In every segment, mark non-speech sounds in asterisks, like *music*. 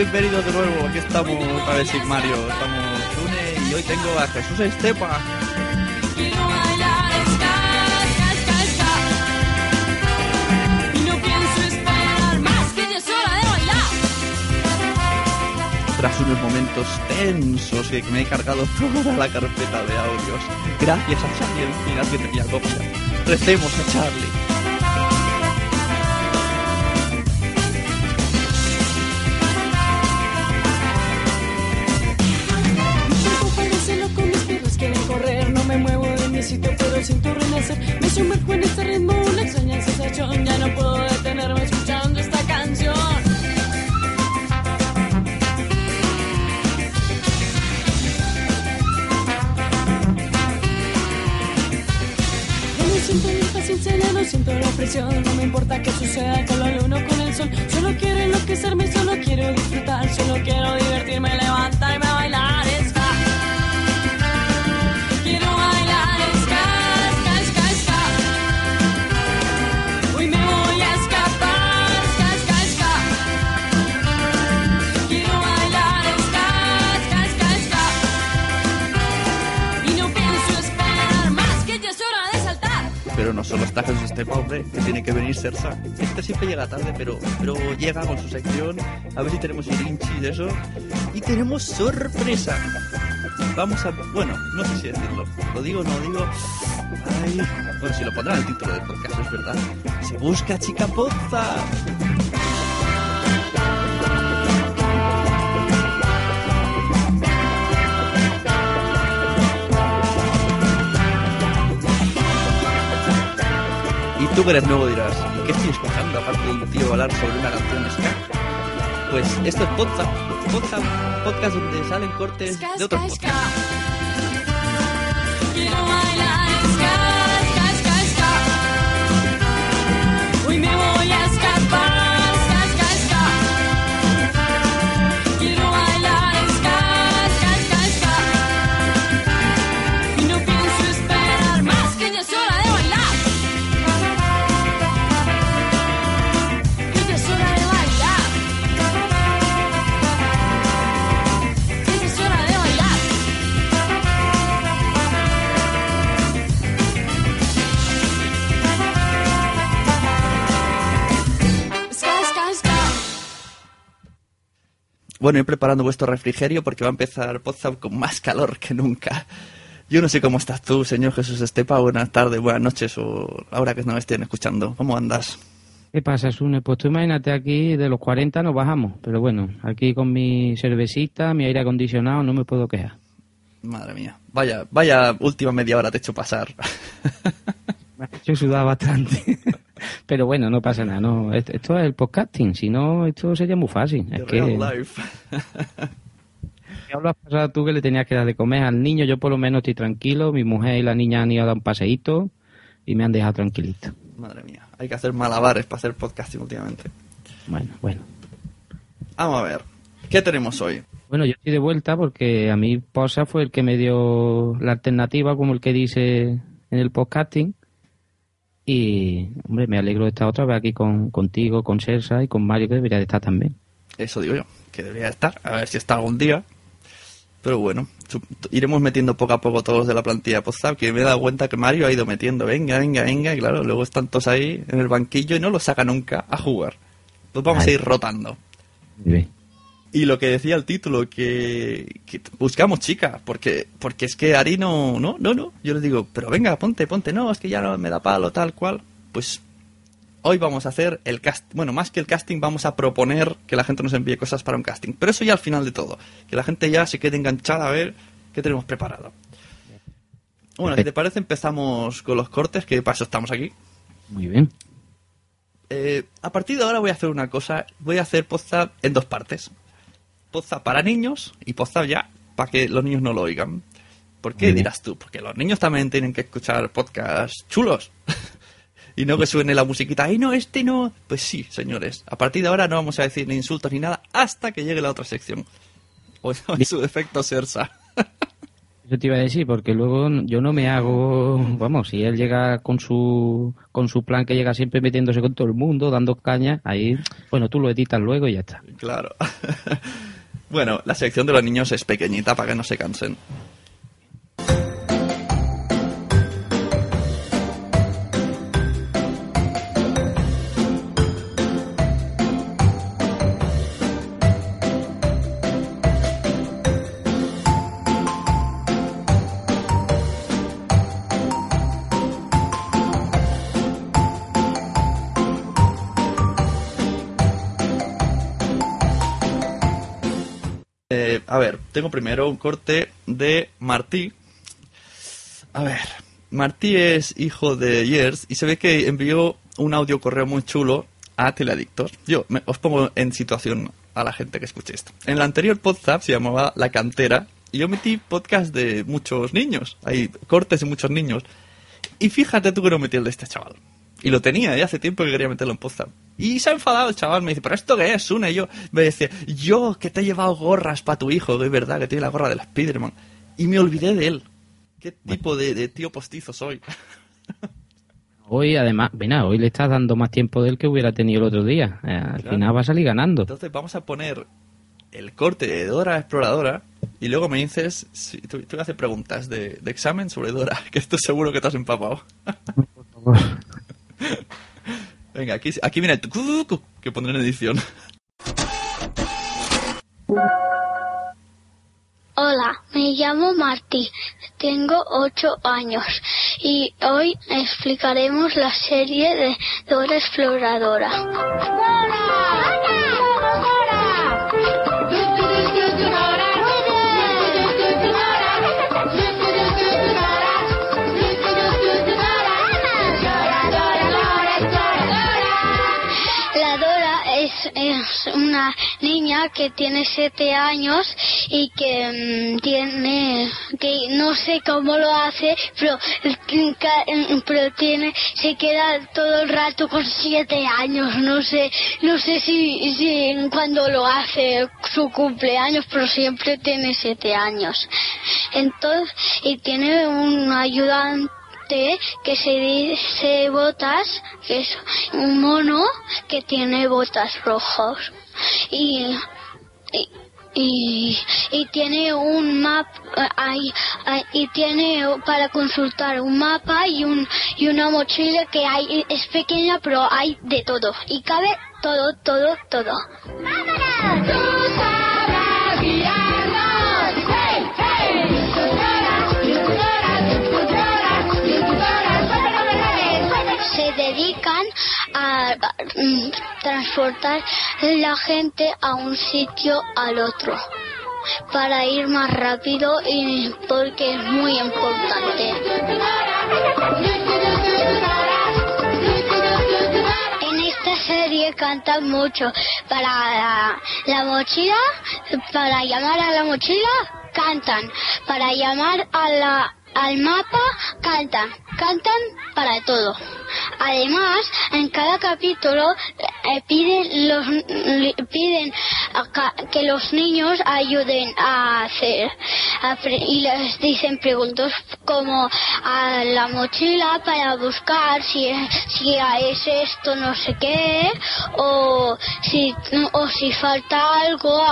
Bienvenidos de nuevo. Aquí estamos otra vez sin Mario. Estamos Sune y hoy tengo a Jesús Estepa. Que. Tras unos momentos tensos que me he cargado toda la carpeta de audios. Gracias a Charlie, en fin, alguien tenía copia. Recemos a Charlie. No me importa que suceda con que venir Sersa. Este siempre llega tarde, pero, pero llega con su sección. A ver si tenemos irinchi de eso. Y tenemos sorpresa. Vamos a... Bueno, no sé si decirlo. ¿Lo digo no lo digo? Ay, bueno, si lo pondrá en el título del podcast, es verdad. Se busca chica poza. Tú que eres nuevo dirás, ¿y qué estoy escuchando aparte de un tío hablar sobre una canción de ska? Pues esto es podcast, podcast, podcast donde salen cortes de otros podcasts. Bueno, ir preparando vuestro refrigerio porque va a empezar Podzap con más calor que nunca. Yo no sé cómo estás tú, señor Jesús Estepa. Buenas tardes, buenas noches o ahora que nos estén escuchando. ¿Cómo andas? ¿Qué pasa, Sune? Pues tú imagínate aquí, de los 40 nos bajamos. Pero bueno, aquí con mi cervecita, mi aire acondicionado, no me puedo quejar. Madre mía. Vaya, vaya última media hora te he hecho pasar. *laughs* Yo sudaba bastante. *laughs* Pero bueno, no pasa nada. No, esto, es el podcasting. Si no, esto sería muy fácil. Es The que real life. *laughs* ya lo has pasado tú que le tenías que dar de comer al niño. Yo por lo menos estoy tranquilo. Mi mujer y la niña han ido a dar un paseíto y me han dejado tranquilito. Madre mía. Hay que hacer malabares para hacer podcasting últimamente. Bueno, bueno. Vamos a ver. ¿Qué tenemos hoy? Bueno, yo estoy de vuelta porque a mí Posa fue el que me dio la alternativa, como el que dice en el podcasting. Y, hombre, me alegro de estar otra vez aquí con, contigo, con Sersa y con Mario, que debería de estar también. Eso digo yo, que debería estar. A ver si está algún día. Pero bueno, iremos metiendo poco a poco todos de la plantilla de Podzap, que me he dado cuenta que Mario ha ido metiendo, venga, venga, venga, y claro, luego están todos ahí en el banquillo y no los saca nunca a jugar. Pues vamos Ay. a ir rotando. Bien. Y lo que decía el título, que, que buscamos chicas, porque, porque es que Ari no, no, no, no. Yo le digo, pero venga, ponte, ponte, no, es que ya no me da palo, tal cual. Pues hoy vamos a hacer el cast, bueno, más que el casting, vamos a proponer que la gente nos envíe cosas para un casting. Pero eso ya al final de todo, que la gente ya se quede enganchada a ver qué tenemos preparado. Bueno, si te parece, empezamos con los cortes, que para eso estamos aquí. Muy bien. Eh, a partir de ahora voy a hacer una cosa. Voy a hacer Podzap en dos partes. Podzap para niños y Podzap ya para que los niños no lo oigan. ¿Por qué dirás tú? Porque los niños también tienen que escuchar podcasts chulos. *laughs* y no que suene la musiquita. ¡Ay, no, este no! Pues sí, señores. A partir de ahora no vamos a decir ni insultos ni nada hasta que llegue la otra sección. O en su defecto, Sersa. *laughs* Eso te iba a decir, porque luego yo no me hago, vamos, si él llega con su con su plan que llega siempre metiéndose con todo el mundo, dando caña, ahí, bueno, tú lo editas luego y ya está. Claro. *laughs* bueno, la sección de los niños es pequeñita para que no se cansen. A ver, tengo primero un corte de Martí. A ver, Martí es hijo de Yers y se ve que envió un audio correo muy chulo a Teleadictos. Yo me- os pongo en situación a la gente que escuche esto. En el anterior podcast se llamaba La Cantera y yo metí podcast de muchos niños. Hay cortes de muchos niños. Y fíjate tú que no metí el de este chaval. Y lo tenía, ya hace tiempo que quería meterlo en podcast. Y se ha enfadado el chaval, me dice, ¿pero esto qué es, Sune? Y yo me decía, yo que te he llevado gorras para tu hijo, que es verdad que tiene la gorra del Spiderman. Y me olvidé de él. ¿Qué tipo de, de tío postizo soy? *laughs* Hoy, además, venga, hoy le estás dando más tiempo del que hubiera tenido el otro día. Eh, al Claro. final va a salir ganando. Entonces vamos a poner el corte de Dora Exploradora y luego me dices, si, tú, tú me haces preguntas de, de examen sobre Dora, *laughs* que estoy seguro que te has empapado. *laughs* Venga, aquí, aquí viene el tucucucu que pondré en edición. Hola, me llamo Martí, tengo ocho años y hoy explicaremos la serie de Dora Exploradora. La una niña que tiene siete años y que mm, tiene que no sé cómo lo hace pero ca- pero tiene se queda todo el rato con siete años. No sé no sé si, si cuando lo hace su cumpleaños pero siempre tiene siete años. Entonces y tiene un ayudante que se dice botas, que es un mono que tiene botas rojas. Y, y, y, y tiene un mapa y tiene para consultar un mapa y un y una mochila que hay es pequeña pero hay de todo. Y cabe todo todo todo dedican a, a, mm, transportar la gente a un sitio al otro para ir más rápido y porque es muy importante. En esta serie cantan mucho para la mochila, para llamar a la mochila cantan, para llamar a la al mapa cantan, cantan para todo. Además, en cada capítulo eh, piden que los niños ayuden a hacer y les dicen preguntas como a la mochila para buscar si si es esto no sé qué o si o si falta algo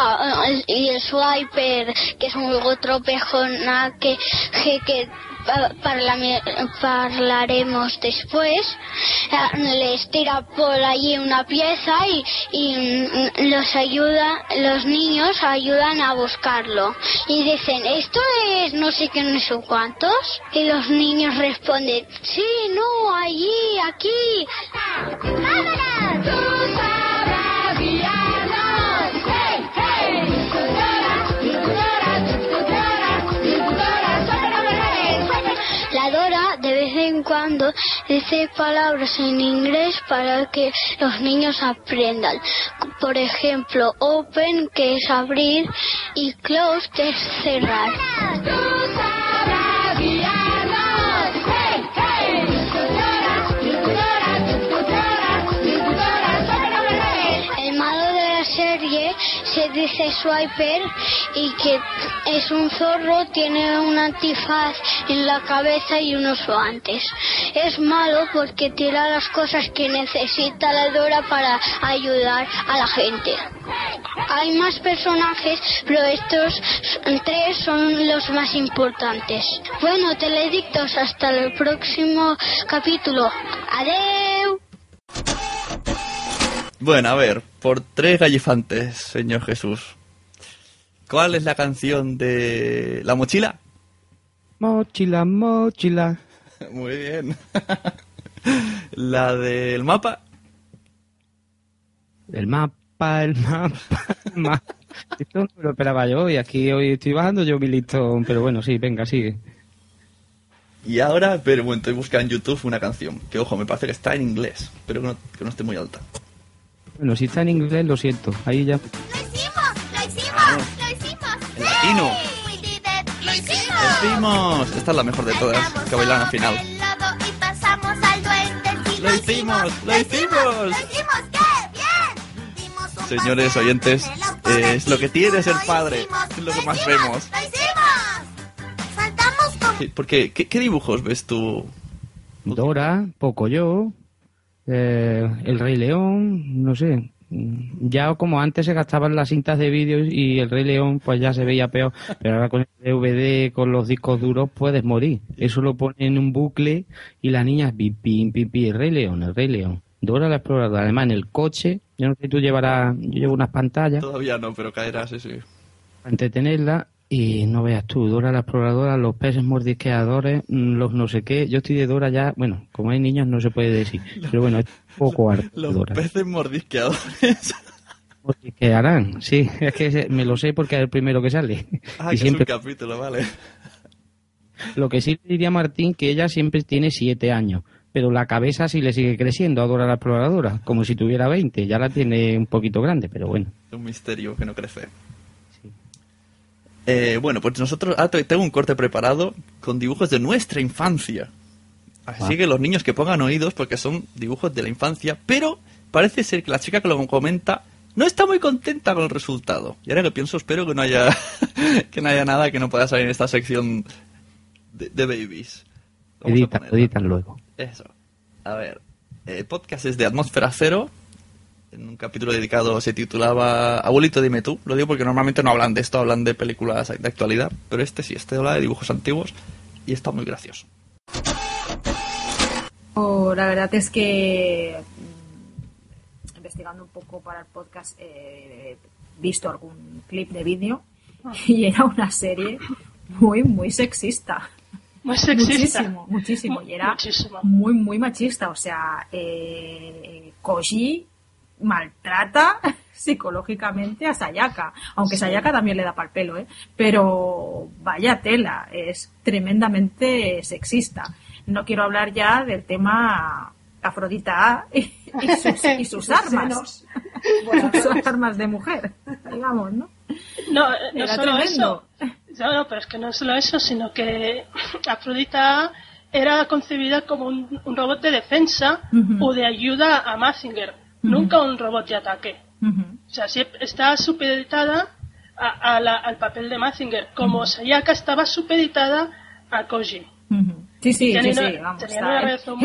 y el swiper que es un otro pejona que que, que pa- parlame- hablaremos después. Eh, les tira por allí una pieza y, y mm, los ayuda los niños ayudan a buscarlo. Y dicen esto es no sé qué no sé cuántos y los niños responden sí no allí aquí cuando dice palabras en inglés para que los niños aprendan. Por ejemplo, open que es abrir y close que es cerrar. Se dice Swiper y que es un zorro, tiene un antifaz en la cabeza y unos guantes. Es malo porque tira las cosas que necesita la Dora para ayudar a la gente. Hay más personajes, pero estos tres son los más importantes. Bueno, teledictos, hasta el próximo capítulo. Adeu. Bueno, a ver, por tres gallifantes, señor Jesús. ¿Cuál es la canción de La Mochila? Mochila, mochila. *laughs* Muy bien. *laughs* la del mapa. El mapa, el mapa, el mapa. *laughs* Esto no lo esperaba yo y aquí hoy estoy bajando yo mi listón. Pero bueno, sí, venga, sigue. Y ahora, pero bueno, estoy buscando en YouTube una canción. Que ojo, me parece que está en inglés, pero que no, que no esté muy alta. Bueno, si está en inglés, lo siento. Ahí ya. ¡Lo hicimos! ¡Lo hicimos! ¡Lo hicimos! En latino. We did it. ¡Lo ¡Lo hicimos! hicimos! Esta es la mejor de todas, que bailan al final. El lodo y pasamos al duende. Sí, ¡Lo hicimos! ¡Lo hicimos! ¡Lo hicimos! ¡Qué bien! Dimos un Señores oyentes, eh, es lo que tiene ser Lo padre. hicimos, Es lo que lo más hicimos, vemos. ¡Lo hicimos! Saltamos con... Porque, ¿qué, qué dibujos ves tú? Dora, Pocoyo, eh, El Rey León, no sé. Ya como antes se gastaban las cintas de vídeo y el Rey León pues ya se veía peor, pero ahora con el DVD, con los discos duros puedes morir. Eso lo ponen en un bucle y la niña pim, pim, pim, pim, el Rey León, el Rey León. Dora la exploradora, además en el coche, yo no sé si tú llevarás, yo llevo unas pantallas Todavía no, pero caerás, sí, sí. para entretenerla y no veas tú, Dora la exploradora, los peces mordisqueadores, mm, los no sé qué, yo estoy de Dora ya, bueno, como hay niños no se puede decir, *laughs* pero bueno, es poco harto Los Dora. peces mordisqueadores. *laughs* Mordisquearán, sí, es que me lo sé porque es el primero que sale. ah, y que siempre, es un capítulo, vale. lo que sí le diría Martín que ella siempre tiene siete años, pero la cabeza sí le sigue creciendo a Dora la exploradora, como si tuviera 20, ya la tiene un poquito grande, pero bueno. Es un misterio que no crece. Eh, bueno, pues nosotros ah, te- tengo un corte preparado con dibujos de nuestra infancia. Así Ah. que los niños que pongan oídos porque son dibujos de la infancia, pero parece ser que la chica que lo comenta no está muy contenta con el resultado. Y ahora que pienso, espero que no haya *laughs* que no haya nada que no pueda salir en esta sección de, de babies. Editan, luego. Eso. A ver, el podcast es de Atmósfera Cero. En un capítulo dedicado se titulaba Abuelito, dime tú. Lo digo porque normalmente no hablan de esto, hablan de películas de actualidad. Pero este sí, este habla de dibujos antiguos y está muy gracioso. Oh, la verdad es que mm, investigando un poco para el podcast eh, he visto algún clip de vídeo y era una serie muy muy sexista Muy sexista. muchísimo muchísimo y era Muchísimo. muy muy machista o sea eh, Koji maltrata *laughs* psicológicamente a Sayaka aunque Sayaka también le da pal pelo ¿eh? pero vaya tela es tremendamente sexista. No quiero hablar ya del tema Afrodita y, y sus, y sus armas. *laughs* Sus armas de mujer digamos no No, no era solo tremendo. eso, No, no, pero es que no es solo eso, sino que *laughs* Afrodita era concebida como un, un robot de defensa o de ayuda a Mazinger, nunca un robot de ataque. O sea, está supeditada a- a la- al papel de Mazinger, como Sayaka estaba supeditada a Koji. Sí, sí, sí, una- sí,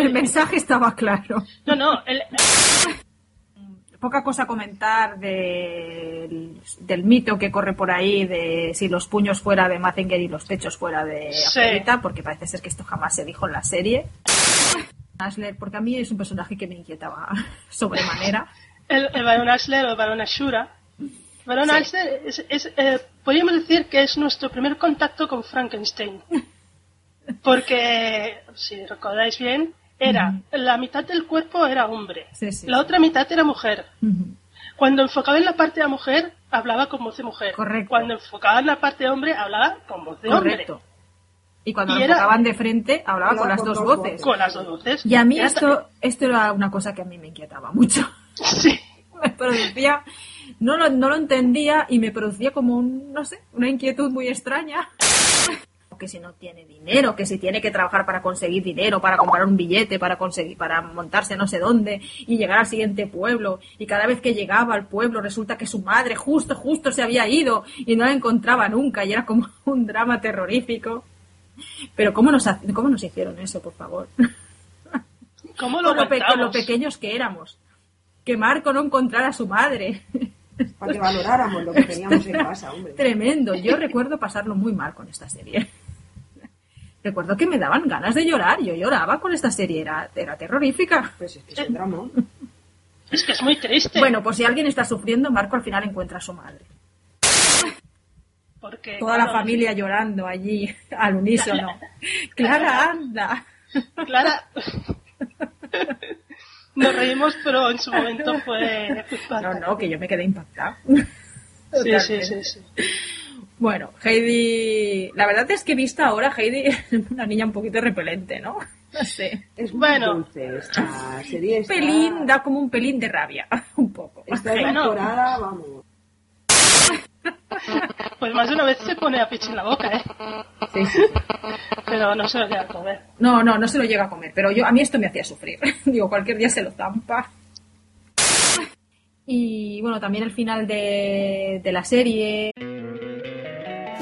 el mensaje estaba claro. No, no, el- *laughs* Poca cosa comentar del, del mito que corre por ahí de si los puños fuera de Mazinger y los pechos fuera de Sí. Afrodita, porque parece ser que esto jamás se dijo en la serie. Ashler, porque a mí es un personaje que me inquietaba *laughs* sobremanera. el, el Barón Ashler o el Barón Ashura. El Barón Sí. Ashler es, es, eh, podríamos decir que es nuestro primer contacto con Frankenstein. Porque, si recordáis bien, era la mitad del cuerpo era hombre, Sí, sí, la otra mitad era mujer. Cuando enfocaba en la parte de mujer, hablaba con voz de mujer. Correcto. Cuando enfocaba en la parte de hombre, hablaba con voz de Correcto. hombre. Y cuando Y lo era- enfocaban de frente, hablaba con las con dos dos voces. Con las dos voces. Y a mí Era esto, esto era una cosa que a mí me inquietaba mucho. *laughs* Sí. *laughs* me producía, no lo, no lo entendía y me producía como un, no sé, una inquietud muy extraña. *laughs* Que si no tiene dinero, que si tiene que trabajar para conseguir dinero, para comprar un billete, para conseguir, para montarse no sé dónde y llegar al siguiente pueblo. Y cada vez que llegaba al pueblo resulta que su madre justo, justo se había ido y no la encontraba nunca y era como un drama terrorífico. Pero ¿cómo nos, ha- cómo nos hicieron eso, por favor? *laughs* ¿Cómo lo con, lo con lo pequeños que éramos. Que Marco no encontrara a su madre. *laughs* Para que valoráramos lo que teníamos en casa, hombre. Tremendo. Yo recuerdo pasarlo muy mal con esta serie. Recuerdo que me daban ganas de llorar. Yo lloraba con esta serie. Era, era terrorífica. Pues es que es un drama. Es que es muy triste. Bueno, pues si alguien está sufriendo, Marco al final encuentra a su madre. Porque, Toda la familia llorando allí *laughs* al unísono. *laughs* Clara, anda. Clara. *laughs* Nos reímos, pero en su momento fue. No, no, que yo me quedé impactada. Sí, sí, sí, sí. Bueno, Heidi, la verdad es que vista ahora, Heidi es una niña un poquito repelente, ¿no? No sé. Es muy Bueno. dulce esta serie. Un Está, pelín, da como un pelín de rabia, un poco. Está edulcorada, vamos. *laughs* Pues más de una vez se pone a pichi en la boca, ¿eh? Sí. Pero no se lo queda a comer. No, no, no se lo llega a comer, pero yo a mí esto me hacía sufrir. *laughs* Digo, cualquier día se lo zampa. Y bueno, también el final de, de la serie.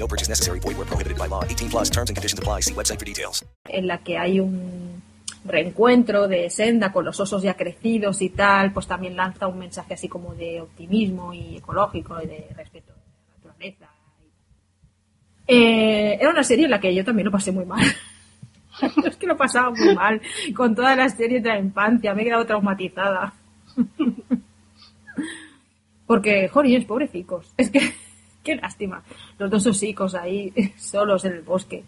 No purchase necessary. Void where prohibited by law. 18 plus terms and conditions apply. See website for details. en la que hay un reencuentro de Senda con los osos ya crecidos y tal, pues también lanza un mensaje así como de optimismo y ecológico y de respeto a la naturaleza. Eh, era una serie en la que yo también lo pasé muy mal. *laughs* es que lo pasaba muy mal con todas las series de la infancia, me he quedado traumatizada. *laughs* Porque, jolines, pobrecicos, es que, *laughs* qué lástima, los dos osicos ahí *laughs* solos en el bosque,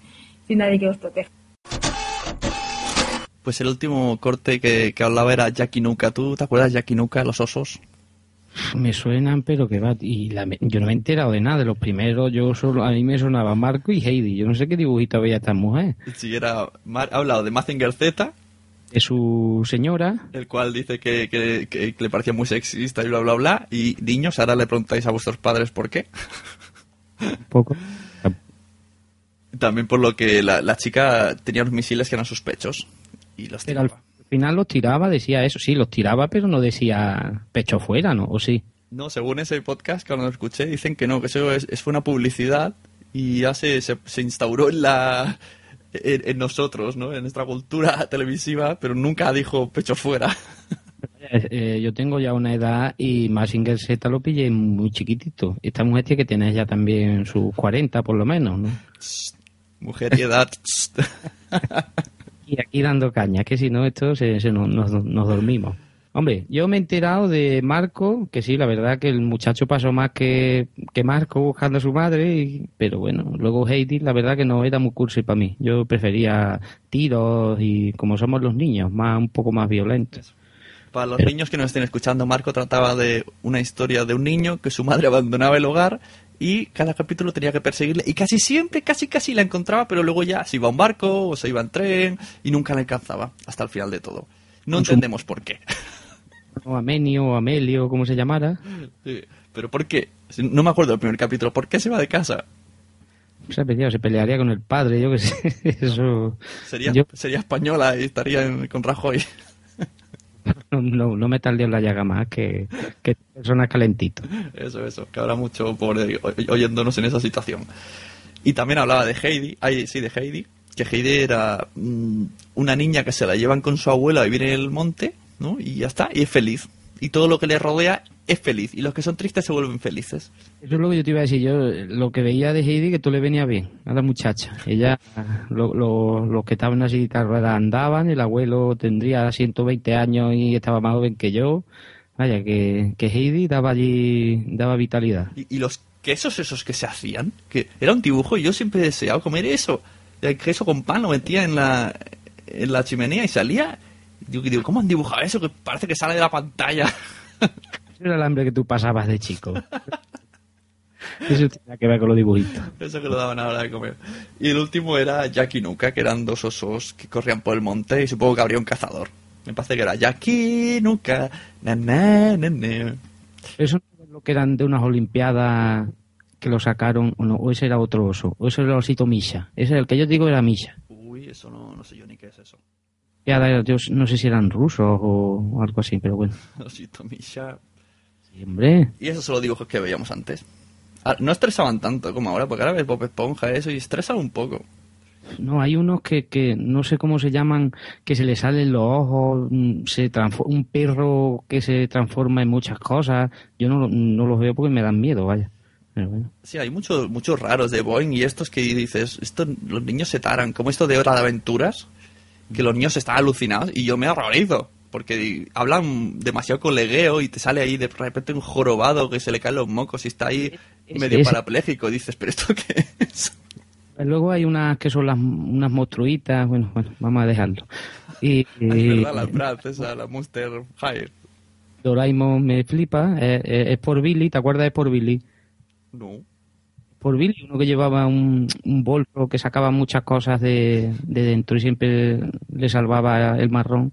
sin nadie que los proteja. Pues el último corte que, que hablaba era Jackie Nuka. ¿Tú te acuerdas de Jackie Nuka, los osos? Me suenan, pero que va. Y la me- yo no me he enterado de nada. De los primeros, yo solo, a mí me sonaba Marco y Heidi. Yo no sé qué dibujito veía esta mujer. Sí, era, ha hablado de Mazinger Z, De su señora. el cual dice que, que- que- que le parecía muy sexista y bla, bla, bla. Y niños, ahora le preguntáis a vuestros padres por qué. Un poco. También por lo que la, la chica tenía unos misiles que eran sus pechos. Y los Pero al tiraba. final los tiraba, decía eso. Sí, los tiraba, pero no decía pecho fuera, ¿no? ¿O sí? No, según ese podcast que cuando lo escuché, dicen que no, que eso es, es- fue una publicidad y ya se, se, se instauró en la, en, en nosotros, ¿no? En nuestra cultura *laughs* televisiva, pero nunca dijo pecho fuera. Eh, eh, yo tengo ya una edad y Massinger Z lo pillé muy chiquitito. Esta mujer tiene que tener ya también sus 40 por lo menos, ¿no? Mujer y edad. *laughs* Y aquí dando caña, que si no, esto se, se nos, nos- nos dormimos. Hombre, yo me he enterado de Marco, que sí, la verdad que el muchacho pasó más que, que Marco buscando a su madre, y- pero bueno, luego Heidi, la verdad que no era muy cursi para mí. Yo prefería tiros y como somos los niños, más un poco más violentos. Para los niños que nos estén escuchando, Marco trataba de una historia de un niño que su madre abandonaba el hogar y cada capítulo tenía que perseguirle y casi siempre, casi casi la encontraba, pero luego ya se iba a un barco o se iba en tren y nunca la alcanzaba hasta el final de todo. No entendemos por qué. O Amenio o Amelio, como se llamara. Sí, Pero ¿por qué? No me acuerdo del primer capítulo. ¿Por qué se va de casa? Se, se pelearía con el padre, yo que sé. *laughs* Eso. Sería, Yo sería española y estaría en- con Rajoy. *laughs* no, no, no me tardé en la llaga más que, que personas calentitos. Eso, eso, que habrá mucho pobre oy- oyéndonos en esa situación. Y también hablaba de Heidi, ay, sí, de Heidi, que Heidi era mm, una niña que se la llevan con su abuela a vivir en el monte, ¿no? Y ya está, y es feliz. Y todo lo que le rodea es feliz. Y los que son tristes se vuelven felices. Eso es lo que yo te iba a decir. Yo lo que veía de Heidi que tú le venía bien a la muchacha. Ella, lo- lo- los que estaban así ruedas andaban, el abuelo tendría 120 años y estaba más joven que yo. Vaya, que, que Heidi daba allí, daba vitalidad. Y, y los quesos esos que se hacían, que era un dibujo y yo siempre he deseado comer eso. El queso con pan lo metía en la, en la chimenea y salía. Digo, digo, ¿cómo han dibujado eso? Que parece que sale de la pantalla. *laughs* Era el hambre que tú pasabas de chico. Eso tenía que ver con los dibujitos. Eso que lo daban ahora de comer. Y el último era Jackie y Nuka, que eran dos osos que corrían por el monte y supongo que habría un cazador. Me parece que era Jackie, Nuka, na, na. Eso no es lo que eran de unas olimpiadas que lo sacaron, o no, o ese era otro oso, o ese era el osito Misha. Ese el que yo digo era Misha. Uy, eso no, no sé yo ni qué es eso. Ya, yo no sé si eran rusos o, algo así, pero bueno. *laughs* Sí, hombre. Y esos son los dibujos que veíamos antes. Ah, No estresaban tanto como ahora, porque ahora ves Bob Esponja eso y estresan un poco. No, hay unos que, que no sé cómo se llaman, que se le salen los ojos, mm, se un perro que se transforma en muchas cosas. Yo no, no los veo porque me dan miedo, vaya. Pero bueno. Sí, hay muchos muchos raros de Boeing y estos que dices, esto, los niños se taran, como esto de Hora de Aventuras, que los niños están alucinados y yo me horrorizo, porque hablan demasiado colegueo y te sale ahí de repente un jorobado que se le caen los mocos y está ahí Es- medio es- parapléjico. Dices, ¿pero esto qué es? Luego hay unas que son las unas monstruitas, bueno, bueno, vamos a dejarlo. Y, *laughs* Es verdad, la Bratz, esa, la Monster High. Doraemon me flipa, es, es- es por Billy, ¿te acuerdas de por Billy? No. Por Billy, uno que llevaba un, un bolso que sacaba muchas cosas de, de dentro y siempre le salvaba el marrón.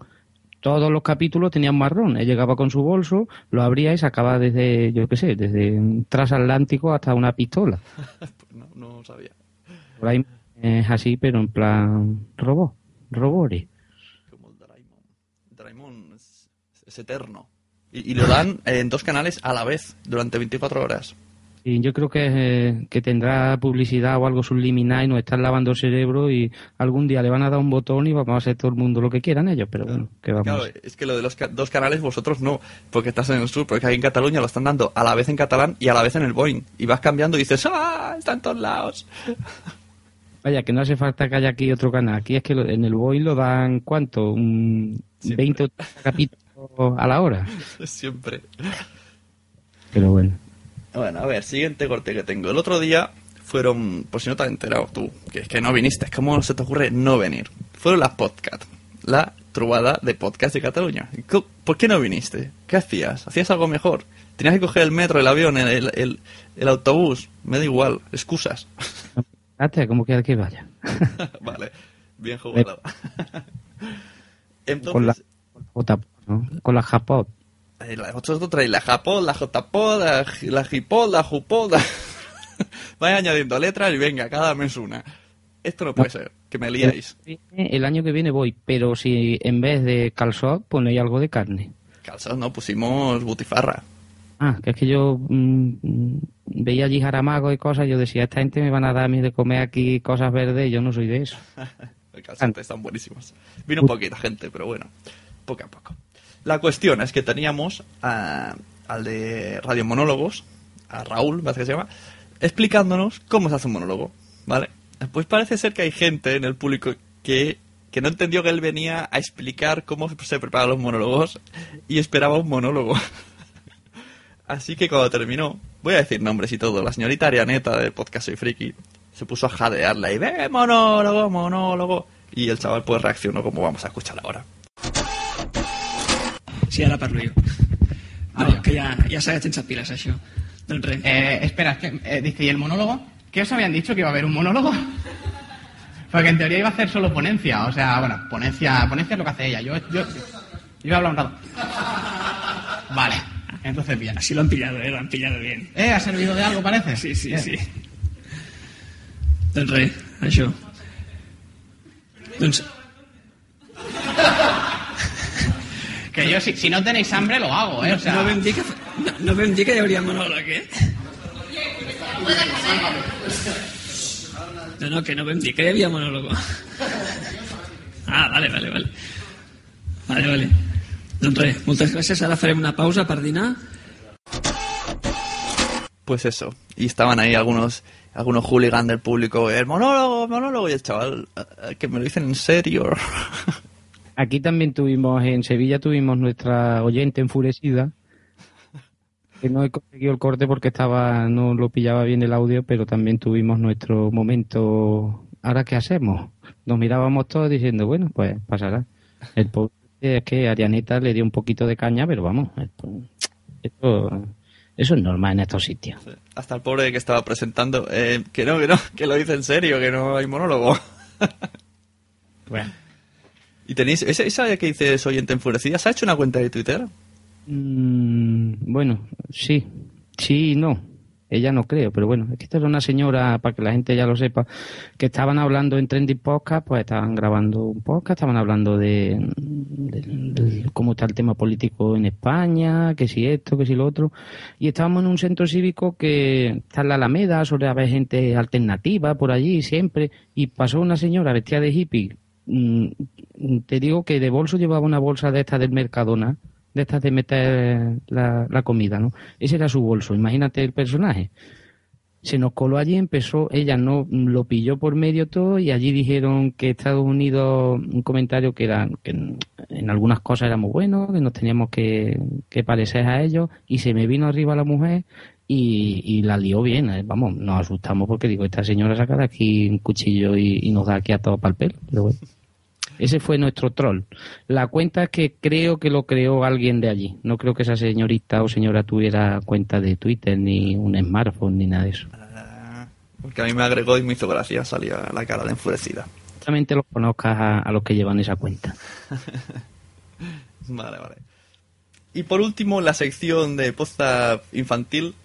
Todos los capítulos tenían marrón. Él llegaba con su bolso, lo abría y sacaba desde, yo qué sé, desde un transatlántico hasta una pistola. *laughs* Pues no, no sabía. Doraemon es así, pero en plan robot, robore. Como el Doraemon. Doraemon es, es eterno. Y, y lo dan en dos canales a la vez, durante 24 horas. Yo creo que, eh, que tendrá publicidad o algo subliminal y nos están lavando el cerebro y algún día le van a dar un botón y vamos a hacer todo el mundo lo que quieran ellos, pero bueno, que vamos. Claro, es que lo de los ca- dos canales vosotros no, porque estás en el sur, porque aquí en Cataluña lo están dando a la vez en catalán y a la vez en el Boeing. Y vas cambiando y dices, ¡ah! Está en todos lados. *laughs* Vaya, que no hace falta que haya aquí otro canal. Aquí es que lo- en el Boeing lo dan, ¿cuánto? Un 20 o 30 capítulos a la hora. *laughs* Siempre. Pero bueno. Bueno, a ver, siguiente corte que tengo. El otro día fueron, por si no te has enterado tú, que es que no viniste, ¿cómo se te ocurre no venir? Fueron las podcast, la trubada de podcast de Cataluña. ¿Y co- ¿Por qué no viniste? ¿Qué hacías? ¿Hacías algo mejor? ¿Tenías que coger el metro, el avión, el, el, el- el autobús? Me da igual, excusas. Como quiera que vaya. *laughs* vale, bien jugado. Entonces, Con la J, ¿no? Con la Japón. La- vosotros traéis la Japón, la JPod, la, la Gipod, la Jupod. *laughs* Vais añadiendo letras y venga, cada mes una. Esto no puede ser, que me liáis. El año que viene voy, pero si en vez de calzot ponéis algo de carne. Calzado no, pusimos butifarra. Ah, que es que yo mm, mm, veía allí jaramagos y cosas, y yo decía, esta gente me van a dar a mí de comer aquí cosas verdes, y yo no soy de eso. *laughs* El calzante están buenísimos. Vino un poquito gente, pero bueno, poco a poco. La cuestión es que teníamos al de Radio Monólogos, a Raúl, me parece que se llama, explicándonos cómo se hace un monólogo, ¿vale? Pues parece ser que hay gente en el público que, que no entendió que él venía a explicar cómo se preparan los monólogos y esperaba un monólogo. *laughs* Así que cuando terminó, voy a decir nombres y todo, la señorita Arianeta del podcast Soy Friki se puso a jadearla y ve monólogo, monólogo. Y el chaval pues reaccionó como vamos a escuchar ahora. Sí, ara parlo jo. No, que ya, ya sabes sense piles, això. Doncs res. Eh, espera, es que, eh, dice, ¿y el monólogo? ¿Qué os habían dicho que iba a haber un monólogo? *laughs* Porque en teoría iba a hacer solo ponencia, o sea, bueno, ponencia, ponencia es lo que hace ella. Yo, yo, yo iba a hablar un rato. Vale, entonces bien. Así lo han pillado, eh, lo han pillado bien. ¿Eh? ¿Ha servido de algo, parece? Sí, sí, Bien. sí. Doncs res, això. Doncs *laughs* Que yo, si, si no tenéis hambre, lo hago, ¿eh? O sea, no, vam dir que, no, no vam dir que hi hauria monòleg, eh? No, no, que no vam dir que hi havia monòlogo. Ah, vale, vale, vale. Vale, vale. Doncs res, moltes gràcies. Ara farem una pausa per dinar. Pues eso. Y estaban ahí algunos algunos hooligans del público, el monólogo, el monólogo, y el chaval, "Eh, que me lo dicen en serio. *laughs* Aquí también tuvimos, en Sevilla tuvimos nuestra oyente enfurecida, que no he conseguido el corte porque estaba no lo pillaba bien el audio, pero también tuvimos nuestro momento, ¿ahora qué hacemos? Nos mirábamos todos diciendo, bueno, pues pasará. El pobre es que Arianeta le dio un poquito de caña, pero vamos, esto, eso es normal en estos sitios. Hasta el pobre que estaba presentando, eh, que no, que no, que lo dice en serio, que no hay monólogo. Bueno. Y tenéis, esa, esa que dice soy oyente enfurecida, ¿se ha hecho una cuenta de Twitter? Mm, bueno, sí, sí y no. Ella no creo, pero bueno, es que esta era una señora, para que la gente ya lo sepa, que estaban hablando en Trending Podcast, pues estaban grabando un podcast, estaban hablando de, cómo está el tema político en España, que si esto, que si lo otro, y estábamos en un centro cívico que está en la Alameda, suele haber gente alternativa por allí siempre, y pasó una señora vestida de hippie, te digo que de bolso llevaba una bolsa de estas del Mercadona, de estas de meter la, comida, ¿no? Ese era su bolso, imagínate el personaje. Se nos coló allí, empezó, ella no lo pilló por medio todo y allí dijeron que Estados Unidos, un comentario que era en, algunas cosas éramos buenos, que nos teníamos que, que parecer a ellos y se me vino arriba la mujer y, la lió bien, eh, vamos, nos asustamos porque digo, esta señora saca de aquí un cuchillo y, y nos da aquí a todo para el pelo, pero bueno. Ese fue nuestro troll. La cuenta es que creo que lo creó alguien de allí. No creo que esa señorita o señora tuviera cuenta de Twitter, ni un smartphone, ni nada de eso. Porque a mí me agregó y me hizo gracia, salía la cara de enfurecida. Solamente los conozcas a, a los que llevan esa cuenta. *laughs* Vale, vale. Y por último, en la sección de posta infantil,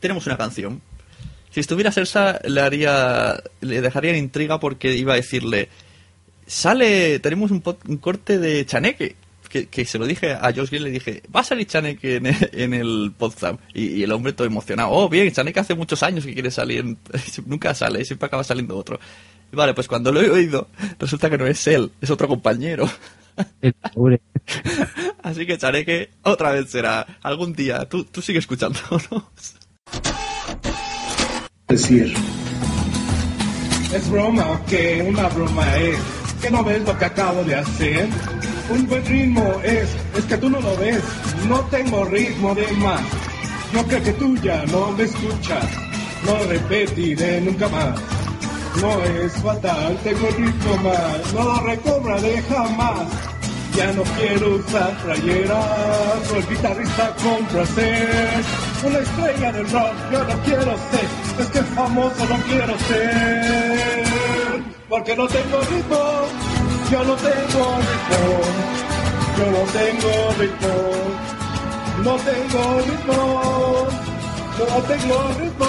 tenemos una canción. Si estuviera Celsa, le haría, le dejaría en intriga porque iba a decirle, sale, tenemos un, corte de Chaneque. Que, que se lo dije a Josh Green, le dije, va a salir Chaneque en, en el podcast. Y, y el hombre todo emocionado, oh, bien, Chaneque hace muchos años que quiere salir, en- *laughs* nunca sale, siempre acaba saliendo otro. Y vale, pues cuando lo he oído, resulta que no es él, es otro compañero. El pobre. *laughs* Así que Chaneque otra vez será algún día. Tú, tú sigue escuchándonos. decir. Es broma, que una broma es. Que no ves lo que acabo de hacer. Un buen ritmo es, es que tú no lo ves. No tengo ritmo de más. Yo creo que tú ya no me escuchas. No repetiré nunca más. No es fatal, tengo ritmo más. No lo recobraré jamás. Ya no quiero usar playeras, soy guitarrista con placer. Una estrella del rock yo no quiero ser, es que famoso no quiero ser. Porque no tengo ritmo, yo no tengo ritmo, yo no tengo ritmo, no tengo ritmo, no tengo ritmo,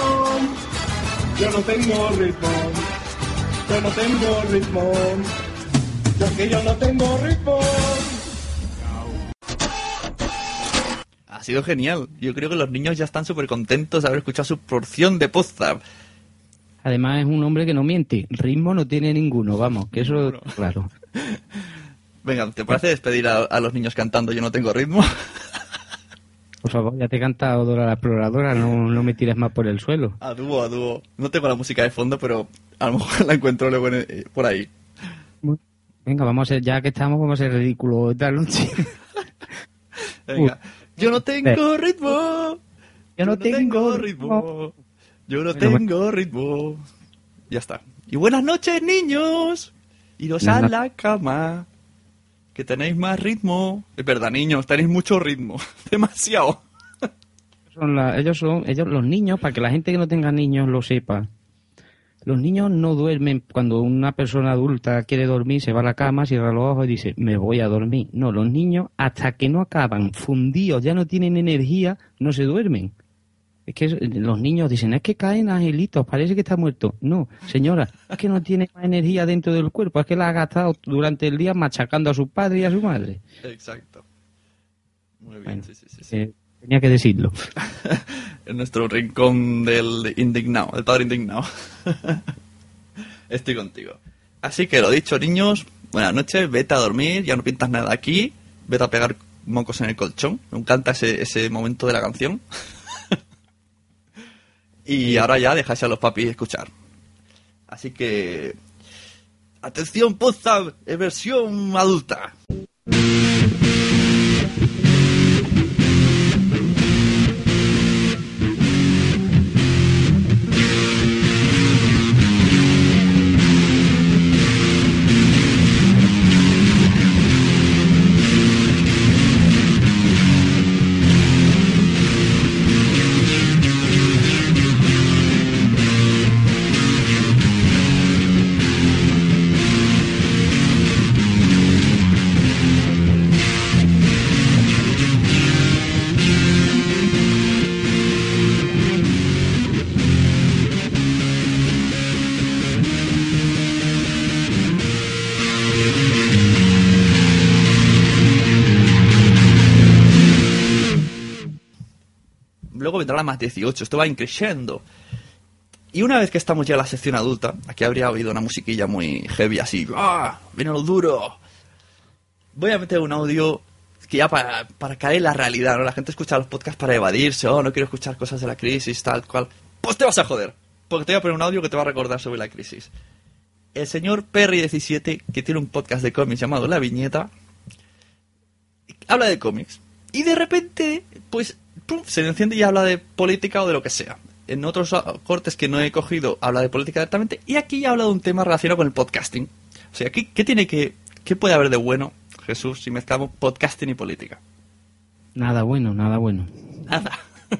yo no tengo ritmo, yo no tengo ritmo. Porque yo no tengo ritmo. Ha sido genial. Yo creo que los niños ya están súper contentos de haber escuchado su porción de Podzap. Además es un hombre que no miente. Ritmo no tiene ninguno, vamos, que eso claro. *laughs* Venga, ¿te parece despedir a, a los niños cantando Yo no tengo ritmo? *laughs* Por favor, ya te he cantado Dora la exploradora, no, no me tires más por el suelo. A dúo, a dúo. No tengo la música de fondo, pero a lo mejor *laughs* la encuentro luego en- eh, por ahí. Venga, vamos a ser, ya que estamos, vamos a ser ridículos esta noche. Venga. Yo no tengo ritmo. Yo no tengo ritmo. Yo no tengo ritmo. Ya está. Y buenas noches, niños. Iros a la cama. Que tenéis más ritmo. Es verdad, niños, tenéis mucho ritmo. *laughs* Demasiado. Son la- ellos son, ellos, los niños, para que la gente que no tenga niños lo sepa. Los niños no duermen cuando una persona adulta quiere dormir, se va a la cama, cierra los ojos y dice, me voy a dormir. No, los niños, hasta que no acaban fundidos, ya no tienen energía, no se duermen. Es que los niños dicen, es que caen angelitos, parece que está muerto. No, señora, es que no tiene más energía dentro del cuerpo, es que la ha gastado durante el día machacando a su padre y a su madre. Exacto. Muy bien, sí, sí, sí. sí. Eh, tenía que decirlo. *laughs* en nuestro rincón del indignado, del padre indignado. *laughs* Estoy contigo. Así que lo dicho, niños, buenas noches, vete a dormir, ya no pintas nada aquí, vete a pegar mocos en el colchón. Me encanta ese, ese momento de la canción. *laughs* y ahora ya dejáis a los papis escuchar. Así que... Atención, es versión adulta. Más 18, esto va increciendo. Y una vez que estamos ya en la sección adulta, aquí habría oído una musiquilla muy heavy así, ¡ah! ¡Viene lo duro! Voy a meter un audio que ya para, para caer en la realidad, ¿no? La gente escucha los podcasts para evadirse, oh, no quiero escuchar cosas de la crisis, tal cual. Pues te vas a joder, porque te voy a poner un audio que te va a recordar sobre la crisis. El señor Perry17, que tiene un podcast de cómics llamado La Viñeta, habla de cómics. Y de repente, pues, pum, se le enciende y habla de política o de lo que sea. En otros cortes que no he cogido, habla de política directamente. Y aquí habla de un tema relacionado con el podcasting. O sea, ¿qué, qué tiene que, qué puede haber de bueno, Jesús, si mezclamos podcasting y política? Nada bueno, nada bueno. Nada. *laughs*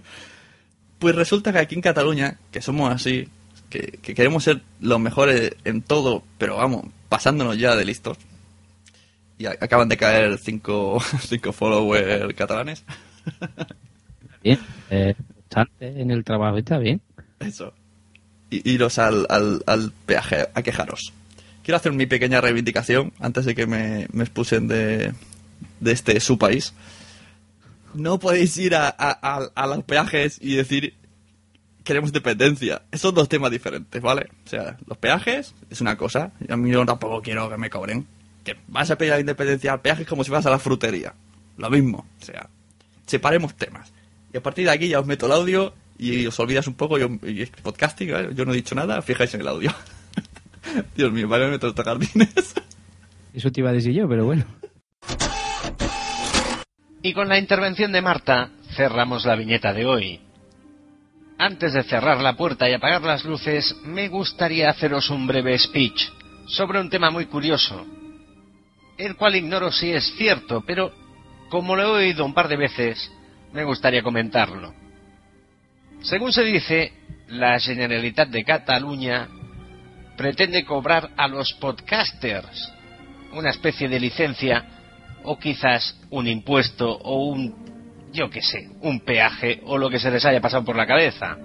Pues resulta que aquí en Cataluña, que somos así, que, que queremos ser los mejores en todo, pero vamos, pasándonos ya de listos. Y acaban de caer cinco, *laughs* cinco followers catalanes. *laughs* Bien, eh, en el trabajo está bien. Eso. Y iros al, al, al peaje a quejaros. Quiero hacer mi pequeña reivindicación antes de que me, me expulsen de, de este su país. No podéis ir a, a, a- los peajes y decir queremos dependencia. Son dos temas diferentes, ¿vale? O sea, los peajes es una cosa. A mí yo tampoco quiero que me cobren. Que vas a pedir la independencia al peaje como si vas a la frutería. Lo mismo. O sea, separemos temas. Y a partir de aquí ya os meto el audio y os olvidas un poco. Yo, y es podcasting, ¿vale? yo no he dicho nada, fijáis en el audio. *laughs* Dios mío, vaya me meto estos jardines. *laughs* Eso te iba a decir yo, pero bueno. Y con la intervención de Marta cerramos la viñeta de hoy. Antes de cerrar la puerta y apagar las luces, me gustaría haceros un breve speech sobre un tema muy curioso, el cual ignoro si es cierto, pero como lo he oído un par de veces, me gustaría comentarlo. Según se dice, la Generalitat de Cataluña pretende cobrar a los podcasters una especie de licencia o quizás un impuesto o un, yo qué sé, un peaje o lo que se les haya pasado por la cabeza.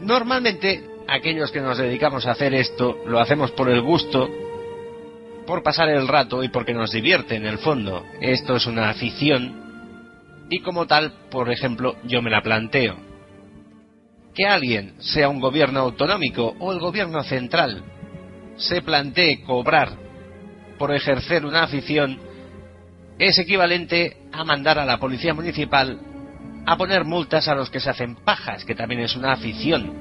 Normalmente, aquellos que nos dedicamos a hacer esto lo hacemos por el gusto, por pasar el rato y porque nos divierte en el fondo. Esto es una afición Y como tal, por ejemplo, yo me la planteo. Que alguien, sea un gobierno autonómico o el gobierno central, se plantee cobrar por ejercer una afición es equivalente a mandar a la policía municipal a poner multas a los que se hacen pajas, que también es una afición.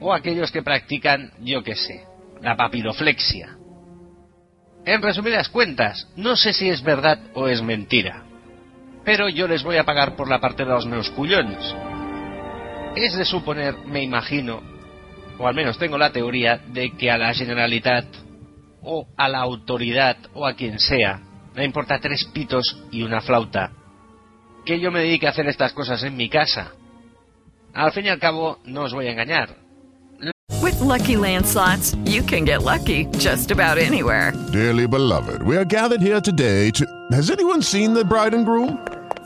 O aquellos que practican, yo qué sé, la papiroflexia. En resumidas cuentas, no sé si es verdad o es mentira. Pero yo les voy a pagar por la parte de los meus cullones. Es de suponer, me imagino, o al menos tengo la teoría, de que a la Generalitat, o a la autoridad, o a quien sea, le importa tres pitos y una flauta. Que yo me dedique a hacer estas cosas en mi casa. Al fin y al cabo, no os voy a engañar. With Lucky Land slots, you can get lucky just about anywhere. Dearly beloved, we are gathered here today to. Has anyone seen the bride and groom?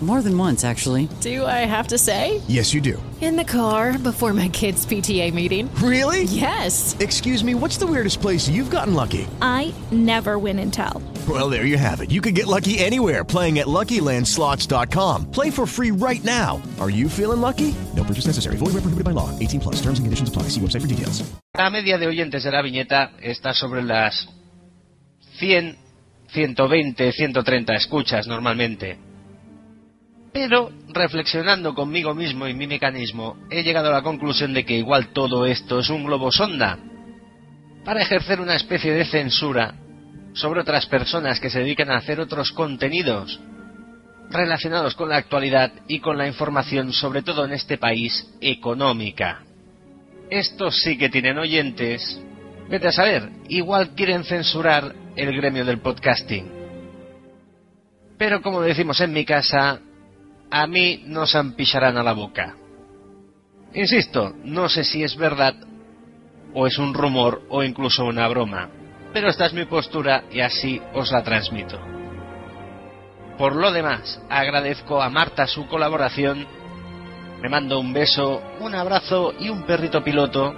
More than once, actually. Do I have to say? Yes, you do. In the car before my kids' PTA meeting. Really? Yes. Excuse me, what's the weirdest place you've gotten lucky? I never win and tell. Well, there you have it. You can get lucky anywhere playing at LuckyLandSlots.com. Play for free right now. Are you feeling lucky? No purchase necessary. Void where prohibited by law. 18 plus. Terms and conditions apply. See website for details. La media de oyentes de la viñeta está sobre las 100, 120, 130 escuchas normalmente. Pero, reflexionando conmigo mismo y mi mecanismo, he llegado a la conclusión de que igual todo esto es un globo sonda para ejercer una especie de censura sobre otras personas que se dedican a hacer otros contenidos relacionados con la actualidad y con la información, sobre todo en este país, económica. Estos sí que tienen oyentes. Vete a saber, igual quieren censurar el gremio del podcasting. Pero como decimos en mi casa, a mí no se ampillarán a la boca. Insisto, no sé si es verdad o es un rumor o incluso una broma, pero esta es mi postura y así os la transmito. Por lo demás, agradezco a Marta su colaboración, me mando un beso, un abrazo y un perrito piloto,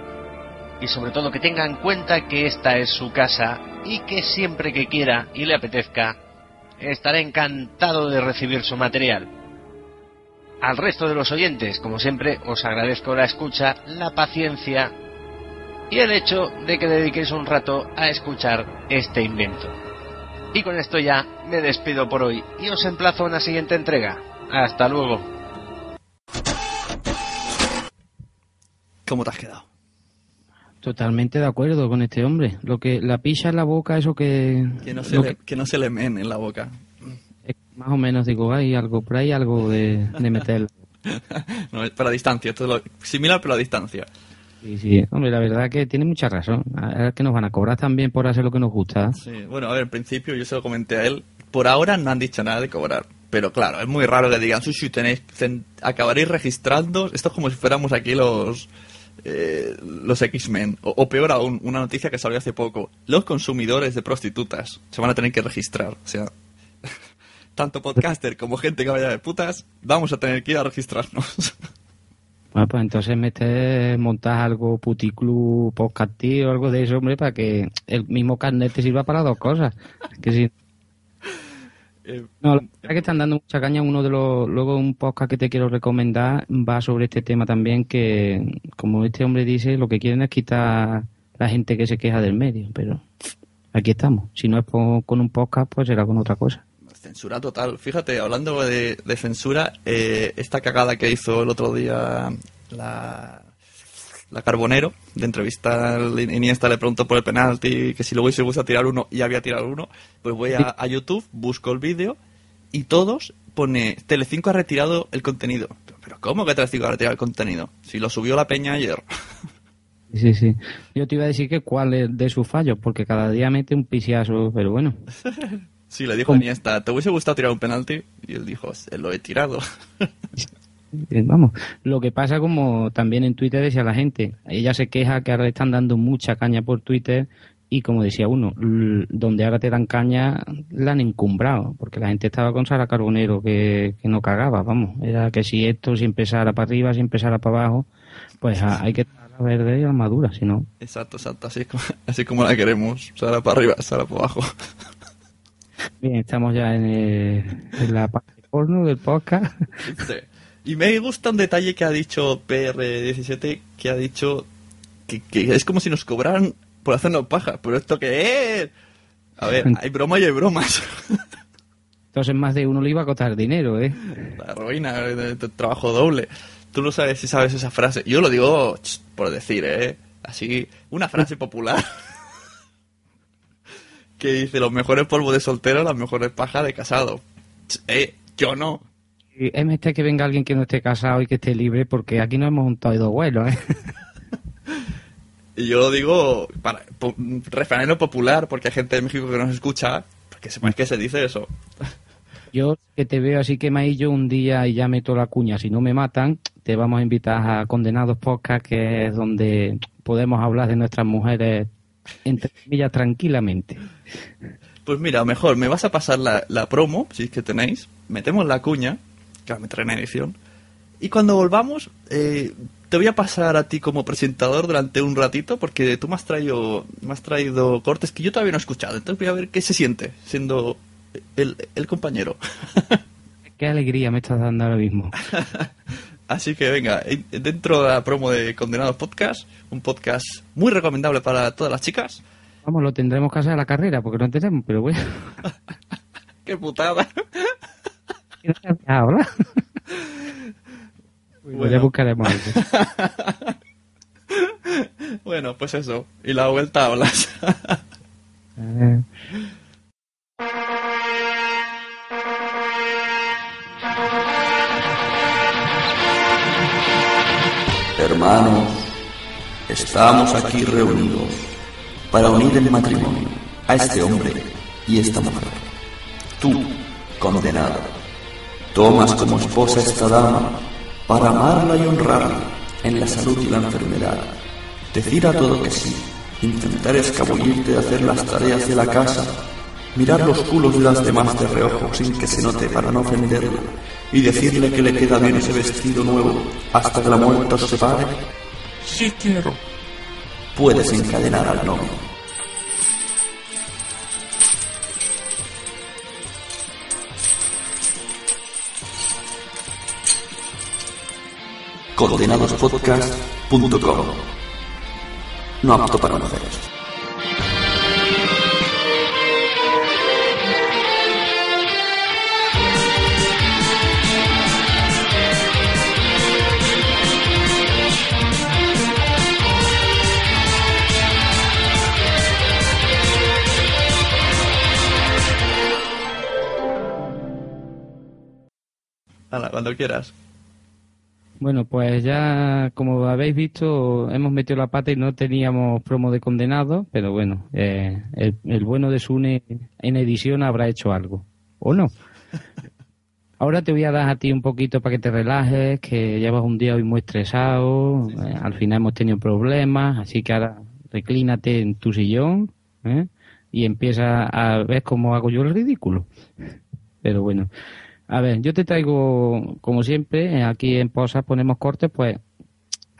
y sobre todo que tenga en cuenta que esta es su casa y que siempre que quiera y le apetezca, estaré encantado de recibir su material. Al resto de los oyentes, como siempre, os agradezco la escucha, la paciencia y el hecho de que dediquéis un rato a escuchar este invento. Y con esto ya me despido por hoy y os emplazo a una siguiente entrega. Hasta luego. ¿Cómo te has quedado? Totalmente de acuerdo con este hombre. Lo que la picha en la boca, eso que. Que no se, le, que no se le men en la boca. Más o menos digo, hay algo por ahí, algo de, de meter. *laughs* no, pero a distancia. Esto es lo- similar, pero a distancia. Sí, sí. Hombre, la verdad que tiene mucha razón. Ahora que nos van a cobrar también por hacer lo que nos gusta. Sí, bueno, a ver, en principio yo se lo comenté a él. Por ahora no han dicho nada de cobrar. Pero claro, es muy raro que digan, sushi, tenéis, acabaréis registrando. Esto es como si fuéramos aquí los eh, los X-Men. O, o peor aún, una noticia que salió hace poco. Los consumidores de prostitutas se van a tener que registrar. O sea, tanto podcaster como gente que vaya de putas, vamos a tener que ir a registrarnos. Bueno, *laughs* pues entonces meter, montar algo puticlub, podcasting o algo de eso, hombre, para que el mismo carnet te sirva para dos cosas. Que si... *laughs* Eh, No, la verdad que están dando mucha caña. Uno de los, luego un podcast que te quiero recomendar va sobre este tema también, que como este hombre dice, lo que quieren es quitar la gente que se queja del medio, pero aquí estamos. Si no es po- con un podcast, pues será con otra cosa. Censura total. Fíjate, hablando de, de censura, eh, esta cagada que hizo el otro día la, la Carbonero, de entrevista al Iniesta le preguntó por el penalti, que si luego se gusta tirar uno y había tirado uno, pues voy a, a YouTube, busco el vídeo y todos pone Telecinco ha retirado el contenido. Pero ¿cómo que Telecinco ha retirado el contenido? Si lo subió la peña ayer. Sí, sí. Yo te iba a decir que cuál es de sus fallos, porque cada día mete un pisiazo, pero bueno. *laughs* Sí, le dijo a Iniesta, ¿te hubiese gustado tirar un penalti? Y él dijo, "Se lo he tirado. *laughs* Eh, Vamos, lo que pasa como también en Twitter decía la gente, ella se queja que ahora le están dando mucha caña por Twitter y como decía uno, donde ahora te dan caña la han encumbrado, porque la gente estaba con Sara Carbonero que, que no cagaba, vamos, era que si esto siempre sara para arriba, siempre sara para abajo, pues a- hay que estar a verde y armadura, si no. Exacto, exacto, así como, así como la queremos. Sara para arriba, Sara para abajo. Bien, estamos ya en, el- en la parte porno del podcast. Sí. Y me gusta un detalle que ha dicho PR17, que ha dicho que, que es como si nos cobraran por hacernos paja. ¿Pero esto qué es? A ver, *laughs* hay broma y hay bromas. Entonces más de uno le iba a costar dinero, ¿eh? La ruina de, de trabajo doble. Tú no sabes si sabes esa frase. Yo lo digo por decir, ¿eh? Así, una frase *laughs* popular. Que dice, los mejores polvos de soltero, las mejores pajas de casado. Eh, yo no. Es mejor que venga alguien que no esté casado y que esté libre, porque aquí no hemos juntado dos vuelos, ¿eh? *laughs* Y yo lo digo para po- refranero popular, porque hay gente de México que nos escucha, porque sepáis que se dice eso. *laughs* Yo que te veo así quemadillo un día y ya meto la cuña, si no me matan, te vamos a invitar a Condenados Podcast, que es donde podemos hablar de nuestras mujeres, entre comillas, tranquilamente. Pues mira, mejor, me vas a pasar la, la promo, si es que tenéis, metemos la cuña, que la meteré en edición, y cuando volvamos, eh, te voy a pasar a ti como presentador durante un ratito, porque tú me has traído, me has traído cortes que yo todavía no he escuchado, entonces voy a ver qué se siente siendo el, el compañero. *laughs* Qué alegría me estás dando ahora mismo. *laughs* Así que venga, en- dentro de la promo de Condenados Podcast, un podcast muy recomendable para todas las chicas. Vamos, lo tendremos que hacer a la carrera, porque no tenemos, pero bueno. *laughs* ¡Qué putada! *laughs* Ahora. *laughs* Bueno. Ya buscaremos. Bueno, pues eso. Y la vuelta hablas. Eh, Hermanos, estamos aquí reunidos para unir en matrimonio a este hombre y esta mujer. Tú, condenado, tomas como esposa a esta dama para amarla y honrarla en la salud y la enfermedad. Decir a todo que sí, intentar escabullirte de hacer las tareas de la casa, mirar los culos de las demás de reojo sin que se note para no ofenderla y decirle que le queda bien ese vestido nuevo hasta que la muerte os separe. Sí quiero. Puedes encadenar al novio. condenadospodcast.com No apto para mujeres. Hala, cuando quieras. Bueno, pues ya, como habéis visto, hemos metido la pata y no teníamos promo de condenado, pero bueno, eh, el, el bueno de Sune en edición habrá hecho algo, ¿o no? *laughs* Ahora te voy a dar a ti un poquito para que te relajes, que llevas un día hoy muy estresado, eh, al final hemos tenido problemas, así que ahora reclínate en tu sillón ¿eh? y empieza a ver cómo hago yo el ridículo. *laughs* Pero bueno, a ver, yo te traigo, como siempre, aquí en Posas ponemos cortes, pues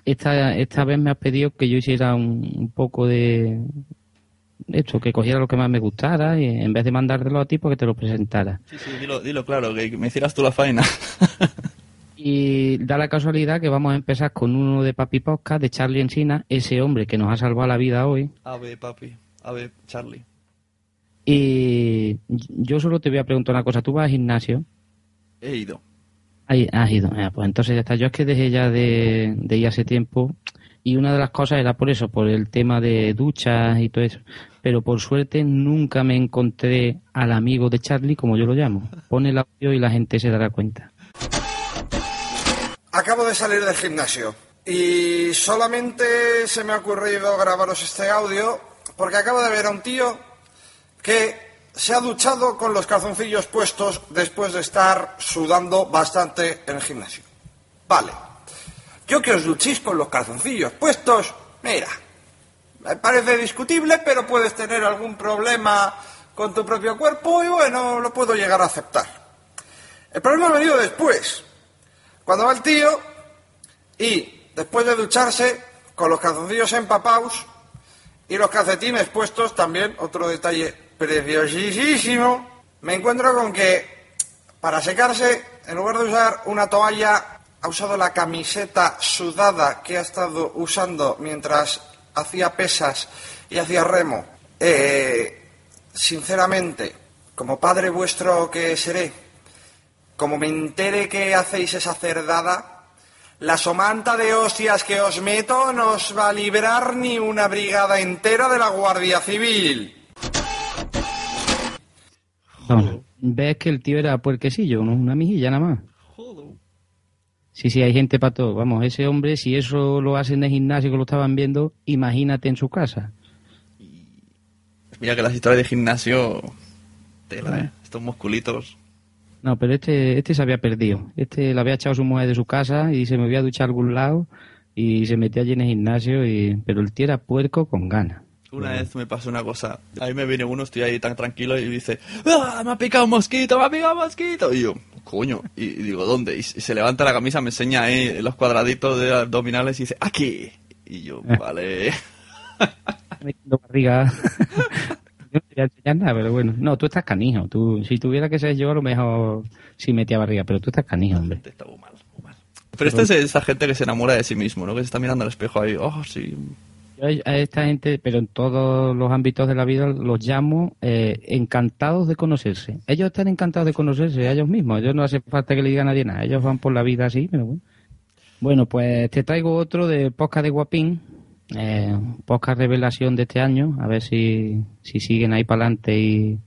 esta, esta vez me has pedido que yo hiciera un, un poco de esto, que cogiera lo que más me gustara y en vez de mandártelo a ti, pues que te lo presentara. Sí, sí, dilo, dilo claro, que me hicieras tú la faena. *laughs* Y da la casualidad que vamos a empezar con uno de Papi Podcast, de Charlie Encina, ese hombre que nos ha salvado la vida hoy. Ave, papi. Ave, Charlie. Y yo solo te voy a preguntar una cosa, ¿tú vas al gimnasio? He ido. Ahí, has ido. Ah, pues entonces ya está. Yo es que dejé ya de, de ir hace tiempo y una de las cosas era por eso, por el tema de duchas y todo eso. Pero por suerte nunca me encontré al amigo de Charlie, como yo lo llamo. Pone el audio y la gente se dará cuenta. Acabo de salir del gimnasio y solamente se me ha ocurrido grabaros este audio porque acabo de ver a un tío que se ha duchado con los calzoncillos puestos después de estar sudando bastante en el gimnasio. Vale. Yo que os duchéis con los calzoncillos puestos, mira, me parece discutible, pero puedes tener algún problema con tu propio cuerpo y bueno, lo puedo llegar a aceptar. El problema ha venido después, cuando va el tío y después de ducharse con los calzoncillos empapados y los calcetines puestos también, otro detalle preciosísimo, me encuentro con que para secarse, en lugar de usar una toalla, ha usado la camiseta sudada que ha estado usando mientras hacía pesas y hacía remo. Eh, sinceramente, como padre vuestro que seré, como me entere que hacéis esa cerdada, la somanta de hostias que os meto no os va a librar ni una brigada entera de la Guardia Civil. Ves que el tío era puerquesillo, ¿no? una mijilla nada más. Sí, sí, hay gente para todo. Vamos, ese hombre, si eso lo hacen en el gimnasio que lo estaban viendo, imagínate en su casa. Mira que las historias de gimnasio. Tela, ¿eh? Estos musculitos. No, pero este, este se había perdido. Este le había echado su mujer de su casa y se me había duchar a algún lado y se metió allí en el gimnasio, y... pero el tío era puerco con ganas. Una vez me pasó una cosa. Ahí me viene uno, estoy ahí tan tranquilo y dice: ¡Ah, me ha picado un mosquito, me ha picado un mosquito! Y yo, coño. Y, y digo, ¿dónde? Y, se levanta la camisa, me enseña ahí los cuadraditos de abdominales y dice: ¡Aquí! Y yo, vale. *laughs* metiendo barriga. *laughs* Yo no te voy a enseñar nada, pero bueno. No, tú estás canijo. Tú, si tuviera que ser yo, a lo mejor sí metía barriga, pero tú estás canijo, hombre. Está muy mal, muy mal. Pero esta es esa gente que se enamora de sí mismo, ¿no? Que se está mirando al espejo ahí, oh, sí. A esta gente, pero en todos los ámbitos de la vida, los llamo eh, encantados de conocerse. Ellos están encantados de conocerse, ellos mismos. Ellos no hace falta que le diga a nadie nada. Ellos van por la vida así, pero bueno. Bueno, pues te traigo otro de podcast de Guapín, eh, podcast revelación de este año, a ver si, si siguen ahí para adelante y,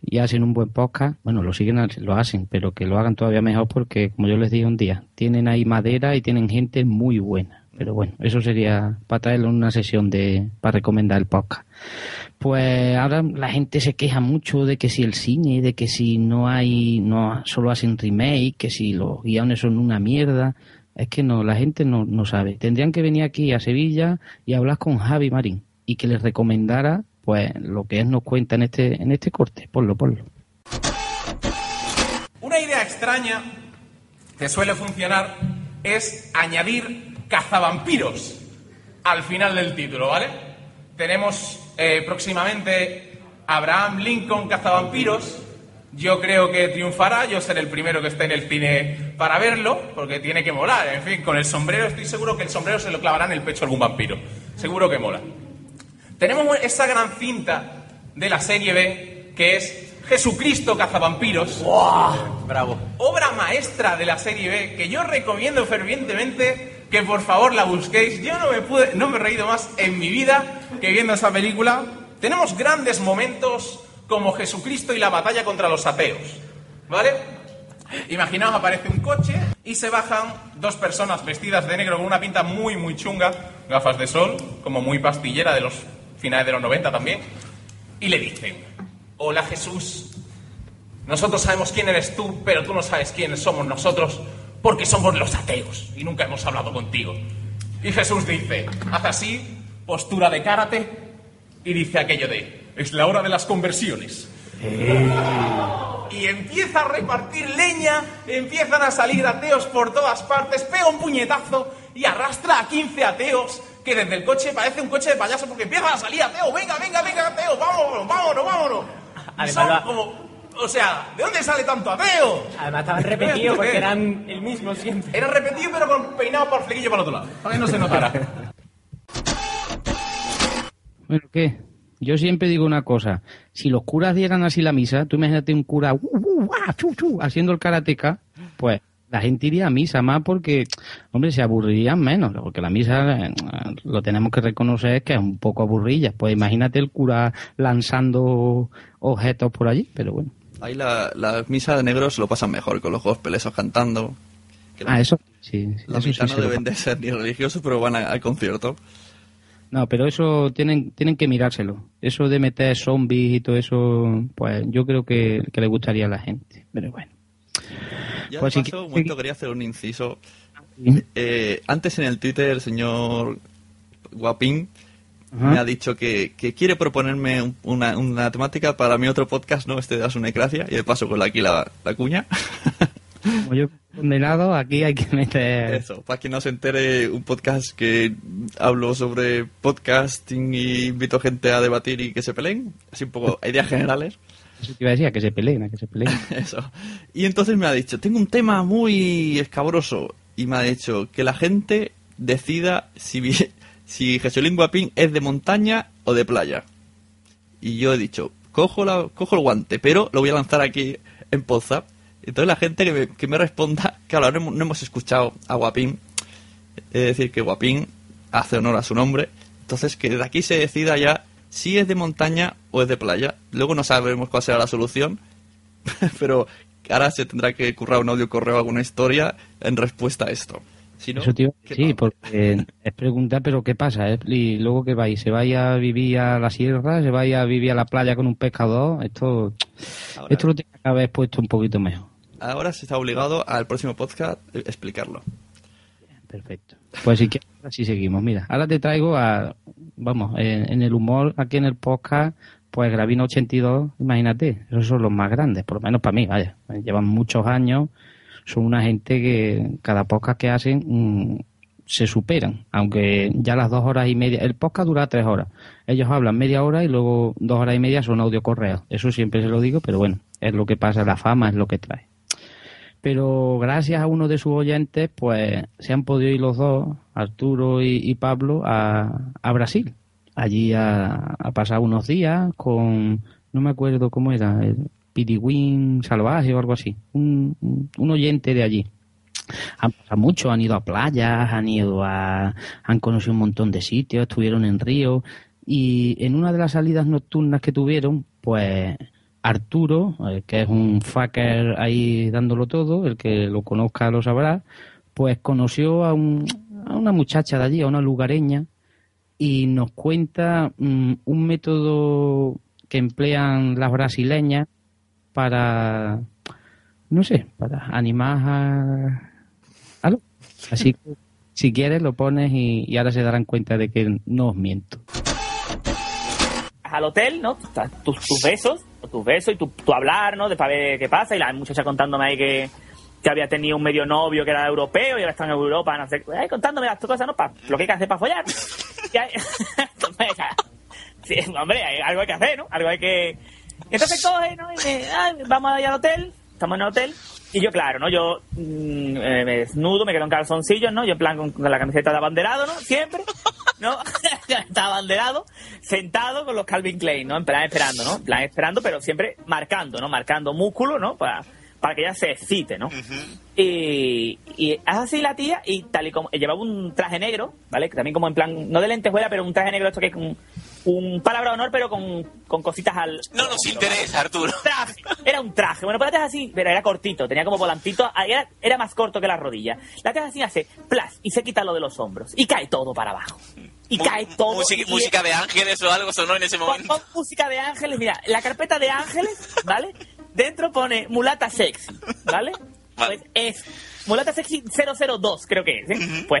y hacen un buen podcast. Bueno, lo siguen, lo hacen, pero que lo hagan todavía mejor porque, como yo les dije un día, tienen ahí madera y tienen gente muy buena. Pero bueno, eso sería para traerlo en una sesión de para recomendar el podcast. Pues ahora la gente se queja mucho de que si el cine, de que si no hay, no solo hacen remake, que si los guiones son una mierda. Es que no, la gente no, no sabe. Tendrían que venir aquí a Sevilla y hablar con Javi Marín y que les recomendara pues lo que él nos cuenta en este, en este corte. Ponlo, ponlo. Una idea extraña que suele funcionar es añadir cazavampiros al final del título, ¿vale? Tenemos eh, próximamente Abraham Lincoln cazavampiros. Yo creo que triunfará, yo seré el primero que esté en el cine para verlo, porque tiene que molar. En fin, con el sombrero estoy seguro que el sombrero se lo clavará en el pecho a algún vampiro. Seguro que mola. Tenemos esa gran cinta de la serie B, que es Jesucristo cazavampiros. Bravo. Obra maestra de la serie B, que yo recomiendo fervientemente que por favor la busquéis. Yo no me, pude, no me he reído más en mi vida que viendo esa película. Tenemos grandes momentos como Jesucristo y la batalla contra los ateos. ¿Vale? Imaginaos, aparece un coche y se bajan dos personas vestidas de negro con una pinta muy, muy chunga, gafas de sol, como muy pastillera de los finales de los 90 también, y le dicen, hola Jesús, nosotros sabemos quién eres tú, pero tú no sabes quiénes somos nosotros, porque somos los ateos y nunca hemos hablado contigo. Y Jesús dice, haz así, postura de karate, y dice aquello de, es la hora de las conversiones. Y empieza a repartir leña, empiezan a salir ateos por todas partes, pega un puñetazo y arrastra a 15 ateos que desde el coche parece un coche de payaso porque empiezan a salir ateos, venga, venga, venga, ateos, vámonos, vámonos, vámonos. Además, son como, o sea, ¿de dónde sale tanto ateo? Además estaban repetidos porque *laughs* eran el mismo siempre. Era repetido pero con peinado para el flequillo para el otro lado, para que no se notara. Bueno, ¿qué? Yo siempre digo una cosa. Si los curas dieran así la misa, tú imagínate un cura uh, uh, ah, chu, chu, haciendo el karateca, pues la gente iría a misa más porque, hombre, se aburrirían menos. Porque la misa, eh, lo tenemos que reconocer, que es un poco aburrilla. Pues imagínate el cura lanzando objetos por allí, pero bueno. Ahí la, la misa de negros lo pasan mejor, con los gospel esos cantando. Que Ah, eso sí. La eso mitad sí no deben de ser ni religiosos, pero van a- al concierto. No, pero eso tienen, tienen que mirárselo. Eso de meter zombies y todo eso, pues yo creo que, que le gustaría a la gente. Pero bueno. Ya Pues de paso, qui- un momento quería hacer un inciso. Eh, antes en el Twitter el señor Guapín Ajá. me ha dicho que, que quiere proponerme un- una, una temática para mi otro podcast, ¿no? Este de Asunecracia, y de paso con aquí la, la cuña. Como yo condenado, aquí hay que meter... Eso, para que no se entere un podcast que hablo sobre podcasting y invito gente a debatir y que se peleen, así un poco *laughs* ideas generales. Eso te iba a decir, a que se peleen, a que se peleen. *laughs* Eso. Y entonces me ha dicho, tengo un tema muy escabroso. Y me ha dicho que la gente decida si, si Jesulín Guapín es de montaña o de playa. Y yo he dicho, cojo, la, cojo el guante, pero lo voy a lanzar aquí en Podzap. Entonces la gente que me, que me responda, *laughs* claro, no no hemos escuchado a Guapín. Es decir, que Guapín hace honor a su nombre. Entonces que de aquí se decida ya si es de montaña o es de playa. Luego no sabemos cuál será la solución, *laughs* pero ahora se tendrá que currar un audio correo alguna historia en respuesta a esto. Si no, Eso, tío, ¿qué sí, porque es preguntar, pero ¿qué pasa? eh? Y luego que vais, ¿se vaya a vivir a la sierra? ¿Se vaya a vivir a la playa con un pescador? Esto, esto lo tiene que haber puesto un poquito mejor. ahora se está obligado al próximo podcast explicarlo. Perfecto. Pues si quieres, así seguimos. Mira, ahora te traigo a, vamos, en, en el humor, aquí en el podcast, pues Gravina 82, imagínate, esos son los más grandes, por lo menos para mí, vaya. Llevan muchos años, son una gente que cada podcast que hacen mm, se superan, aunque ya las dos horas y media, el podcast dura tres horas, ellos hablan media hora y luego dos horas y media son audio correos, eso siempre se lo digo, pero bueno, es lo que pasa, la fama es lo que trae. Pero gracias a uno de sus oyentes, pues se han podido ir los dos, Arturo y, y Pablo, a, a Brasil. Allí a, a pasar unos días con, no me acuerdo cómo era, el Pidigüín salvaje o algo así, un oyente de allí. Han pasado mucho, han ido a playas, han ido a, han conocido un montón de sitios, estuvieron en Río y en una de las salidas nocturnas que tuvieron, pues Arturo, eh, que es un fucker ahí dándolo todo, el que lo conozca lo sabrá, pues conoció a, un- a una muchacha de allí, a una lugareña, y nos cuenta mm, un método que emplean las brasileñas para, no sé, para animar a... algo. Así que si quieres lo pones y, y ahora se darán cuenta de que no os miento. al hotel, ¿no? Tus, tus- besos, tus besos y tu, tu hablar, ¿no? De para ver qué pasa. Y la muchacha contándome ahí que, que había tenido un medio novio que era europeo y ahora está en Europa, no sé. Ay, contándome las cosas, ¿no? Pa, lo que hay que hacer para follar. *laughs* Ahí- *laughs* sí, hombre, hay- algo hay que hacer, ¿no? Algo hay que. Entonces coge, ¿no? Y me, ay, vamos a ir al hotel, estamos en el hotel. Y yo, claro, ¿no? Yo mm, eh, me desnudo, me quedo en calzoncillos, ¿no? Yo en plan con, con la camiseta de abanderado, ¿no? Siempre, ¿no? *laughs* Está abanderado, sentado con los Calvin Klein, ¿no? En plan esperando, ¿no? En plan esperando, pero siempre marcando, ¿no? Marcando músculo, ¿no? Para, para que ella se excite, ¿no? Y, y así la tía y tal y como llevaba un traje negro, ¿vale? Que también como en plan, no de lentejuela, pero un traje negro esto que es con un palabra de honor, pero con, con cositas al... No nos interesa, Arturo. Traje. Era un traje. Bueno, pues la tía así, pero era cortito, tenía como volantito, ah, era, era más corto que la rodilla. La tía así hace plas y se quita lo de los hombros y cae todo para abajo. Y cae todo. Música, música de ángeles o algo sonó en ese momento. Pon música de ángeles, mira, la carpeta de ángeles, ¿vale? Dentro pone mulata sexy, ¿vale? Pues es mulata sexy 002, creo que es, ¿eh? Pues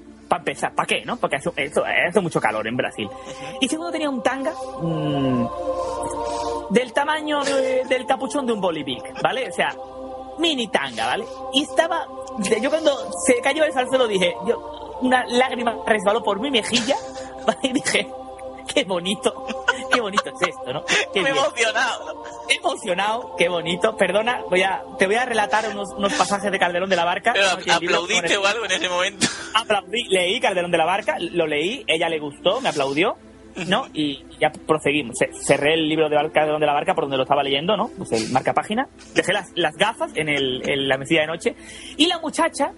Para empezar, ¿para qué, no? Porque hace, hace mucho calor en Brasil. Y segundo tenía un tanga mm, del tamaño de- del capuchón de un bolivic, ¿vale? O sea, mini tanga, ¿vale? Y estaba, yo cuando se cayó el salsero dije, yo, una lágrima resbaló por mi mejilla, *laughs* ¿vale? Y dije, *laughs* qué bonito, qué bonito es esto, ¿no? Qué Me he emocionado. emocionado, qué bonito. Perdona, voy a, te voy a relatar unos, unos pasajes de Calderón de la Barca. Pero, ¿Aplaudiste o algo en ese momento? *laughs* Aplaudí, leí Calderón de la Barca, lo leí, ella le gustó, me aplaudió, ¿no? Y ya proseguimos. Ce- Cerré el libro de Bar- Calderón de la Barca por donde lo estaba leyendo, ¿no? Pues el marca página. Dejé las, las gafas en, el, en la mesilla de noche. Y la muchacha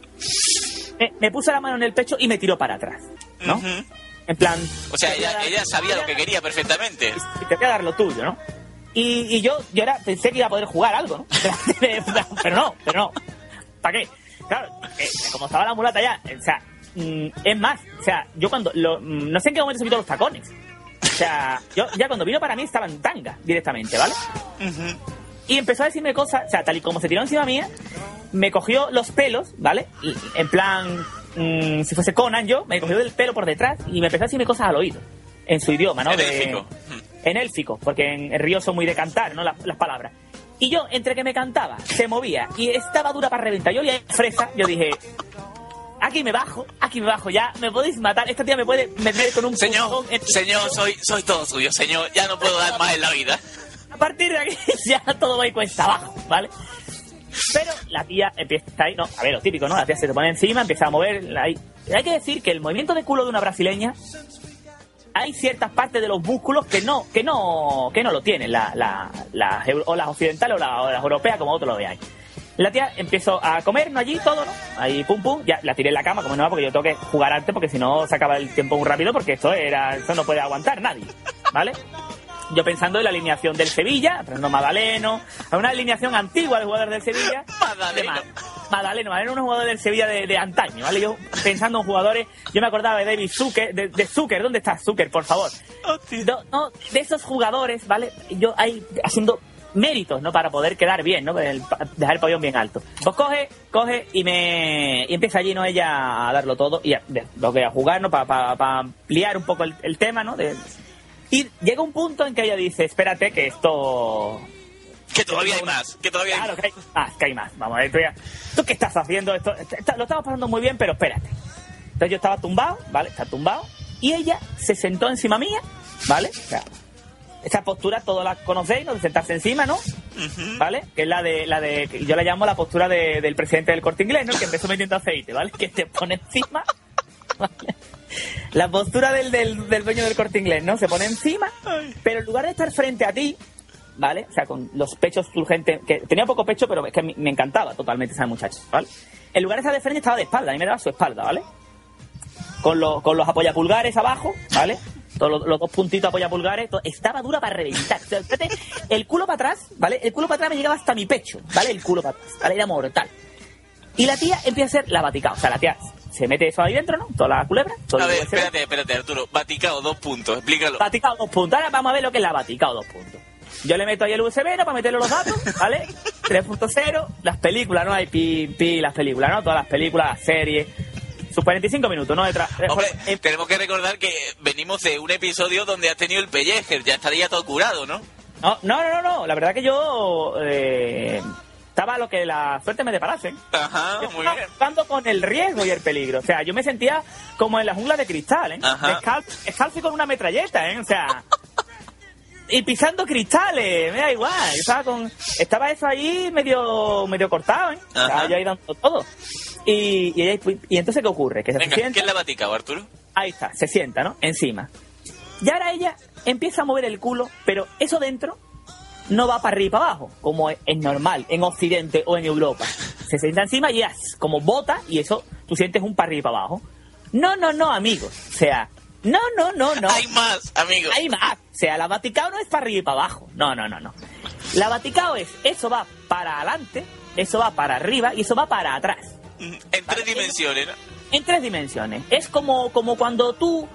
me, me puso la mano en el pecho y me tiró para atrás, ¿no? En plan, O sea, ella, ella sabía lo que quería perfectamente. te voy a dar lo tuyo, ¿no? Y, y yo, yo era, pensé que iba a poder jugar algo, ¿no? *laughs* pero no, pero no. ¿Para qué? Claro, eh, como estaba la mulata ya, o sea, mm, es más, o sea, yo cuando, lo- mm, no sé en qué momento se quitó los tacones. O sea, yo ya cuando vino para mí estaba en tanga directamente, ¿vale? Y empezó a decirme cosas, o sea, tal y como se tiró encima mía, me cogió los pelos, ¿vale? Y, en plan, mm, si fuese Conan yo, me cogió del pelo por detrás y me empezó a decirme cosas al oído, en su idioma, ¿no? En élfico. en élfico, porque en el río son muy de cantar, ¿no? Las, las palabras. Y yo, entre que me cantaba, se movía y estaba dura para reventar. Yo olía fresa, yo dije, aquí me bajo, aquí me bajo ya, me podéis matar, esta tía me puede meter con un Señor, en- señor, soy, soy todo suyo, señor. Ya no puedo dar más en la vida. A partir de aquí *laughs* ya todo va y cuesta abajo, ¿vale? Pero la tía empieza ahí, no, a ver, lo típico, ¿no? La tía se te pone encima, empieza a mover. Ahí. Hay que decir que el movimiento de culo de una brasileña hay ciertas partes de los músculos que no, que no, que no lo tienen la, la, euro- o las occidentales o, la- o las europeas, como vosotros lo veáis. La tía empezó a comer, ¿no? Allí todo, ¿no? Ahí pum pum, ya la tiré en la cama, como no, porque yo tengo que jugar antes, porque si no se acaba el tiempo muy rápido, porque esto era, esto no puede aguantar nadie, ¿vale? Yo pensando en la alineación del Sevilla, Fernando Madaleno, a una alineación antigua del jugador del Sevilla. Madaleno. Madaleno, Madaleno es un jugador del Sevilla de, de antaño, ¿vale? Yo pensando en jugadores, yo me acordaba de David Zucker, de, de Zucker, ¿dónde está Zucker, por favor? No, no, de esos jugadores, ¿vale? Yo ahí haciendo méritos, ¿no? Para poder quedar bien, ¿no? El pa- dejar el pabellón bien alto. Pues coge, coge y me y empieza allí, ¿no? Ella a darlo todo y a, de- lo que a jugar, ¿no? Para ampliar un poco el, el tema, ¿no? De- y llega un punto en que ella dice, espérate que esto... Que todavía hay más, que todavía hay Claro, que hay más, que hay más. Vamos a ver, tú, ya- ¿tú qué estás haciendo? Esto, está- lo estamos pasando muy bien, pero espérate. Entonces yo estaba tumbado, ¿vale? Está tumbado. Y ella se sentó encima mía, ¿vale? O sea, esa postura todos la conocéis, ¿no? De sentarse encima, ¿no? ¿Vale? Que es la de, la de, yo la llamo la postura de- del presidente del corte inglés, ¿no? Que empezó metiendo aceite, ¿vale? *laughs* Que te pone encima. ¿vale? La postura del, del, del dueño del corte inglés, ¿no? Se pone encima, pero en lugar de estar frente a ti, ¿vale? O sea, con los pechos turgentes, que tenía poco pecho, pero es que me encantaba totalmente esa muchacha, ¿vale? En lugar de estar de frente estaba de espalda, a mí me daba su espalda, ¿vale? Con, los con los apoyapulgares abajo, ¿vale? Todos los, los dos puntitos apoyapulgares, todo- estaba dura para reventar. O sea, el culo para atrás, ¿vale? El culo para atrás me llegaba hasta mi pecho, ¿vale? El culo para atrás, ¿vale? Era mortal. Y la tía empieza a hacer la baticada. O sea, la tía se mete eso ahí dentro, ¿no? Toda la culebra. todo A ver, espérate, espérate, Arturo. Vaticado, dos puntos, explícalo. Vaticado dos puntos. Ahora vamos a ver lo que es la Vaticado dos puntos. Yo le meto ahí el USB, ¿no? Para meterle los datos, ¿vale? *laughs* 3.0, las películas, ¿no? Hay pi, pi, las películas, ¿no? Todas las películas, las series. Sus 45 minutos, ¿no? Detrás. Hombre, tenemos que recordar que venimos de un episodio donde has tenido el pellejer, ya estaría todo curado, ¿no? No, no, no, no, no. La verdad que yo eh, estaba lo que la suerte me deparase. Ajá, Yo muy estaba bien. jugando con el riesgo y el peligro. O sea, yo me sentía como en la jungla de cristal, ¿eh? Ajá. Y con una metralleta, ¿eh? O sea... Y pisando cristales, me da igual. Yo estaba con... Estaba eso ahí medio medio cortado, ¿eh? Ajá. Estaba yo ahí dando todo. Y, y, y entonces, ¿qué ocurre? Que se Venga, sienta... ¿qué es la Vaticado, Arturo? Ahí está, se sienta, ¿no? Encima. Y ahora ella empieza a mover el culo, pero eso dentro no va para arriba y para abajo, como es es normal en Occidente o en Europa. Se sienta encima y es como bota y eso tú sientes un para arriba y para abajo. No, no, no, amigos. O sea, no, no, no, no. Hay más, amigo. Hay más. O sea, la Vaticao no es para arriba y para abajo. No, no, no, no. La Vaticao es, eso va para adelante, eso va para arriba y eso va para atrás En tres dimensiones, ¿no? en tres dimensiones. Es como, como cuando tú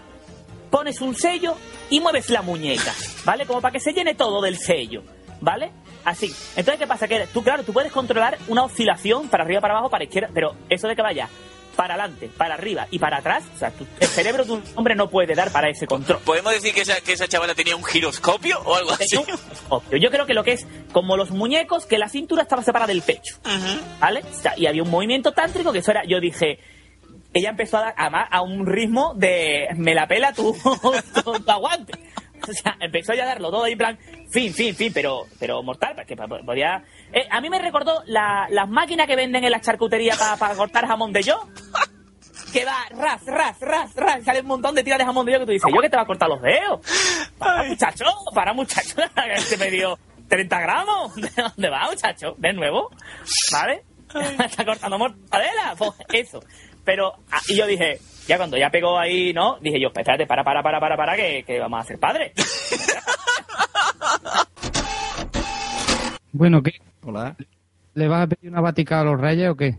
pones un sello y mueves la muñeca, ¿vale? Como para que se llene todo del sello, ¿vale? Así. Entonces, ¿qué pasa? Que tú, claro, tú puedes controlar una oscilación para arriba, para abajo, para izquierda, pero eso de que vaya para adelante, para arriba y para atrás, o sea, tu- el cerebro de un hombre no puede dar para ese control. ¿Podemos decir que esa, que esa chavala tenía un giroscopio o algo así? Yo creo que lo que es como los muñecos, que la cintura estaba separada del pecho. ¿Vale? O sea, y había un movimiento tántrico que eso era, yo dije, ella empezó a dar a, un ritmo de me la pela tu, tu, tu aguante. *laughs* O sea, empezó ya a darlo todo ahí en plan, fin, fin, fin, pero, pero mortal, porque pa- podía... Eh, a mí me recordó la- las máquinas que venden en la charcutería para cortar jamón de yo. Que va ras, ras, ras, ras, sale un montón de tiras de jamón de yo que tú dices, yo que te va a cortar los dedos. Para muchacho, para muchacho, *laughs* este me dio 30 gramos. *laughs* ¿De dónde va, muchacho? De nuevo, ¿vale? Está cortando mortadela, pues eso. Pero, ah, y yo dije, ya cuando ya pegó ahí, ¿no? Dije yo, espérate, para, para, para, para, para, que, que vamos a ser padres. *laughs* Bueno, ¿qué? Hola. ¿Le vas a pedir una vatica a los reyes o qué?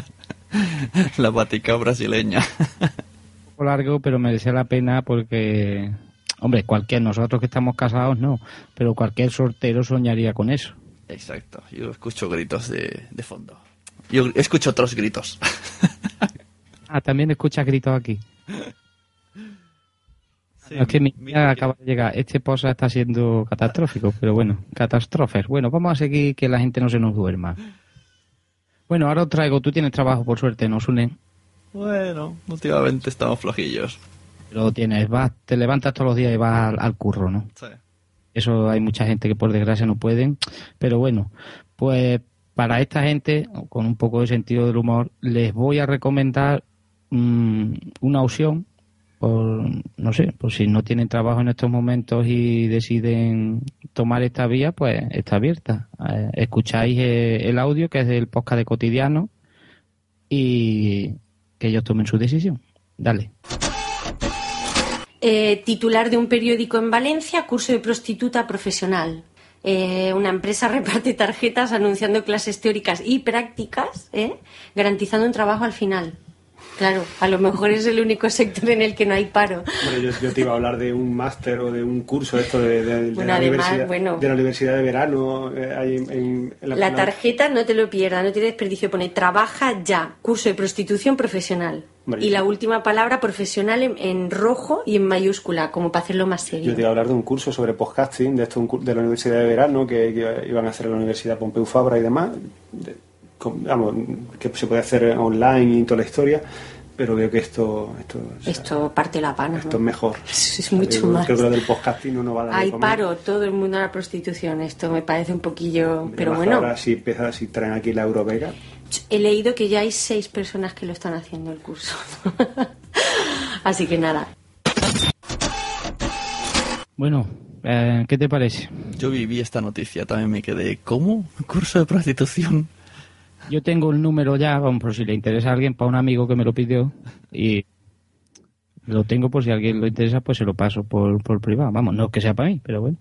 *laughs* La vatica brasileña. Un poco largo, pero merecía la pena porque, hombre, cualquier, nosotros que estamos casados no, pero cualquier soltero soñaría con eso. Exacto. Yo escucho gritos de, de fondo. Yo escucho otros gritos. *laughs* Ah, también escuchas gritos aquí. es que mi hija acaba de llegar. Este posa está siendo catastrófico, pero bueno, catástrofes. Bueno, vamos a seguir que la gente no se nos duerma. Bueno, ahora os traigo, tú tienes trabajo por suerte, ¿no, Sune? Bueno, últimamente estamos flojillos. Pero tienes, vas, te levantas todos los días y vas al, al curro, ¿no? Sí. Eso hay mucha gente que por desgracia no pueden. Pero bueno, pues para esta gente, con un poco de sentido del humor, les voy a recomendar mm, una opción, por, no sé, por si no tienen trabajo en estos momentos y deciden tomar esta vía, pues está abierta. Eh, escucháis eh, el audio que es del podcast de cotidiano y que ellos tomen su decisión. Dale. Eh, titular de un periódico en Valencia, curso de prostituta profesional. Eh, una empresa *laughs* reparte tarjetas anunciando clases teóricas y prácticas, ¿eh? garantizando un trabajo al final. Claro, a lo mejor es el único sector en el que no hay paro. Hombre, yo, yo te iba a hablar de un máster o de un curso esto de, de- de Bueno, la, además, universidad, bueno. de la universidad de verano. eh, ahí en, en- en La tarjeta no te lo pierdas, no tiene desperdicio. Pone trabaja ya, curso de prostitución profesional. Y la última palabra profesional en, en rojo y en mayúscula, como para hacerlo más serio. Yo te iba a hablar de un curso sobre podcasting, de esto de la Universidad de Verano, que, que iban a hacer en la Universidad Pompeu Fabra y demás. de- con- vamos, que se puede hacer online y toda la historia, pero veo que esto, esto, o sea, Esto parte la pana. esto ¿no? es mejor. *laughs* Es mucho más. Creo que lo del podcasting no va a dar Hay paro, todo el mundo a la prostitución. Esto me parece un poquillo. Pero bueno, Ahora si, empieza, si traen aquí la Eurovega, he leído que ya hay seis personas que lo están haciendo el curso. *laughs* Así que nada. Bueno, eh, ¿qué te parece? Yo viví esta noticia, también me quedé, ¿cómo? ¿Curso de prostitución? Yo tengo el número ya, vamos, por si le interesa a alguien, para un amigo que me lo pidió y lo tengo por si a alguien lo interesa, pues se lo paso por, por privado. Vamos, no que sea para mí, pero bueno.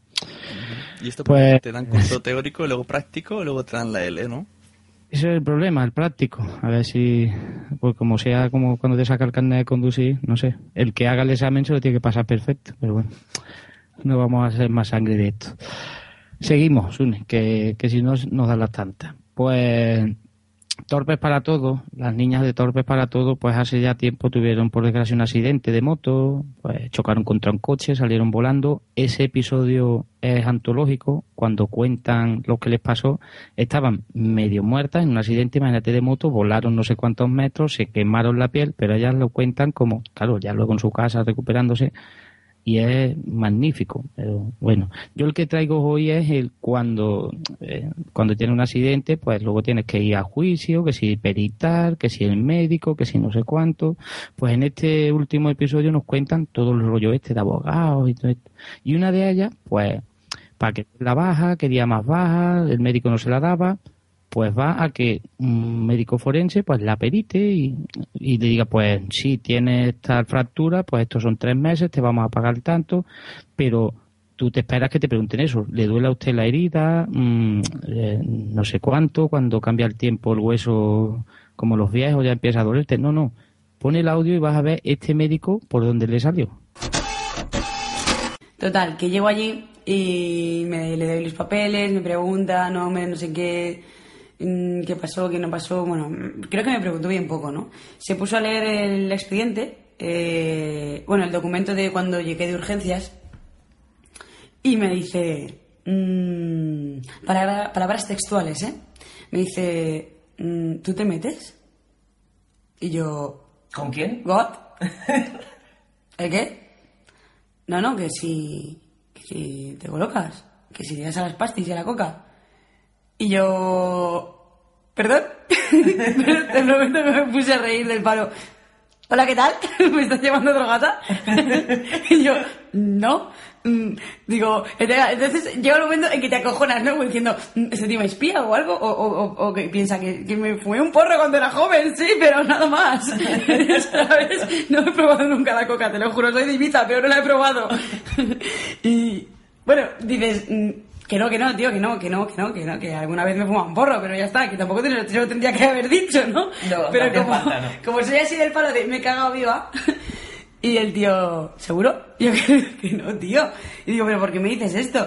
Y esto Pues- te dan curso teórico, luego práctico, luego te dan la L, ¿no? Ese es el problema, el práctico. A ver si, pues como sea, como cuando te saca el carnet de conducir, no sé. El que haga el examen se lo tiene que pasar perfecto, pero bueno. No vamos a hacer más sangre de esto. Seguimos, Sune, que, que si no nos da las tantas. Pues Torpes para Todo, las niñas de Torpes para Todo, pues hace ya tiempo tuvieron por desgracia un accidente de moto, pues chocaron contra un coche, salieron volando. Ese episodio es antológico, cuando cuentan lo que les pasó, estaban medio muertas en un accidente, imagínate, de moto, volaron no sé cuántos metros, se quemaron la piel, pero ellas lo cuentan como, claro, ya luego en su casa recuperándose, y es magnífico. Pero bueno, yo el que traigo hoy es el cuando eh, cuando tiene un accidente, pues luego tienes que ir a juicio, que si peritar, que si el médico, que si no sé cuánto. Pues en este último episodio nos cuentan todo el rollo este de abogados y todo esto. Y una de ellas, pues, para que la baja, quería más baja, el médico no se la daba, pues va a que un médico forense pues la perite y, y le diga pues sí tiene esta fractura pues estos son tres meses te vamos a pagar tanto pero tú te esperas que te pregunten eso. Le duele a usted la herida Mm, eh, no sé cuánto cuando cambia el tiempo el hueso como los viejos ya empieza a dolerte. No no. Pone el audio y vas a ver este médico por donde le salió. Total, que llego allí y me, le doy los papeles, me pregunta, no, me, no sé qué, qué pasó, qué no pasó. Bueno, mm, creo que me preguntó bien poco, ¿no? Se puso a leer el expediente, eh, bueno, el documento de cuando llegué de urgencias y me dice, mm, palabra- palabras textuales, ¿eh? Me dice, mm, ¿tú te metes? Y yo... ¿Con quién? ¿God? *laughs* ¿El qué? No, no, que si, que si te colocas, que si tiras a las pastis y a la coca. Y yo... ¿Perdón? *laughs* Te prometo que me puse a reír del palo. Hola, ¿qué tal? *laughs* ¿Me estás llamando drogata? *laughs* y yo, no. Mm, Digo, entonces llega el momento en que te acojonas, ¿no? Diciendo, "Mm, ¿este tío me espía o algo? O, o- que piensa que, me fumé un porro cuando era joven, sí, pero nada más. ¿Sabes? No he probado nunca la coca, te lo juro, soy de Ibiza, pero no la he probado. y, bueno, dices, mm, que no, que no, tío, que no, que no, que no, que no, que alguna vez me fuma un porro, pero ya está, que tampoco te lo, te lo tendría que haber dicho, ¿no? No, pero como, falta, ¿no? como soy así del palo de me he cagado viva, *laughs* y el tío, ¿seguro? Y yo, *laughs* que, que no, tío. Y digo, ¿pero por qué me dices esto?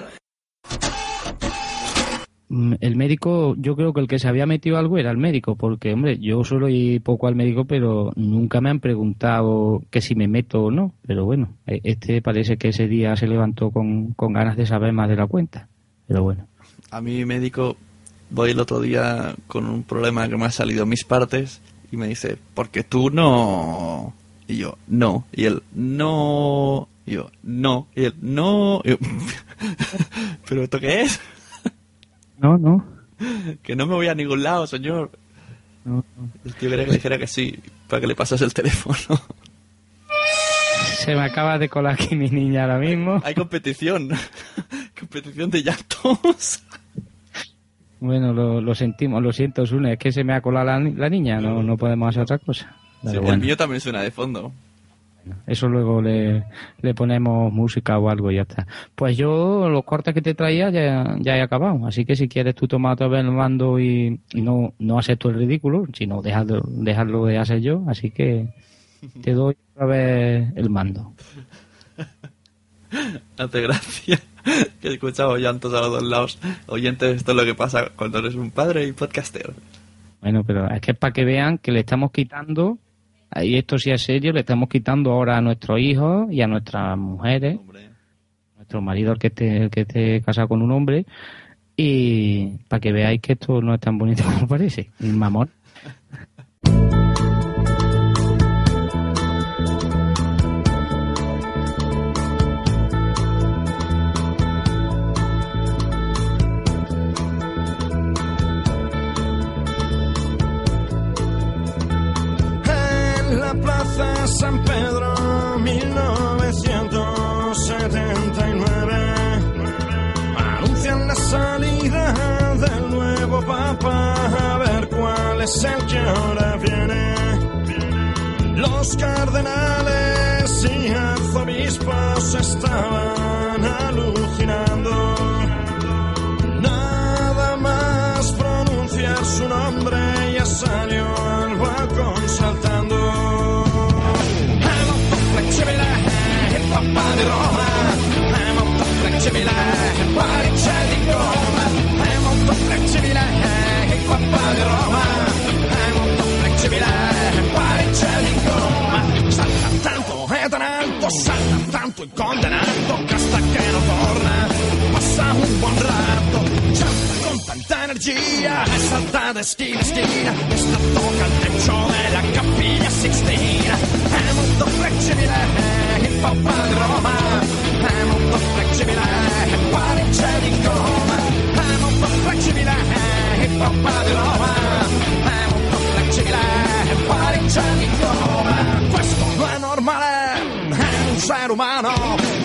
Mm, El médico, yo creo que el que se había metido algo era el médico, porque, hombre, yo suelo ir poco al médico, pero nunca me han preguntado que si me meto o no. Pero bueno, eh, este parece que ese día se levantó con, con ganas de saber más de la cuenta. Pero bueno. A mi médico voy el otro día con un problema que me ha salido en mis partes y me dice, porque tú no... Y yo, no. Y él, no. Y yo, no. Y él, no. Y yo, *laughs* ¿pero esto qué es? No, no. *laughs* Que no me voy a ningún lado, señor. no. El tío quería que le dijera que sí, para que le pasase el teléfono. Se me acaba de colar aquí mi niña ahora mismo. Hay competición. Competición de llantos. *laughs* Bueno, lo, lo sentimos, lo siento, Sune, es que se me ha colado la, ni- la niña, no, no podemos hacer otra cosa. Sí, El mío también suena de fondo. eso luego le, le ponemos música o algo y ya está. Pues yo los cortes que te traía ya, ya he acabado, así que si quieres tú tomar otra vez el mando y, y no, no acepto el ridículo, sino dejarlo, dejarlo de hacer yo, así que te doy otra vez el mando. *laughs* Hace gracia *laughs* que he escuchado llantos a los dos lados. Oyentes, esto es lo que pasa cuando eres un padre y podcaster. Bueno, pero es que es para que vean que le estamos quitando, y esto sí es serio, le estamos quitando ahora a nuestros hijos y a nuestras mujeres, nuestro marido el que esté, el que esté casado con un hombre, y para que veáis que esto no es tan bonito *laughs* como parece, un mamón. San Pedro, 1979, anuncian la salida del nuevo Papa. A ver cuál es el que ahora viene. Los cardenales y arzobispos estaban alucinando. Nada más pronunciar su nombre ya salió Guariccia di Roma, è molto flexibile, che qua di Roma, è molto flexibile, guariccia di Roma, salta tanto ed tanto, salta tanto il condannato, casta che non torna, passa un buon rato, ciampa con tanta energia, è salta da schiena a schiena, è stato calpeggione, la capiglia sixtina, è molto flexibile, papà di Roma. È molto flexibile, pare c'è di gomma. È molto flexibile, il papà di Roma. È molto flexibile, pare c'è di gomma. Questo non è normale, è un essere umano.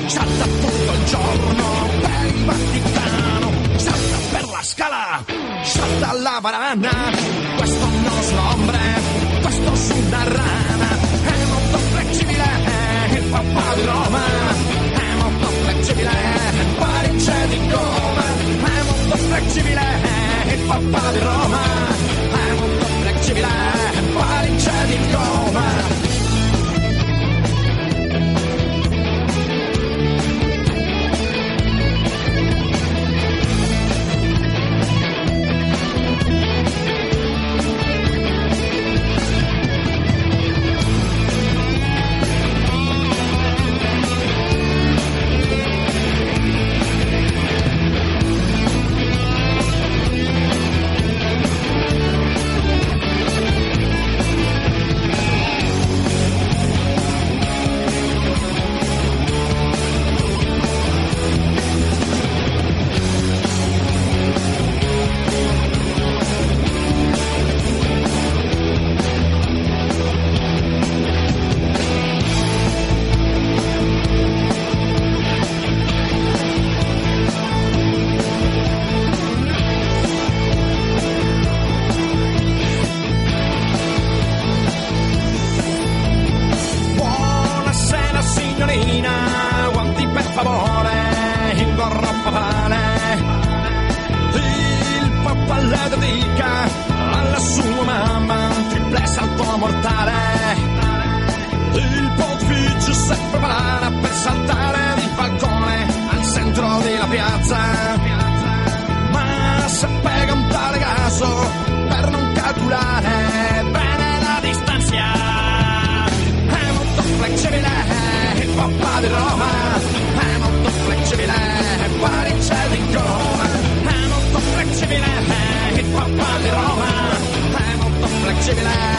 Salta tutto il giorno per il Vaticano. Salta per la scala, salta la barana. Papà di Roma, siamo un po' flexibile, pari c'è di come, siamo un po' flexibile, il popolo di Roma, siamo un po' flexibile, pari c'è di come. colpo mortale. Il pontificio si prepara per saltare il falcone al centro della piazza. Ma se pega un tale caso per non calcolare bene la distanza. È molto flexibile, il poppa di Roma. È molto flexibile, fuori c'è di coma. È molto flexibile, il poppa di Roma. È molto flexibile.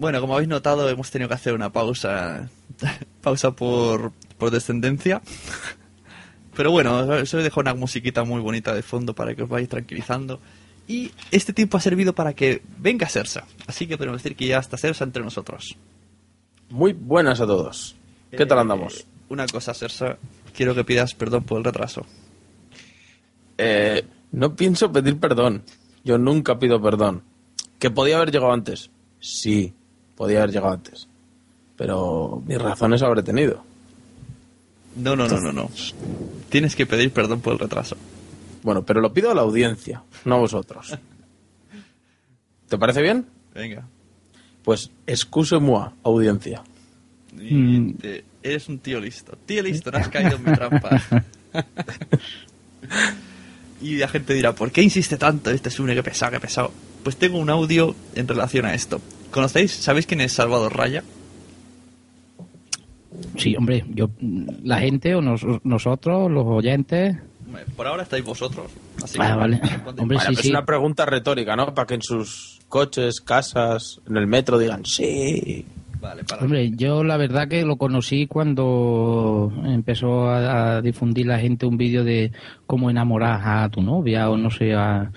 Bueno, como habéis notado, hemos tenido que hacer una pausa. *laughs* pausa por, por descendencia. Pero bueno, os he dejado una musiquita muy bonita de fondo para que os vayáis tranquilizando. Y este tiempo ha servido para que venga Sersa. Así que podemos decir que ya está Sersa entre nosotros. Muy buenas a todos. ¿Qué tal andamos? Eh, una cosa, Sersa. Quiero que pidas perdón por el retraso. Eh, no pienso pedir perdón. Yo nunca pido perdón. ¿Que podía haber llegado antes? Sí, podía haber llegado antes. Pero mis razones habré tenido. No, no, no, no, no. Tienes que pedir perdón por el retraso. Bueno, pero lo pido a la audiencia, no a vosotros. *laughs* ¿Te parece bien? Venga. Pues excuse-moi, audiencia. Y te- eres un tío listo. Tío listo, no has caído en mi trampa. *laughs* y la gente dirá, ¿por qué insiste tanto este Sune? Qué pesado, qué pesado. Pues tengo un audio en relación a esto. ¿Conocéis? ¿Sabéis quién es Salvador Raya? Sí, hombre, yo, la gente o nos- nosotros, los oyentes. Por ahora estáis vosotros. Así que Ah, vale. responded. *laughs* Hombre, Vale, sí, pues sí. una pregunta retórica, ¿no? Para que en sus coches, casas, en el metro digan sí. Vale, para. Hombre, yo la verdad que lo conocí cuando empezó a, a difundir la gente un vídeo de cómo enamorar a tu novia o no sé, a-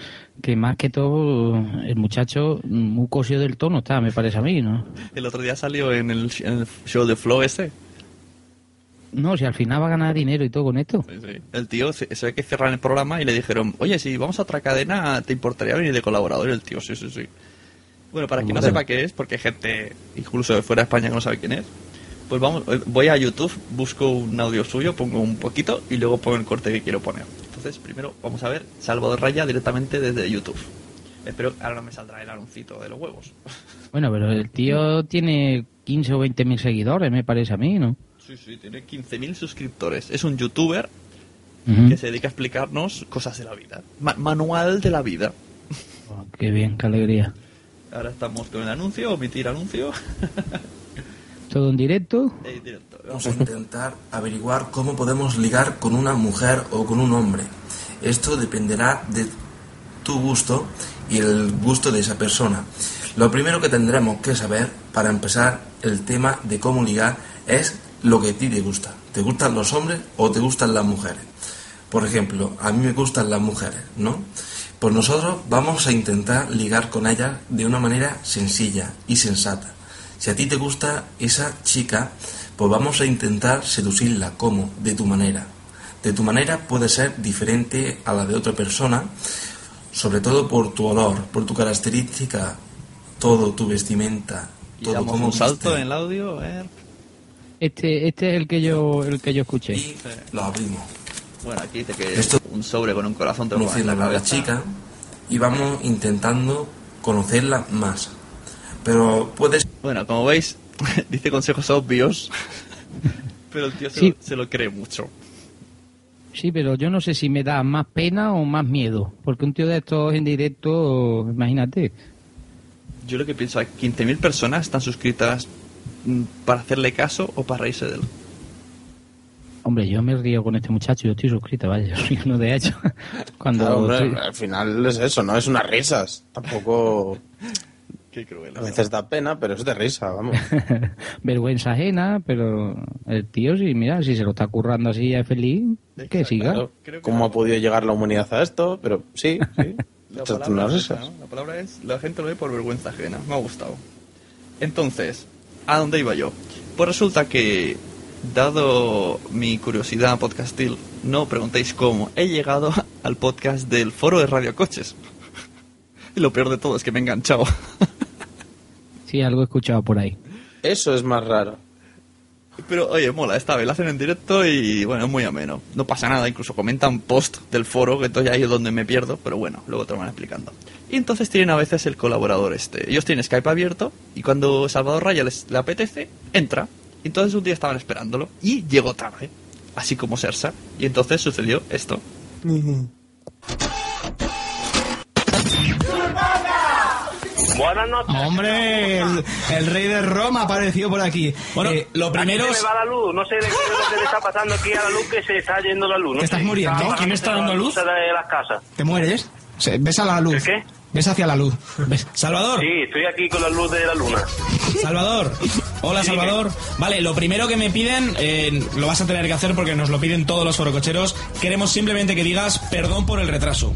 que más que todo el muchacho muy cosido del tono está, me parece a mí, ¿no? El otro día salió en el, en el show de Flow ese. No, si al final va a ganar dinero y todo con esto. Sí, sí. El tío se, se ve que cerraron el programa y le dijeron, oye, si vamos a otra cadena, ¿te importaría venir de colaborador? El tío, sí, sí, sí. Bueno, para quien no sepa qué es, porque hay gente, incluso de fuera de España, que no sabe quién es, pues vamos, eh, voy a YouTube, busco un audio suyo, pongo un poquito y luego pongo el corte que quiero poner. Entonces, primero vamos a ver Salvador Raya directamente desde YouTube. Espero ahora no me saldrá el anuncito de los huevos. *laughs* Bueno, pero el tío tiene 15 o 20 mil seguidores, me parece a mí, ¿no? Sí, sí, tiene 15.000 suscriptores. Es un youtuber que se dedica a explicarnos cosas de la vida. Ma- manual de la vida. *laughs* Oh, qué bien, qué alegría. Ahora estamos con el anuncio, omitir anuncio. *laughs* Todo en directo. Eh, directo. Vamos a intentar averiguar cómo podemos ligar con una mujer o con un hombre. Esto dependerá de tu gusto y el gusto de esa persona. Lo primero que tendremos que saber para empezar el tema de cómo ligar es lo que a ti te gusta. ¿Te gustan los hombres o te gustan las mujeres? Por ejemplo, a mí me gustan las mujeres, ¿no? Pues nosotros vamos a intentar ligar con ellas de una manera sencilla y sensata. Si a ti te gusta esa chica, pues vamos a intentar seducirla. ¿Cómo? De tu manera. De tu manera puede ser diferente a la de otra persona, sobre todo por tu olor, por tu característica, todo tu vestimenta, Y todo damos cómo un salto en el audio. A ver. Este, este es el que yo, el que yo escuché. Lo abrimos. Bueno, aquí dice que Esto- un sobre con un corazón te lo Conocer la, la chica y vamos intentando conocerla más. Pero puedes... Bueno, como veis, *laughs* dice consejos obvios, pero el tío se, Sí. lo, se lo cree mucho. Sí, pero yo no sé si me da más pena o más miedo. Porque un tío de estos en directo, imagínate. Yo lo que pienso, hay 15.000 personas están suscritas mm, para hacerle caso o para reírse de él. Hombre, yo me río con este muchacho, yo estoy suscrito, vaya, *laughs* yo soy uno de ellos. *laughs* Cuando Claro, hombre, estoy- al final es eso, ¿no? Es unas risas. Tampoco... Qué cruel. A veces da pena, pero es de risa, vamos. *laughs* vergüenza ajena, pero el tío, sí, mira, si se lo está currando así ya es feliz, que siga. Claro. ¿Cómo ha podido llegar la humanidad a esto? Pero sí, *laughs* sí. La palabra, es esa, risas. ¿no? La palabra es, la gente lo ve por vergüenza ajena. Me ha gustado. Entonces, ¿a dónde iba yo? Pues resulta que, dado mi curiosidad podcastil, no preguntéis cómo, he llegado *laughs* al podcast del foro de Radio Coches. *laughs* Y lo peor de todo es que me he enganchado. *laughs* Sí, algo he escuchado por ahí. Eso es más raro. Pero oye, mola, esta vez lo hacen en directo y bueno, es muy ameno. No pasa nada, incluso comentan post del foro, que entonces ahí es donde me pierdo, pero bueno, luego te lo van explicando. Y entonces tienen a veces el colaborador este. Ellos tienen Skype abierto y cuando Salvador Raya les, le apetece, entra. Y entonces un día estaban esperándolo y llegó tarde, así como Sersa. Y entonces sucedió esto. Buenas noches. Hombre, el, el rey de Roma apareció por aquí. Bueno, lo primero es... me va la luz. No sé de qué es lo que le está pasando aquí a la luz que se está yendo la luz. No ¿Te estás sé. muriendo? Está ¿Quién está dando luz? luces de las casas. ¿Te mueres? Ves a la luz. qué? Ves hacia la luz. ¿Ves? Salvador. Sí, estoy aquí con la luz de la luna. Salvador. Hola, Sí, Salvador. Vale, lo primero que me piden, eh, lo vas a tener que hacer porque nos lo piden todos los forococheros. Queremos simplemente que digas perdón por el retraso.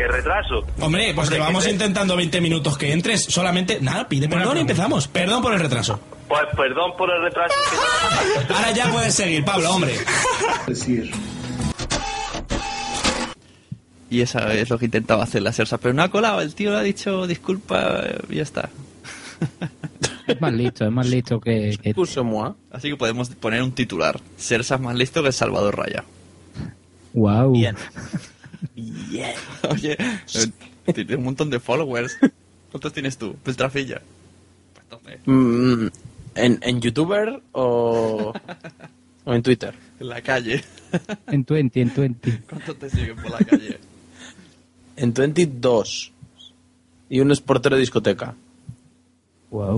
¿Qué retraso? Hombre, pues Hombre, llevamos que- intentando 20 minutos que entres. Solamente, nada, pide perdón y empezamos. Perdón por el retraso. Pues perdón por el retraso. que- *laughs* Ahora ya puedes seguir, Pablo, hombre. Y esa es lo que intentaba hacer la Sersa, pero no ha colado. El tío le ha dicho disculpa y ya está. Es más listo, es más listo que... que- Así que podemos poner un titular. Sersa es más listo que Salvador Raya. Wow. Bien. Oye, eh, tienes un montón de followers. ¿Cuántos tienes tú? Peltrafilla. Mm, ¿en, ¿En youtuber o, o en Twitter? En la calle. En 20, en 20. ¿Cuántos te siguen por la calle? En 22. Y un es portero de discoteca. Wow.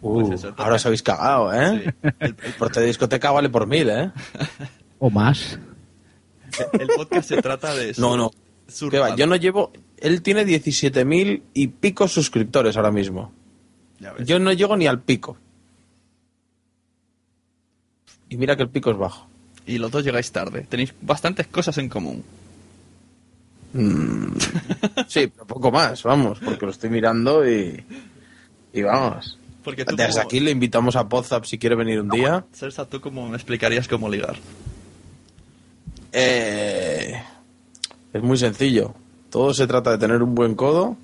Uh, Pues eso, ahora os habéis cagado, ¿eh? El, el portero de discoteca vale por mil, ¿eh? O más. El podcast se trata de eso. No, no. ¿Qué va? Yo no llevo... Él tiene 17.000 y pico suscriptores ahora mismo. Yo no llego ni al pico. Y mira que el pico es bajo. Y los dos llegáis tarde. Tenéis bastantes cosas en común. Mm, *laughs* sí, pero poco más, vamos, porque lo estoy mirando y... Y vamos. Porque tú Desde como- aquí le invitamos a Podzap si quiere venir un día. Sersa, ¿tú cómo me explicarías cómo ligar? Eh, es muy sencillo. Todo se trata de tener un buen codo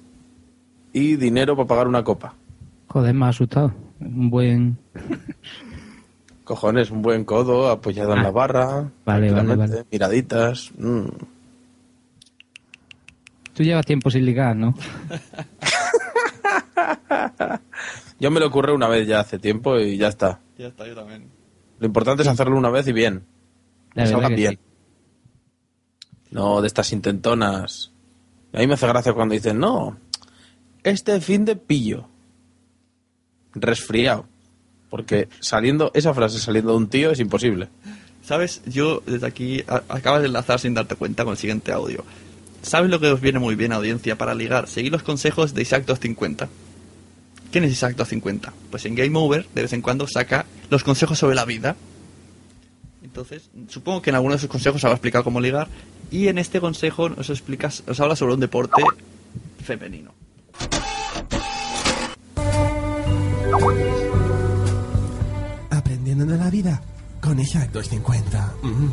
y dinero para pagar una copa. Joder, me ha asustado. Un buen... Cojones, un buen codo apoyado en Ah. la barra. Vale, vale. Miraditas. mm. Tú llevas tiempo sin ligar, ¿no? *laughs* Yo me lo ocurre una vez ya hace tiempo y ya está. Ya está, yo también. Lo importante es hacerlo una vez y bien. La Que bien. sí. No de estas intentonas. A mí me hace gracia cuando dicen, no, este fin de pillo. Resfriado. Porque saliendo, esa frase saliendo de un tío es imposible. ¿Sabes? Yo desde aquí acabas de enlazar sin darte cuenta con el siguiente audio. ¿Sabes lo que os viene muy bien, audiencia, para ligar? Seguir los consejos de Isaac 250. ¿Quién es Isaac 250? Pues en Game Over de vez en cuando saca los consejos sobre la vida. Entonces, supongo que en alguno de sus consejos habrá explicado cómo ligar. Y en este consejo os, explica, os habla sobre un deporte femenino. Aprendiendo de la vida con Isaac 250. Mm.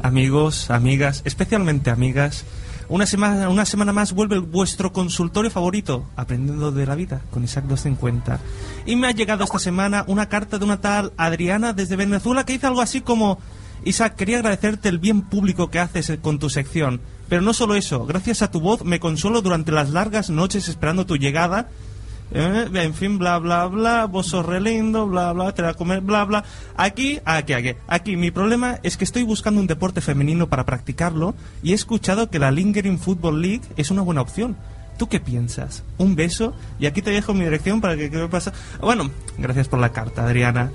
Amigos, amigas, especialmente amigas, Una semana, una semana más vuelve vuestro consultorio favorito, Aprendiendo de la Vida, con Isaac 250. Y me ha llegado esta semana una carta de una tal Adriana desde Venezuela que dice algo así como... Isaac, quería agradecerte el bien público que haces con tu sección. Pero no solo eso, gracias a tu voz me consuelo durante las largas noches esperando tu llegada. Eh, en fin, bla, bla, bla, vos sos re lindo, bla, bla, te la comer, bla, bla. Aquí, aquí, aquí, aquí, mi problema es que estoy buscando un deporte femenino para practicarlo y he escuchado que la Lingering Football League es una buena opción. ¿Tú qué piensas? Un beso y aquí te dejo mi dirección para que, que me pasa. Bueno, gracias por la carta, Adriana.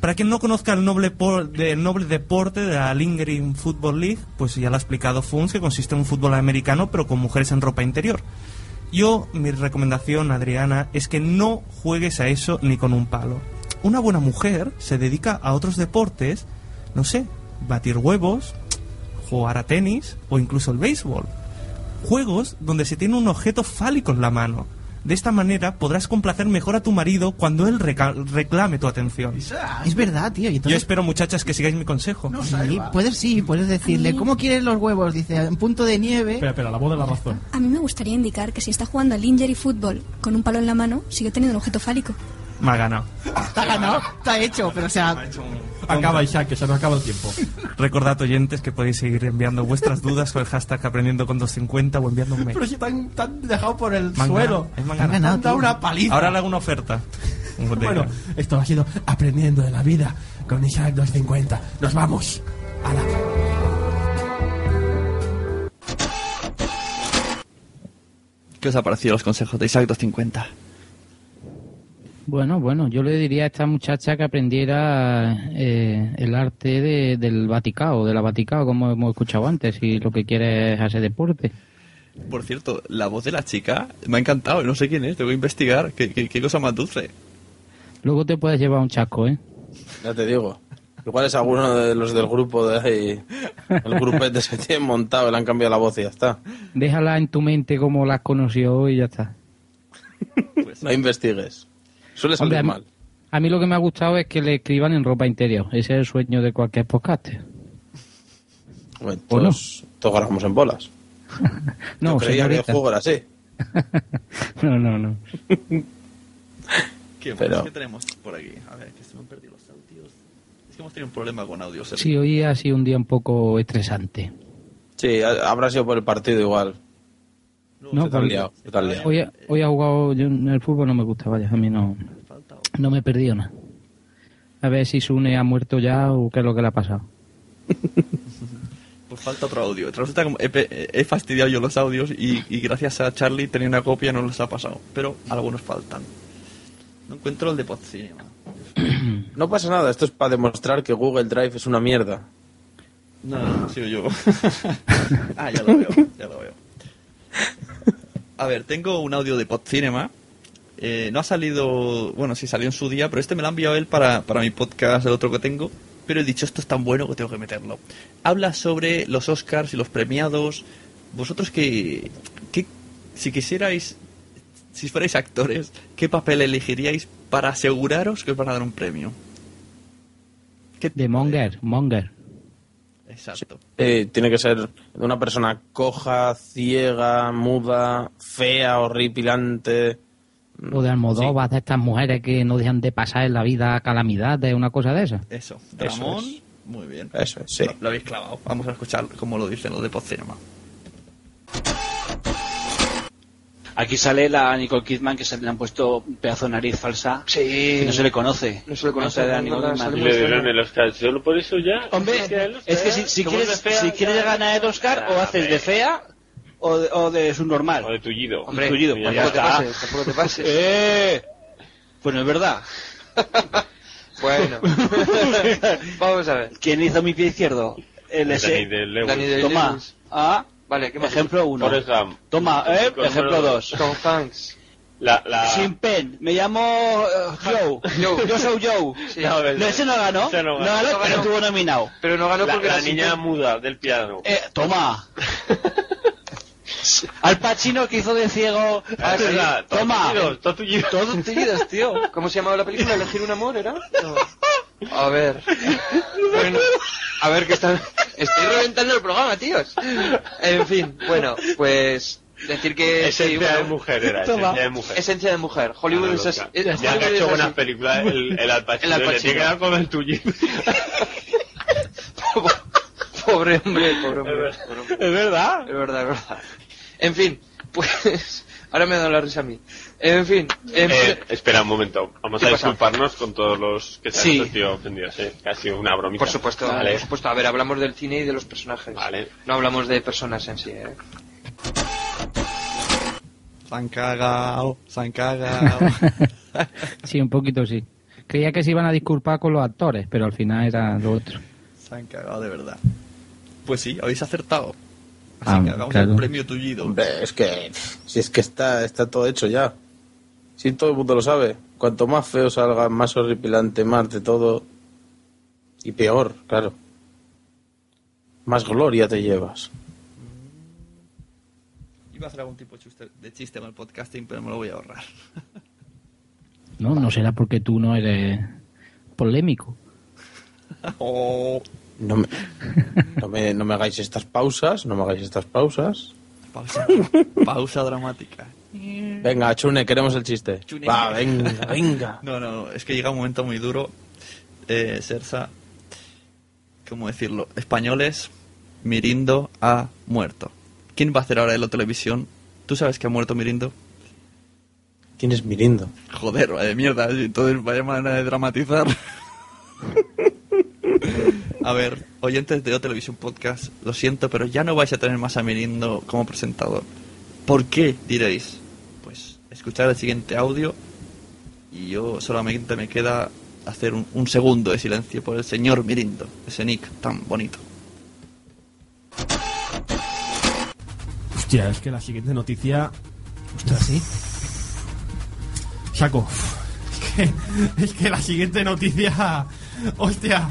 Para quien no conozca el noble, por- de- el noble deporte de la Lingering Football League, pues ya lo ha explicado Funs, que consiste en un fútbol americano pero con mujeres en ropa interior. Yo, mi recomendación, Adriana, es que no juegues a eso ni con un palo. Una buena mujer se dedica a otros deportes, no sé, batir huevos, jugar a tenis o incluso el béisbol. Juegos donde se tiene un objeto fálico en la mano. De esta manera podrás complacer mejor a tu marido cuando él reclame tu atención. Es verdad, tío. y Yo entonces- espero, muchachas, que sigáis mi consejo. Sí, puedes sí, puedes decirle, ¿cómo quieres los huevos? Dice, en punto de nieve. Espera, espera, la voz de la razón. A mí me gustaría indicar que si está jugando al lingerie fútbol con un palo en la mano, sigue teniendo un objeto fálico. Me ha ganado. Está ganado, está hecho, pero o sea... Acaba Isaac, que se nos acaba el tiempo. Recordad, oyentes, que podéis seguir enviando vuestras dudas con el hashtag aprendiendo con 250 o enviando un mail. Pero si te han, te han dejado por el Me han suelo. ganado, me han Te han ganado. dado una paliza. Ahora le hago una oferta. Bueno, esto ha sido Aprendiendo de la Vida con Isaac 250. Nos vamos. Ala. ¿Qué os ha parecido los consejos de Isaac 250? Bueno, bueno, yo le diría a esta muchacha que aprendiera eh, el arte de- del Vaticano, de la Vaticano, como hemos escuchado antes, y lo que quiere es hacer deporte. Por cierto, la voz de la chica me ha encantado, no sé quién es, tengo que investigar. ¿Qué, qué, qué cosa más dulce? Luego te puedes llevar un chasco, ¿eh? Ya te digo. Igual es alguno de los del grupo de ahí. El grupete se tiene montado le han cambiado la voz y ya está. Déjala en tu mente como la has conocido y ya está. No investigues. Suele salir Hombre, a mí- mal. A mí lo que me ha gustado es que le escriban en ropa interior. Ese es el sueño de cualquier podcast. Bueno, ¿O no? todos, todos grabamos en bolas. *laughs* No, Yo creía que el juego era así. *laughs* No, no, no. *laughs* ¿Qué, más? Pero- ¿Qué tenemos por aquí? A ver, que se me han perdido los audios. Es que hemos tenido un problema con audios. Sí, hoy ha sido un día un poco estresante. Sí, ha- habrá sido por el partido igual. No, se te porque liado, se te liado. Hoy, ha- hoy ha jugado, yo en el fútbol no me gusta, vaya, a mí no, no me he perdido nada. A ver si Sune ha muerto ya o qué es lo que le ha pasado. Pues falta otro audio. Resulta que he, fastidiado yo los audios y, y gracias a Charlie tenía una copia no los ha pasado. Pero algunos faltan. No encuentro el de Podcinema. *clears throat* No pasa nada, esto es para demostrar que Google Drive es una mierda. No, no, no, sigo yo. *laughs* *laughs* ah, ya lo veo, ya lo veo. *laughs* A ver, tengo un audio de Podcinema. Eh, no ha salido, bueno, sí salió en su día, pero este me lo ha enviado él para, para mi podcast, el otro que tengo. Pero he dicho, esto es tan bueno que tengo que meterlo. Habla sobre los Oscars y los premiados. Vosotros que, que si quisierais, si fuerais actores, ¿qué papel elegiríais para aseguraros que os van a dar un premio? De Monger, Monger. Exacto. Eh, tiene que ser de una persona coja, ciega, muda, fea, horripilante. O de Almodóvar, de estas mujeres que no dejan de pasar en la vida calamidades, una cosa de esa. Eso, Eso Ramón, es. muy bien. Eso es, sí. Lo, lo habéis clavado. Vamos a escuchar cómo lo dicen los de Podcinema. Aquí sale la Nicole Kidman que se le han puesto un pedazo de nariz falsa. Sí. Que no se le conoce. No se le conoce, no, Kidman. sale Y le dieron el Oscar. Solo por eso ya. Hombre, es que si, si quieres, si quieres ganar el Oscar, o haces de fea o de, o de subnormal. O de tullido. Hombre, tullido, pues ya está. pases, tampoco te pases. *laughs* ¡Eh! Pues no es verdad. *laughs* Bueno. *laughs* Vamos a ver. ¿Quién hizo mi pie izquierdo? El. Day-Lewis. Danny Day-Lewis. Toma. Ah. Vale, ¿qué más? Ejemplo uno. Forrest Gump. Toma, eh. Ejemplo número dos. Tom Hanks. La, la... Sin pen. Me llamo eh, Joe. Joe. Yo soy Joe. Sí. No, No, ese no ganó. Ese no no ganó. ganó, No pero ganó. estuvo nominado. Pero no ganó la, porque la niña muda del piano. Eh, toma. *laughs* *laughs* Al Pacino que hizo de ciego. Ah, sí. Toma. Todos tullidos, *laughs* todos tullidos. Tío. ¿Cómo se llamaba la película? ¿Elegir un amor era? No. A ver. Bueno, a ver, que están, Estoy reventando el programa, tíos. En fin, bueno, pues decir que Esencia sí, bueno. de mujer era, esencia de mujer. Esencia de mujer. Hollywood Ah, es así. Ya Hollywood que ha es hecho así. buenas películas, el, el Al Pacino, *laughs* El Al le Pacino. tiene que dar con el tuyo. *laughs* Pobre hombre, pobre hombre. Es verdad. Es verdad, es verdad. En fin, pues. *laughs* Ahora me da la risa a mí. En fin. en Eh, fin- espera un momento, vamos ¿Qué a pasa? disculparnos con todos los que se Sí. han sentido ofendidos, ¿eh? ha sido una bromita. Por supuesto, Vale. por supuesto. A ver, hablamos del cine y de los personajes. Vale. No hablamos de personas en sí, ¿eh? Se han cagado, se han cagado. *laughs* Sí, un poquito sí. Creía que se iban a disculpar con los actores, pero al final era lo otro. se han cagado de verdad. Pues sí, habéis acertado. Así Ah, que hagamos claro. el premio tullido. Hombre, es que. Si es que está, está todo hecho ya. Si todo el mundo lo sabe. Cuanto más feo salga, más horripilante, más de todo. Y peor, claro. Más gloria te llevas. Iba a hacer algún tipo de chiste, de chiste con el podcasting, pero me lo voy a ahorrar. No, no será porque tú no eres polémico. *laughs* Oh, No me, no me, no me hagáis estas pausas, no me hagáis estas pausas. pausa. Pausa dramática. Venga, Chune, queremos el chiste. Chune. Va, venga, venga. No, no, es que llega un momento muy duro. Eh, Sersa, ¿cómo decirlo? Españoles, Mirindo ha muerto. ¿Quién va a hacer ahora en la televisión? ¿Tú sabes que ha muerto Mirindo? ¿Quién es Mirindo? Joder, vaya mierda, entonces vaya manera de dramatizar. *laughs* A ver, oyentes de O Televisión Podcast, lo siento, pero ya no vais a tener más a Mirindo como presentador. ¿Por qué? Diréis. Pues escuchar el siguiente audio y yo solamente me queda hacer un, un segundo de silencio por el señor Mirindo, ese nick tan bonito. Hostia, es que la siguiente noticia. Ostras, sí. Saco. *laughs* Es que, es que la siguiente noticia. Hostia.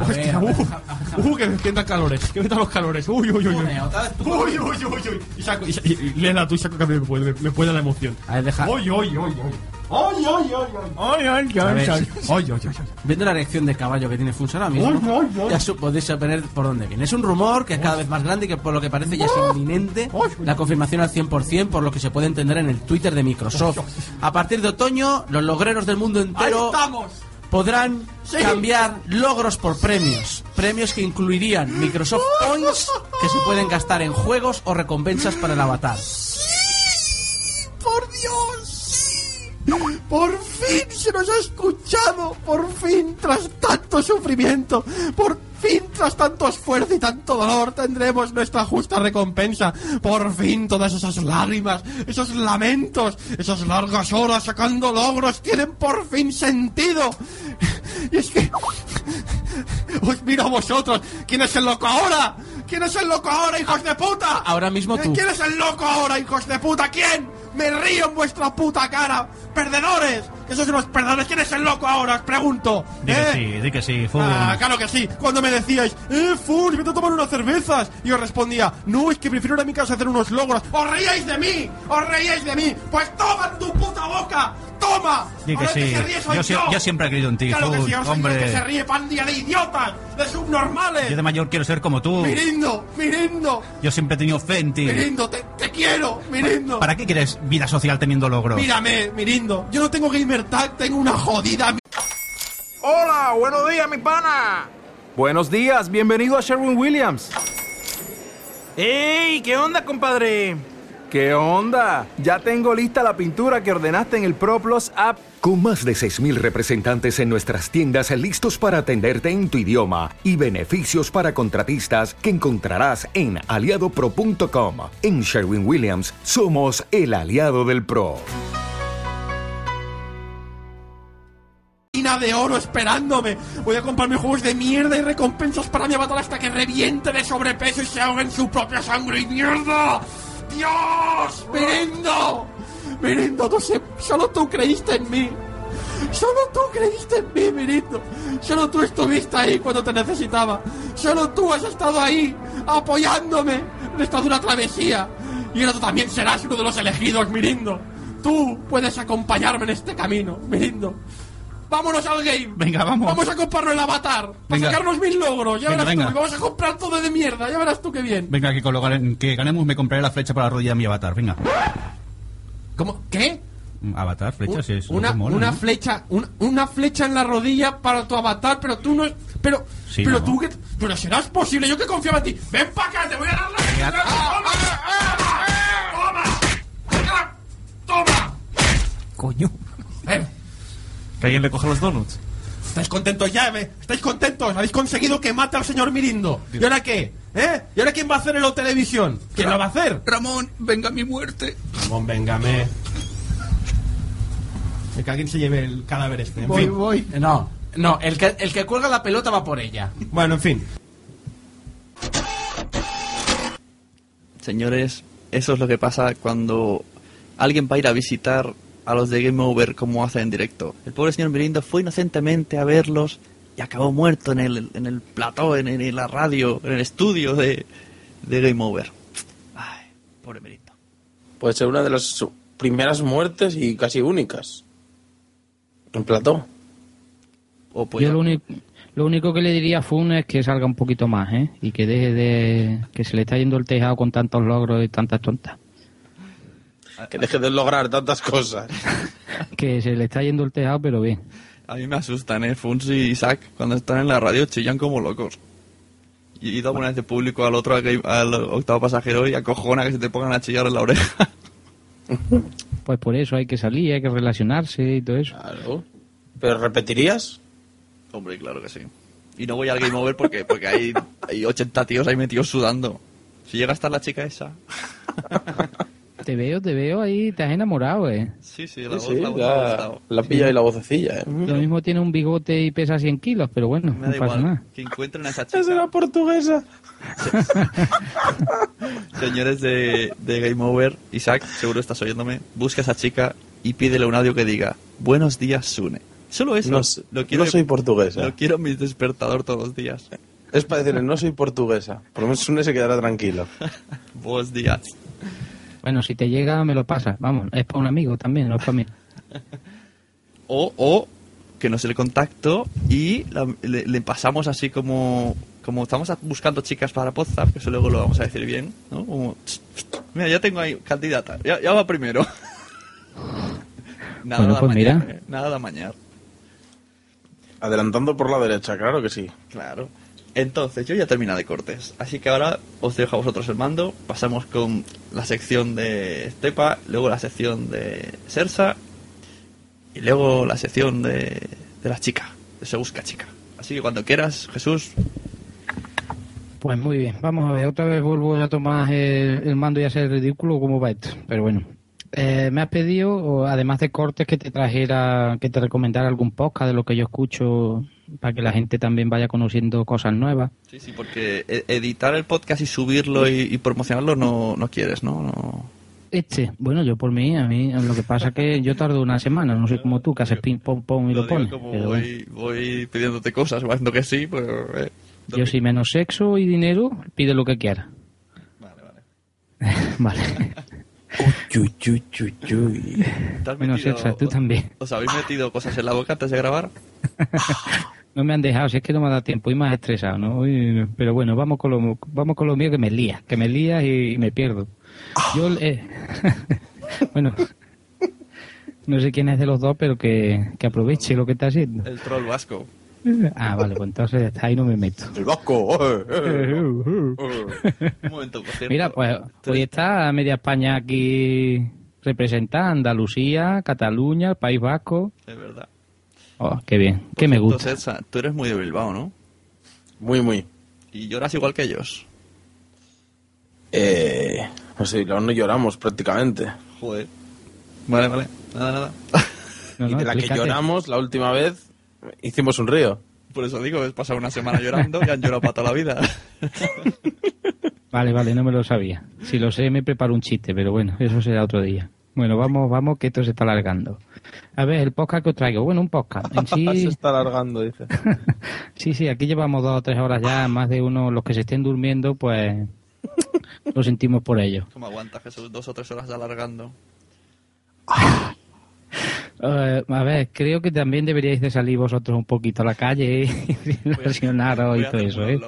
Hostia, ver, uh, uh, que me sientan calores, que me entran los calores. Uy, uy, uy, uy. Uy, uy, uy, uy. Y saco, y, y, y léela tú y saco que me puede, me puede la emoción. A ver, deja. Uy, uy, uy, uy. Ay, ay, ay, ay. Viendo la erección de caballo que tiene Funs ahora mismo, Ay, ay, ay. ya podéis saber por dónde viene. Es un rumor que es cada vez más grande y que por lo que parece ya es inminente la confirmación al 100% por lo que se puede entender en el Twitter de Microsoft. A partir de otoño, los logreros del mundo Ahí entero estamos. Podrán Sí. cambiar logros por premios. Premios que incluirían Microsoft Points que se pueden gastar en juegos o recompensas para el avatar. ¡Por Dios! ¡Sí! ¡Por fin se nos ha escuchado! ¡Por fin, tras tanto sufrimiento! ¡Por fin, tras tanto esfuerzo y tanto dolor, tendremos nuestra justa recompensa! ¡Por fin, todas esas lágrimas, esos lamentos, esas largas horas sacando logros tienen por fin sentido! Y es que... Os miro a vosotros. ¿Quién es el loco ahora? ¿Quién es el loco ahora, hijos de puta? Ahora mismo tú. ¿Quién es el loco ahora, hijos de puta? ¿Quién? Me río en vuestra puta cara. ¡Perdedores! Que sois unos perdedores. ¿Quién es el loco ahora? Os pregunto. Di que ¿Eh? sí, di que sí, Fun. Ah, claro que sí. Cuando me decíais, eh, Fun, vete a tomar unas cervezas. Y os respondía, no, es que prefiero ir a mi casa a hacer unos logros. ¡Os reíais de mí! ¡Os reíais de mí! ¡Pues toma en tu puta boca! ¡Toma! Di que Ahora sí. se ríe soy Yo, sie- yo siempre he creído en ti, Claro que sí, ahora soy yo el hombre. que se ríe, pandilla de idiotas, de subnormales. Yo de mayor quiero ser como tú. Mirindo, Mirindo, Yo siempre he tenido fe en ti. Mirindo, te, te quiero, Mirindo. ¿Para qué quieres vida social teniendo logros? Mírame, Mirindo. Yo no tengo gamer tag, tengo una jodida. mi- Hola, buenos días, mi pana. Buenos días, bienvenido a Sherwin Williams. ¡Ey! ¿Qué onda, compadre? ¿Qué onda? Ya tengo lista la pintura que ordenaste en el ProPlus app. Con más de 6.000 representantes en nuestras tiendas listos para atenderte en tu idioma y beneficios para contratistas que encontrarás en aliadopro.com. En Sherwin Williams somos el aliado del PRO. de oro esperándome. Voy a comprarme juegos de mierda y recompensas para mi avatar hasta que reviente de sobrepeso y se ahogue en su propia sangre y mierda. ¡Dios! ¡Mirindo! Mirindo, no sé, solo tú creíste en mí. Solo tú creíste en mí, Mirindo. Solo tú estuviste ahí cuando te necesitaba. Solo tú has estado ahí apoyándome en esta dura travesía. Y ahora tú también serás uno de los elegidos, Mirindo. Tú puedes acompañarme en este camino, Mirindo. vámonos al game. Venga, vamos. Vamos a comprarnos el avatar. Para Venga. sacarnos mil logros. Ya Venga, verás venga. tú. Vamos a comprar todo de mierda. Ya verás tú qué bien. Venga, que con lo gan- que ganemos me compraré la flecha para la rodilla de mi avatar. Venga. ¿Cómo? ¿Qué? Avatar, flecha, sí, es Una, mola, una ¿no? flecha, una, una flecha en la rodilla para tu avatar, pero tú no, pero, Sí, pero ¿no? tú que, pero serás posible, yo que confiaba en ti. Ven para acá, te voy a dar la. ¡Toma! ¡Toma! ¡Toma! Coño. Ven. Que alguien le coge los donuts. ¿Estáis contentos ya? eh? ¿Estáis contentos? ¿Habéis conseguido que mate al señor Mirindo? ¿Y ahora qué? ¿Eh? ¿Y ahora quién va a hacer en la televisión? ¿Quién lo va a hacer? Ramón, venga mi muerte. Ramón, véngame. Que alguien se lleve el cadáver este. En Voy, fin. voy. No, no, el que, el que cuelga la pelota va por ella. Bueno, en fin. Señores, eso es lo que pasa cuando alguien va a ir a visitar a los de Game Over como hacen en directo. El pobre señor Mirindo fue inocentemente a verlos y acabó muerto en el, en el plató, en, en la radio, en el estudio de, de Game Over. Ay, pobre Mirindo. Puede ser una de las primeras muertes y casi únicas. En plató. O pues Yo lo único, lo único que le diría a Fun es que salga un poquito más, ¿eh? Y que deje de... que se le está yendo el tejado con tantos logros y tantas tontas. Que deje de lograr tantas cosas. *laughs* Que se le está yendo el tejado, pero bien. A mí me asustan, ¿eh? Funsi y Isaac, cuando están en la radio, chillan como locos. Y he ido alguna vez de público al otro, al octavo pasajero, y acojona que se te pongan a chillar en la oreja. *laughs* Pues por eso hay que salir, hay que relacionarse y todo eso. Claro. ¿Pero repetirías? Hombre, claro que sí. Y no voy al Game Over porque, porque hay, hay 80 tíos ahí metidos sudando. Si llega a estar la chica esa. *laughs* Te veo, te veo ahí, te has enamorado, ¿eh? Sí, sí, la Sí, voz, sí, la voz la, la pilla y la vocecilla, ¿eh? Lo mismo tiene un bigote y pesa 100 kilos, pero bueno, Me no da pasa igual. nada. Que encuentren a esa chica. Es la portuguesa. *laughs* Señores de, de Game Over, Isaac, seguro estás oyéndome. Busca a esa chica y pídele un audio que diga: Buenos días, Sune. Solo eso. No, lo quiero, no soy portuguesa. Lo quiero en mi despertador todos los días. Es para decirle, no soy portuguesa. Por lo menos Sune se quedará tranquilo. *laughs* Buenos días. Bueno, si te llega, me lo pasas. Vamos, es para un amigo también, no es para mí. *laughs* O, o que nos el contacto y la- le, le pasamos así como como estamos buscando chicas para Podzap, que eso luego lo vamos a decir bien, ¿no? Como, "Tss, tss, mira, ya tengo ahí candidata, ya, ya va primero. *laughs* nada Bueno, de pues mira. eh, nada de amañar. Adelantando por la derecha, claro que sí. Claro. Entonces, yo ya terminé de cortes. Así que ahora os dejo a vosotros el mando. Pasamos con la sección de Estepa, luego la sección de Sersa y luego la sección de, de la chica, de Se Busca Chica. Así que cuando quieras, Jesús, Pues muy bien, vamos a ver, otra vez vuelvo a tomar el, el mando y a ser ridículo como va esto, pero bueno. Eh, me has pedido, además de cortes, que te trajera, que te recomendara algún podcast de lo que yo escucho, para que la gente también vaya conociendo cosas nuevas. Sí, sí, porque e- editar el podcast y subirlo y, y promocionarlo no, no quieres, ¿no? no. Este, bueno, yo por mí, a mí, lo que pasa es que yo tardo una semana, no sé como tú, que haces ping pong pong y lo, digo pones. como pero voy, voy pidiéndote cosas, haciendo que sí, pero... eh, Yo si menos sexo y dinero, pide lo que quiera. Vale, *laughs* Uy, uy, uy, uy. ¿Te has Menos metido- sexo, tú también. ¿Os habéis metido cosas en la boca antes de grabar? *laughs* No me han dejado, si es que no me ha dado tiempo y más estresado, ¿no? Uy, pero bueno, vamos con lo, vamos con lo mío que me lía, que me lía y, y me pierdo. Yo, eh, *laughs* bueno, no sé quién es de los dos, pero que, que aproveche lo que está haciendo. El troll vasco. Ah, vale, pues entonces ahí no me meto. El vasco. *laughs* Un momento, por cierto. Mira, pues hoy está media España aquí representada, Andalucía, Cataluña, el País Vasco. Es verdad. Oh, qué bien, que me gusta. Entonces, tú eres muy de Bilbao, ¿no? Muy, muy. Y lloras igual que ellos. Eh, no sé, no no lloramos prácticamente. Joder. Vale, vale. Nada, nada. No, y de la que lloramos la última vez, hicimos un río. Por eso digo, es pasar una semana llorando y han llorado para toda la vida. Vale, vale, no me lo sabía. Si lo sé, me preparo un chiste, pero bueno, eso será otro día. Bueno, vamos, vamos, que esto se está alargando. A ver, el podcast que os traigo. Bueno, un podcast. En *laughs* Se sí, está alargando, dice. *laughs* sí, sí, aquí llevamos dos o tres horas ya, más de uno, los que se estén durmiendo, pues *laughs* lo sentimos por ello. ¿Cómo aguanta Jesús dos o tres horas alargando? Eh, a ver, creo que también deberíais de salir vosotros un poquito a la calle y relacionaros y todo eso, ¿eh?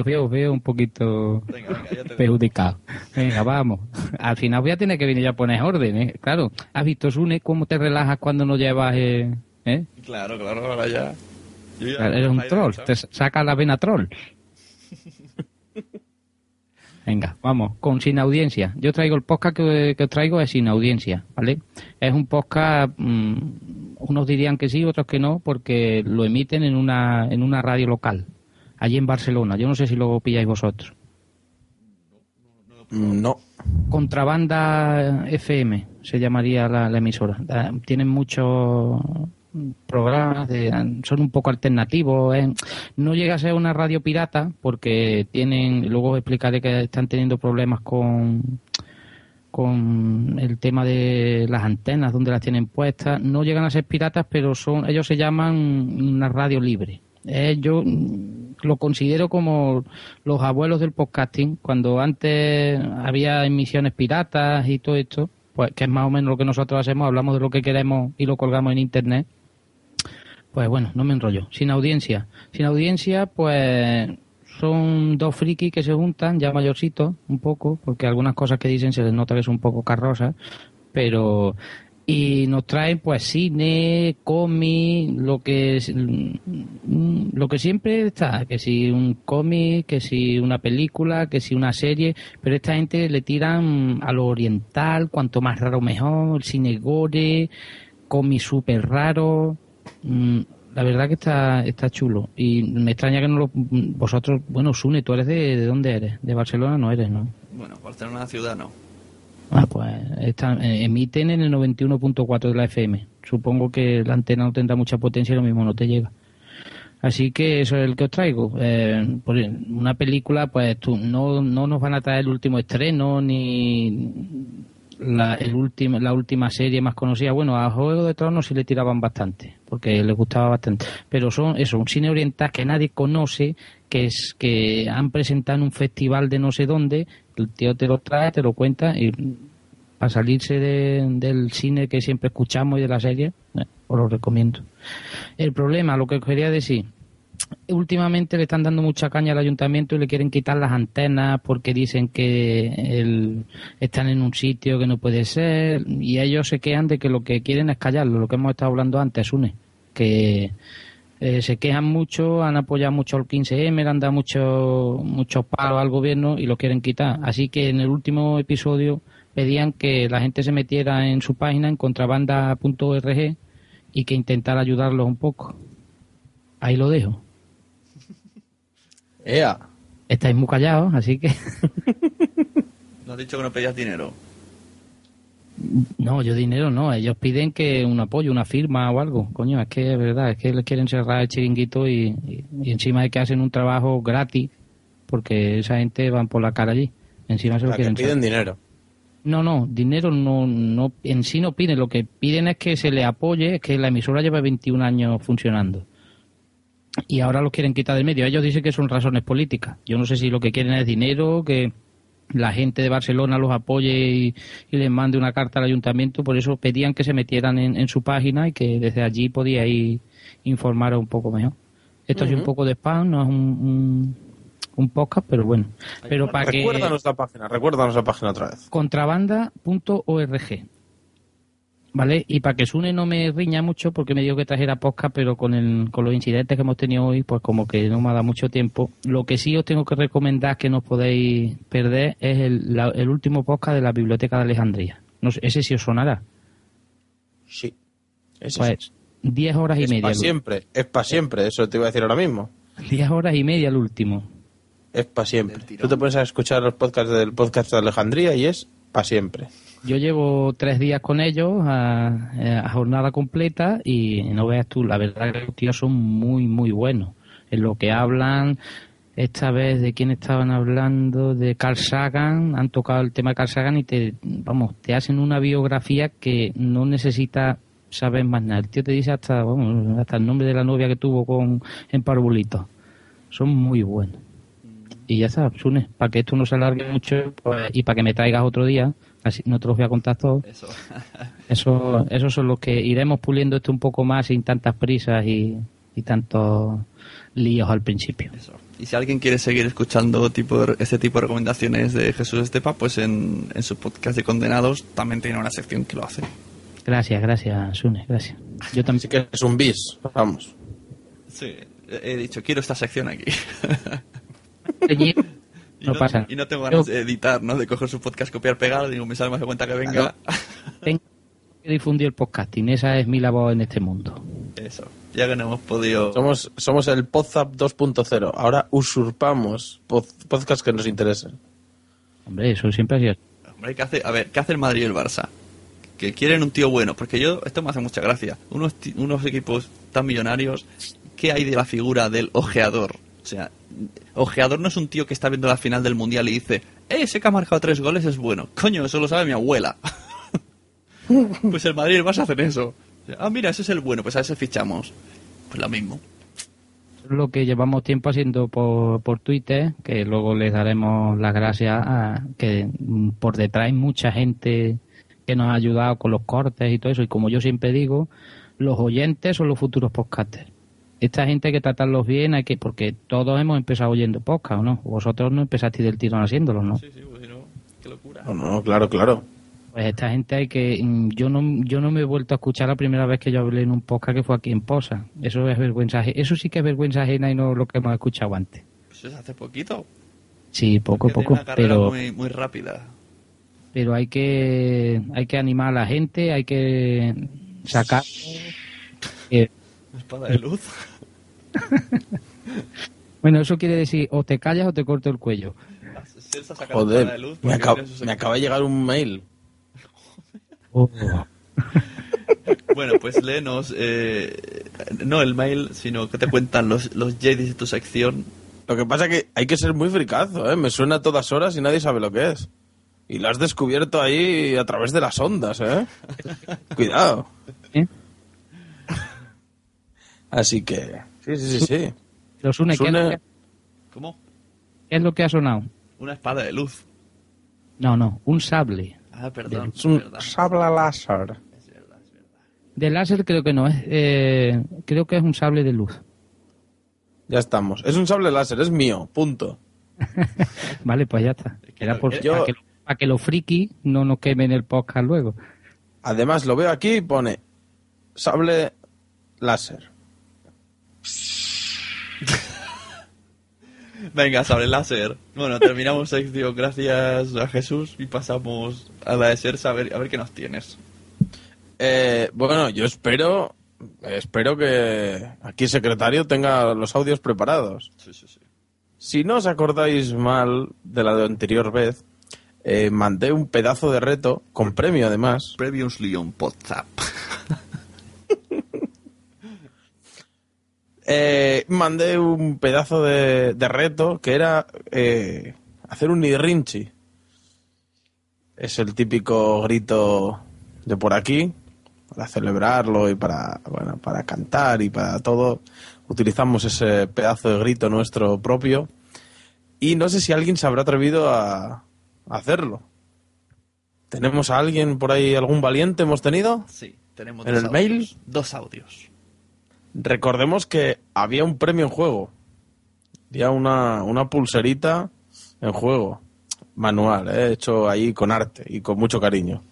Os veo, veo un poquito perjudicado. Venga, *laughs* vamos. Al final voy a tener que venir a poner orden, ¿eh? Claro, ¿has visto, Sune, cómo te relajas cuando no llevas... Eh, ¿eh? Claro, claro, ahora ya. Yo ya- Eres un troll, te saca la vena troll. *laughs* Venga, vamos, con sin audiencia. Yo traigo el podcast que, que os traigo es sin audiencia, ¿vale? Es un podcast, mm, unos dirían que sí, otros que no, porque lo emiten en una, en una radio local, allí en Barcelona. Yo no sé si lo pilláis vosotros. No. Contrabanda FM se llamaría la, la emisora. Tienen muchos programas, de- son un poco alternativos. ¿eh? No llega a ser una radio pirata porque tienen, luego explicaré que están teniendo problemas con con el tema de las antenas donde las tienen puestas no llegan a ser piratas pero son ellos se llaman una radio libre Eh, yo mm, lo considero como los abuelos del podcasting cuando antes había emisiones piratas y todo esto pues que es más o menos lo que nosotros hacemos hablamos de lo que queremos y lo colgamos en internet pues bueno, no me enrollo. Sin audiencia. Sin audiencia, pues son dos frikis que se juntan, ya mayorcitos, un poco, porque algunas cosas que dicen se les nota que son un poco carrosas, pero... Y nos traen, pues, cine, cómic, lo que es- mm, lo que siempre está, que si un cómic, que si una película, que si una serie, pero esta gente le tiran a lo oriental, cuanto más raro mejor, el cine gore, cómic súper raro, Mm, la verdad que está, está chulo. Y me extraña que no lo. Vosotros, bueno, Sune, ¿tú eres de, de dónde eres? De Barcelona no eres, ¿no? Bueno, Barcelona ciudad no. Ah, pues está- eh, emiten en el 91.4 de la FM. Supongo que la antena no tendrá mucha potencia y lo mismo no te llega. Así que eso es el que os traigo. Eh, por una película, pues tú, no, no nos van a traer el último estreno ni la, el último, la última serie más conocida. Bueno, a Juego de Tronos sí le tiraban bastante, porque les gustaba bastante. Pero son eso, un cine oriental que nadie conoce, que es que han presentado en un festival de no sé dónde. El tío te lo trae, te lo cuenta y para salirse de- del cine que siempre escuchamos y de la serie, eh, os lo recomiendo. El problema, lo que os quería decir, últimamente le están dando mucha caña al ayuntamiento y le quieren quitar las antenas porque dicen que el- están en un sitio que no puede ser y ellos se quejan de que lo que quieren es callarlo, lo que hemos estado hablando antes, Une, que eh, se quejan mucho, han apoyado mucho al 15M, le han dado mucho- muchos palos al gobierno y lo quieren quitar. Así que en el último episodio pedían que la gente se metiera en su página en contrabanda.org y que intentara ayudarlos un poco. Ahí lo dejo. *laughs* Ea. Estáis muy callados, así que... *laughs* No has dicho que no pedías dinero. No, yo dinero no. Ellos piden que un apoyo, una firma o algo. Coño, es que es verdad, es que les quieren cerrar el chiringuito y, y- y encima de que hacen un trabajo gratis, porque esa gente van por la cara allí. Encima se lo que quieren piden cerrar. dinero. No, no, dinero no, no, en sí no piden. Lo que piden es que se le apoye, es que la emisora lleva 21 años funcionando. Y ahora los quieren quitar del medio. Ellos dicen que son razones políticas. Yo no sé si lo que quieren es dinero, que la gente de Barcelona los apoye y, y les mande una carta al ayuntamiento. Por eso pedían que se metieran en, en su página y que desde allí podíais informar un poco mejor. Esto es un poco de spam, no es un, un, un podcast, pero bueno. Pero para que Recuérdanos la página, recuérdanos la página otra vez. contrabanda.org. ¿Vale? Y para que Sune no me riña mucho, porque me dijo que trajera podcast, pero con, el, con los incidentes que hemos tenido hoy, pues como que no me ha dado mucho tiempo. Lo que sí os tengo que recomendar que no os podéis perder es el, la- el último podcast de la Biblioteca de Alejandría. No sé, ese sí os sonará. Sí. Ese Pues 10 horas y es media. para el- siempre, es para siempre, eso te iba a decir ahora mismo. 10 horas y media el último. Es para siempre. Tú te pones a escuchar los podcasts del podcast de Alejandría y es para siempre. Yo llevo tres días con ellos eh, a jornada completa y no veas tú, la verdad que los tíos son muy, muy buenos. En lo que hablan, esta vez de quién estaban hablando, de Carl Sagan, han tocado el tema de Carl Sagan y te, vamos, te hacen una biografía que no necesita saber más nada. El tío te dice hasta, vamos, hasta el nombre de la novia que tuvo con en Parvulito. Son muy buenos. y ya está, Sune, para que esto no se alargue mucho pues, y para que me traigas otro día, así no te los voy a contar todos. Eso. *laughs* Eso, esos son los que iremos puliendo esto un poco más sin tantas prisas y, y tantos líos al principio. Y si alguien quiere seguir escuchando tipo este tipo de recomendaciones de Jesús Estepa, pues en, en su podcast de Condenados también tiene una sección que lo hace. Gracias, gracias, Sune, gracias. Yo también. que es un bis, vamos. Sí, he dicho, quiero esta sección aquí. *laughs* Y no, pasa. Y no tengo ganas de editar, ¿no? De coger su podcast, copiar, pegar, digo, me sale más de cuenta que venga. Tengo que difundir el podcasting, esa es mi labor en este mundo. Eso, ya que no hemos podido... Somos, somos el Podzap 2.0. Ahora usurpamos pod- podcasts que nos interesen. Hombre, eso siempre ha sido. Hombre, ¿qué hace, a ver, ¿qué hace el Madrid y el Barça? Que quieren un tío bueno, porque yo, esto me hace mucha gracia. Unos, ti- unos equipos tan millonarios, ¿qué hay de la figura del ojeador? O sea, ojeador no es un tío que está viendo la final del mundial y dice, "Eh, ese que ha marcado tres goles es bueno. Coño, eso lo sabe mi abuela. *laughs* pues el Madrid el Barça hacen eso. Ah, mira, ese es el bueno, pues a ese fichamos. Pues lo mismo. lo que llevamos tiempo haciendo por, por Twitter, que luego les daremos las gracias a que por detrás hay mucha gente que nos ha ayudado con los cortes y todo eso, y como yo siempre digo, los oyentes son los futuros podcasters. Esta gente hay que tratarlos bien, hay que, porque todos hemos empezado oyendo podcast, ¿o no? Vosotros no empezasteis del tirón haciéndolos, ¿no? No, no, claro, claro. Pues esta gente hay que mm, yo no yo no me he vuelto a escuchar la primera vez que yo hablé en un podcast que fue aquí en Posa. Eso es vergüenza, eso sí que es vergüenza ajena y no lo que hemos escuchado antes. Pues es hace poquito. Sí, poco a poco, una carrera pero muy, muy rápida. pero hay que hay que animar a la gente, hay que sacar eh, Espada de luz. *laughs* bueno, eso quiere decir o te callas o te corto el cuello. Joder, luz me, acaba- me de llegar un mail. *laughs* Bueno, pues léenos, eh, no el mail, sino que te cuentan los, los Jedis de tu sección. Lo que pasa que hay que ser muy fricazo, ¿eh? Me suena a todas horas y nadie sabe lo que es. Y lo has descubierto ahí a través de las ondas, ¿eh? *laughs* Cuidado. ¿Eh? Así que... Sí, sí, sí, sí. Los une, ¿qué, es lo Sune- que- ¿Cómo? qué es lo que ha sonado? Una espada de luz. No, no, un sable. Ah, perdón. Es un sable láser. De láser creo que no es, eh, creo que es un sable de luz. Ya estamos. Es un sable láser, es mío, punto. *laughs* Vale, pues ya está. Era por, yo- para, que, para que los frikis no nos quemen el podcast luego. Además, lo veo aquí y pone sable láser. *laughs* Venga, sable láser. Bueno, terminamos sección gracias a Jesús y pasamos a la de Sersa a ver, a ver qué nos tienes. Eh, bueno, yo espero, espero que aquí el secretario tenga los audios preparados. Sí, sí, sí. Si no os acordáis mal de la de anterior vez, eh, mandé un pedazo de reto, con premio además. Previously on WhatsApp. *laughs* Eh, mandé un pedazo de, de reto que era eh, hacer un irrinchi. Es el típico grito de por aquí, para celebrarlo y para, bueno, para cantar y para todo. Utilizamos ese pedazo de grito nuestro propio. Y no sé si alguien se habrá atrevido a, a hacerlo. ¿Tenemos a alguien por ahí, algún valiente hemos tenido? Sí, tenemos ¿En dos el audios. mail? Dos audios. Recordemos que había un premio en juego. Había una, una pulserita en juego. Manual, ¿eh? hecho ahí con arte y con mucho cariño.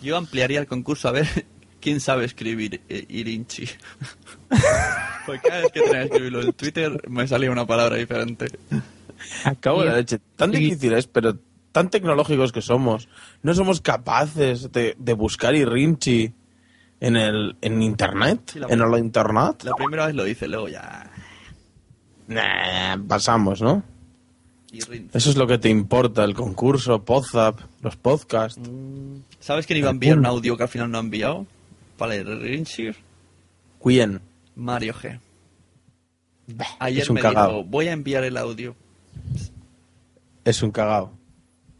Yo ampliaría el concurso a ver *laughs* quién sabe escribir eh, Irinchi. *laughs* Porque cada vez que tenía que escribirlo en Twitter me salía una palabra diferente. Acabo de la leche. Tan difícil es, pero tan tecnológicos que somos. No somos capaces de, de buscar Irinchi en el en internet. Sí, en el internet. La primera vez lo hice, luego ya. Nah, pasamos, ¿no? Eso es lo que te importa, el concurso, Podzap, los podcasts. ¿Sabes quién iba a enviar un audio que al final no ha enviado? Para el Irinchi. ¿Quién? Mario G. Ayer es un me cagao. dijo, voy a enviar el audio. es un cagao.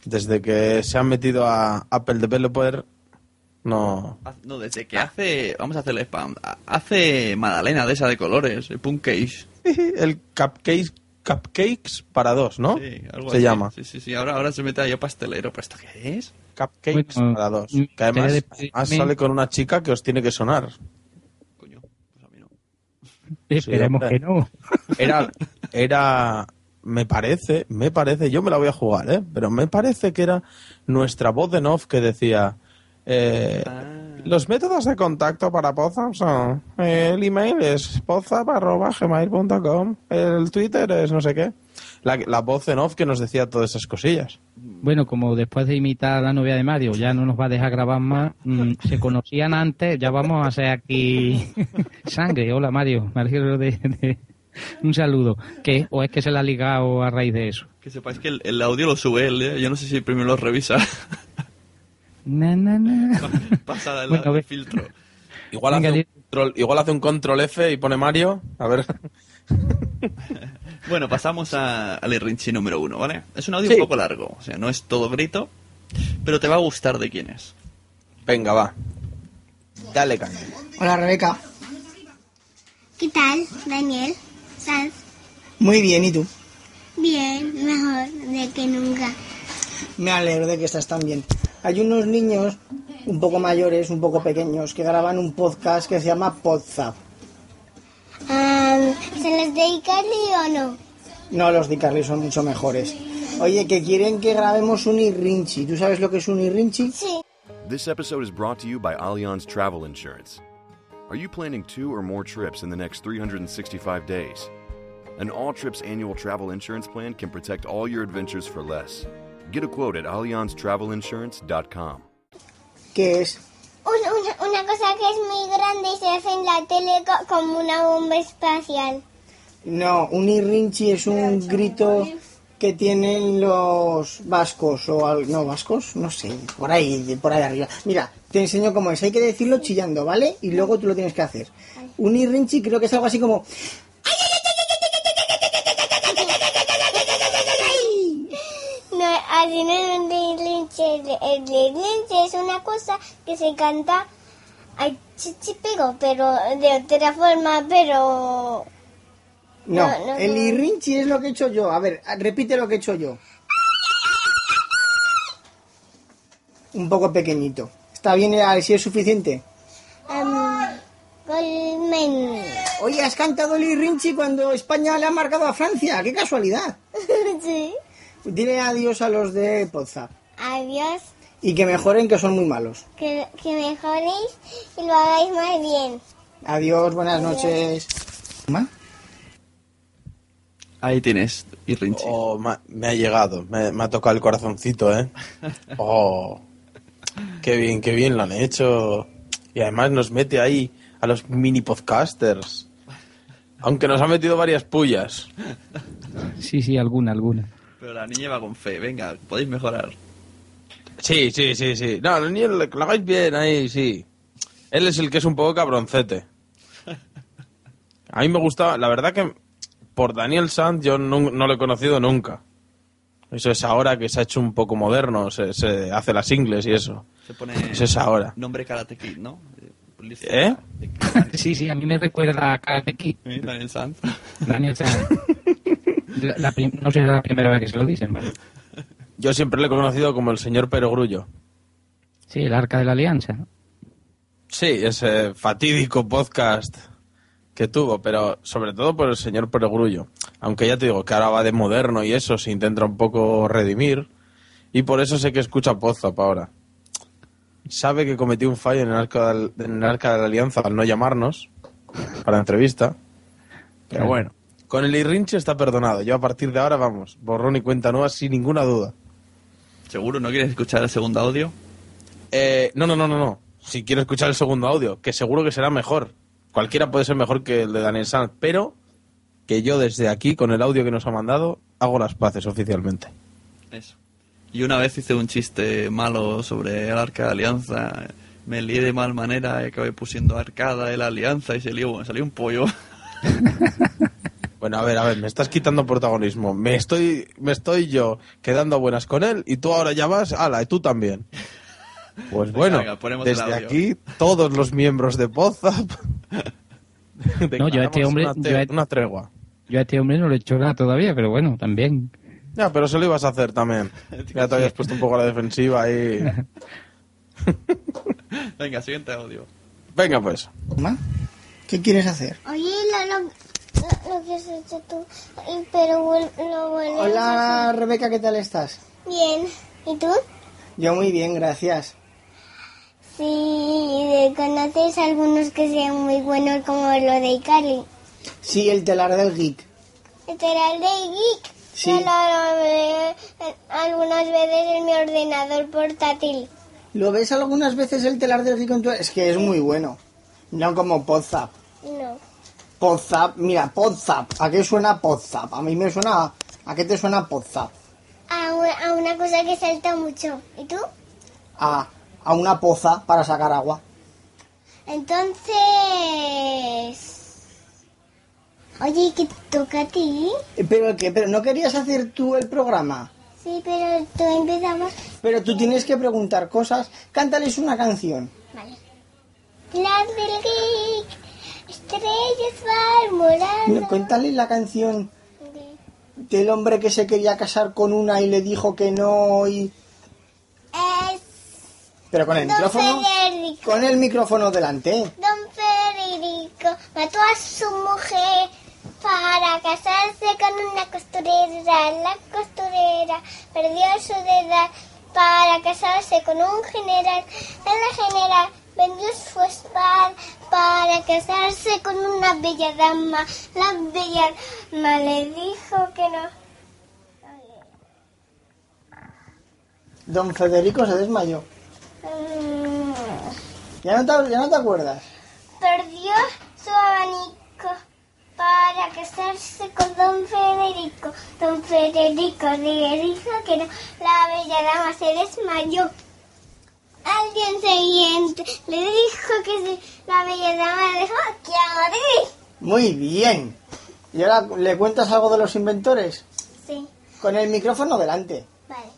Desde que se han metido a Apple Developer, no. No, desde que hace. Vamos a hacerle spam. ha- Hace Madalena de esa de colores, el Punk Case. *laughs* el Cupcake Cupcakes para dos, ¿no? Sí, algo Se así. llama. Sí, sí, sí. Ahora, ahora se mete ahí a pastelero. ¿Pero esto qué es? Cupcakes Bueno, para dos. Que además, te- además me- sale con una chica que os tiene que sonar. Esperemos hombre. que no. Era, era, me parece, me parece, yo me la voy a jugar, ¿eh? Pero me parece que era nuestra voz de off que decía, eh, los métodos de contacto para Pozap son, eh, el email es pozap.gmail.com, el Twitter es no sé qué. La, la voz en off que nos decía todas esas cosillas. Bueno, como después de imitar a la novia de Mario ya no nos va a dejar grabar más, mm, se conocían antes, ya vamos a hacer aquí *laughs* sangre. Hola Mario, me alegro de, de- Un saludo. ¿Qué? ¿O es que se la ha ligado a raíz de eso? Que sepáis que el, el audio lo sube él, ¿eh? Yo no sé si primero lo revisa. *laughs* Na, na, na. *laughs* Pasa del Bueno, lado ve. del filtro. Igual Venga, hace, un control, igual hace un control F y pone Mario, a ver. *laughs* Bueno, pasamos a- al Irrinchi número uno, ¿vale? Es un audio Sí. un poco largo, o sea, no es todo grito, pero te va a gustar de quién es. Venga, va. Dale caña. Hola Rebeca. ¿Qué tal, Daniel? Sanz? Muy bien, ¿y tú? Bien, mejor de que nunca. Me alegro de que estás tan bien. Hay unos niños un poco mayores, un poco pequeños, que graban un podcast que se llama Podzap. Am, ¿Se los de Icarly o no? No, los de Carly son mucho mejores. Oye, que quieren que grabemos un irrinchi. ¿Tú sabes lo que es un irrinchi? Sí. This episode is brought to you by Allianz Travel Insurance. Are you planning two or more trips in the next 365 days? An all trips annual travel insurance plan can protect all your adventures for less. Get a quote at allianztravelinsurance.com. ¿Qué es? Un- una, una cosa que es muy grande y se hace en la tele co- como una bomba espacial. No, un irrinchi es un grito que tienen los vascos o al- no vascos, no sé, por ahí, por ahí arriba. Mira, te enseño cómo es. Hay que decirlo chillando, ¿vale? Y luego tú lo tienes que hacer. Un irrinchi creo que es algo así como El, el relinche es una cosa que se canta ay, chichipego, pero de otra forma, pero... No, No, no, el irrinchi es lo que he hecho yo. A ver, repite lo que he hecho yo. Un poco pequeñito. ¿Está bien? A ver si es suficiente. am, colmen. Oye, has cantado el irrinchi cuando España le ha marcado a Francia. ¡Qué casualidad! *laughs* sí. Dile adiós a los de Podzap. Adiós. Y que mejoren, que son muy malos. Que, que mejoréis y lo hagáis más bien. Adiós, buenas noches. ¿Ma? Ahí tienes, Irrinchi. Oh, me ha llegado, me, me ha tocado el corazoncito, ¿eh? *laughs* Oh, qué bien, qué bien lo han hecho. Y además nos mete ahí a los mini podcasters. Aunque nos ha metido varias pullas. Sí, sí, alguna, alguna. Pero la niña va con fe, venga, podéis mejorar. Sí, sí, sí, sí. No, el niño lo lo hagáis bien ahí, sí. Él es el que es un poco cabroncete. A mí me gusta, la verdad que por Daniel Sanz yo no, no lo he conocido nunca. Eso es ahora que se ha hecho un poco moderno, se, se hace las ingles y eso. Se pone Eso es ahora. nombre Karate Kid, ¿no? ¿Eh? Sí, sí, a mí me recuerda a Karate Kid. Daniel Sanz. Daniel Sanz. La- la no sé si es la primera vez que se lo dicen, ¿vale? Yo siempre le he conocido como el señor Perogrullo. Sí, el Arca de la Alianza. Sí, ese fatídico podcast que tuvo, pero sobre todo por el señor Perogrullo. Aunque ya te digo que ahora va de moderno y eso, se intenta un poco redimir. Y por eso sé que escucha Podzap ahora. Sabe que cometió un fallo en el, arca del- en el arca de la alianza al no llamarnos para la entrevista. Pero bueno, con el Irrinche está perdonado. Yo a partir de ahora, vamos, borrón y cuenta nueva sin ninguna duda. ¿Seguro no quieres escuchar el segundo audio? Eh, no, no, no, no, no. Si quiero escuchar el segundo audio, que seguro que será mejor. Cualquiera puede ser mejor que el de Daniel Sanz, pero que yo desde aquí, con el audio que nos ha mandado, hago las paces oficialmente. Eso. Y una vez hice un chiste malo sobre el arca de alianza. Me lié de mal manera y acabé pusiendo arcada de la alianza y se lió, salió un pollo. *laughs* Bueno, a ver, a ver, me estás quitando protagonismo. Me estoy, me estoy yo quedando a buenas con él y tú ahora ya vas, ala, y tú también. Pues bueno, venga, desde aquí, todos los miembros de Pozap No, yo a este hombre- una, te- yo a- una tregua. Yo a este hombre no le he hecho nada todavía, pero bueno, también. Ya, pero se lo ibas a hacer también. Ya te habías puesto un poco a la defensiva ahí. Venga, siguiente audio. Venga, pues. ¿Qué quieres hacer? Oye, lo, lo, que has hecho tú, pero lo vuelves a Hola hacer. Rebeca, ¿qué tal estás? Bien. ¿Y tú? Yo muy bien, gracias. Sí, ¿y ¿conoces algunos que sean muy buenos como lo de Icali? Sí, el telar del geek. Literal de Geek. Sí. Yo lo veo eh, algunas veces en mi ordenador portátil. ¿Lo ves algunas veces el telar del geek en tu... Es que es muy bueno. No como Podzap. No. Podzap, mira, Podzap. ¿A qué suena Podzap? A mí me suena... ¿A qué te suena Podzap? A, una cosa que salta mucho. ¿Y tú? A, a una poza para sacar agua. Entonces... Oye, ¿qué te toca a ti? ¿Pero qué? ¿Pero no querías hacer tú el programa? Sí, pero tú empezamos... Pero tú tienes que preguntar cosas. Cántales una canción. Vale. Las del geek, No, Cuéntale la canción del hombre que se quería casar con una y le dijo que no y... Es Pero con el Don micrófono... Federico. Con el micrófono delante. Don Federico mató a su mujer para casarse con una costurera. La costurera perdió su edad para casarse con un general. El general vendió su espada para casarse con una bella dama. La bella dama le dijo que no. Don Federico se desmayó. Mm, ¿Ya no te, ya no te acuerdas? perdió su abanico para casarse con don Federico. Don Federico le dijo que no. La bella dama se desmayó. Al día siguiente le dijo que. La bella dama dijo que a morir. Muy bien. ¿Y ahora le cuentas algo de los inventores? Sí, Con el micrófono delante. vale.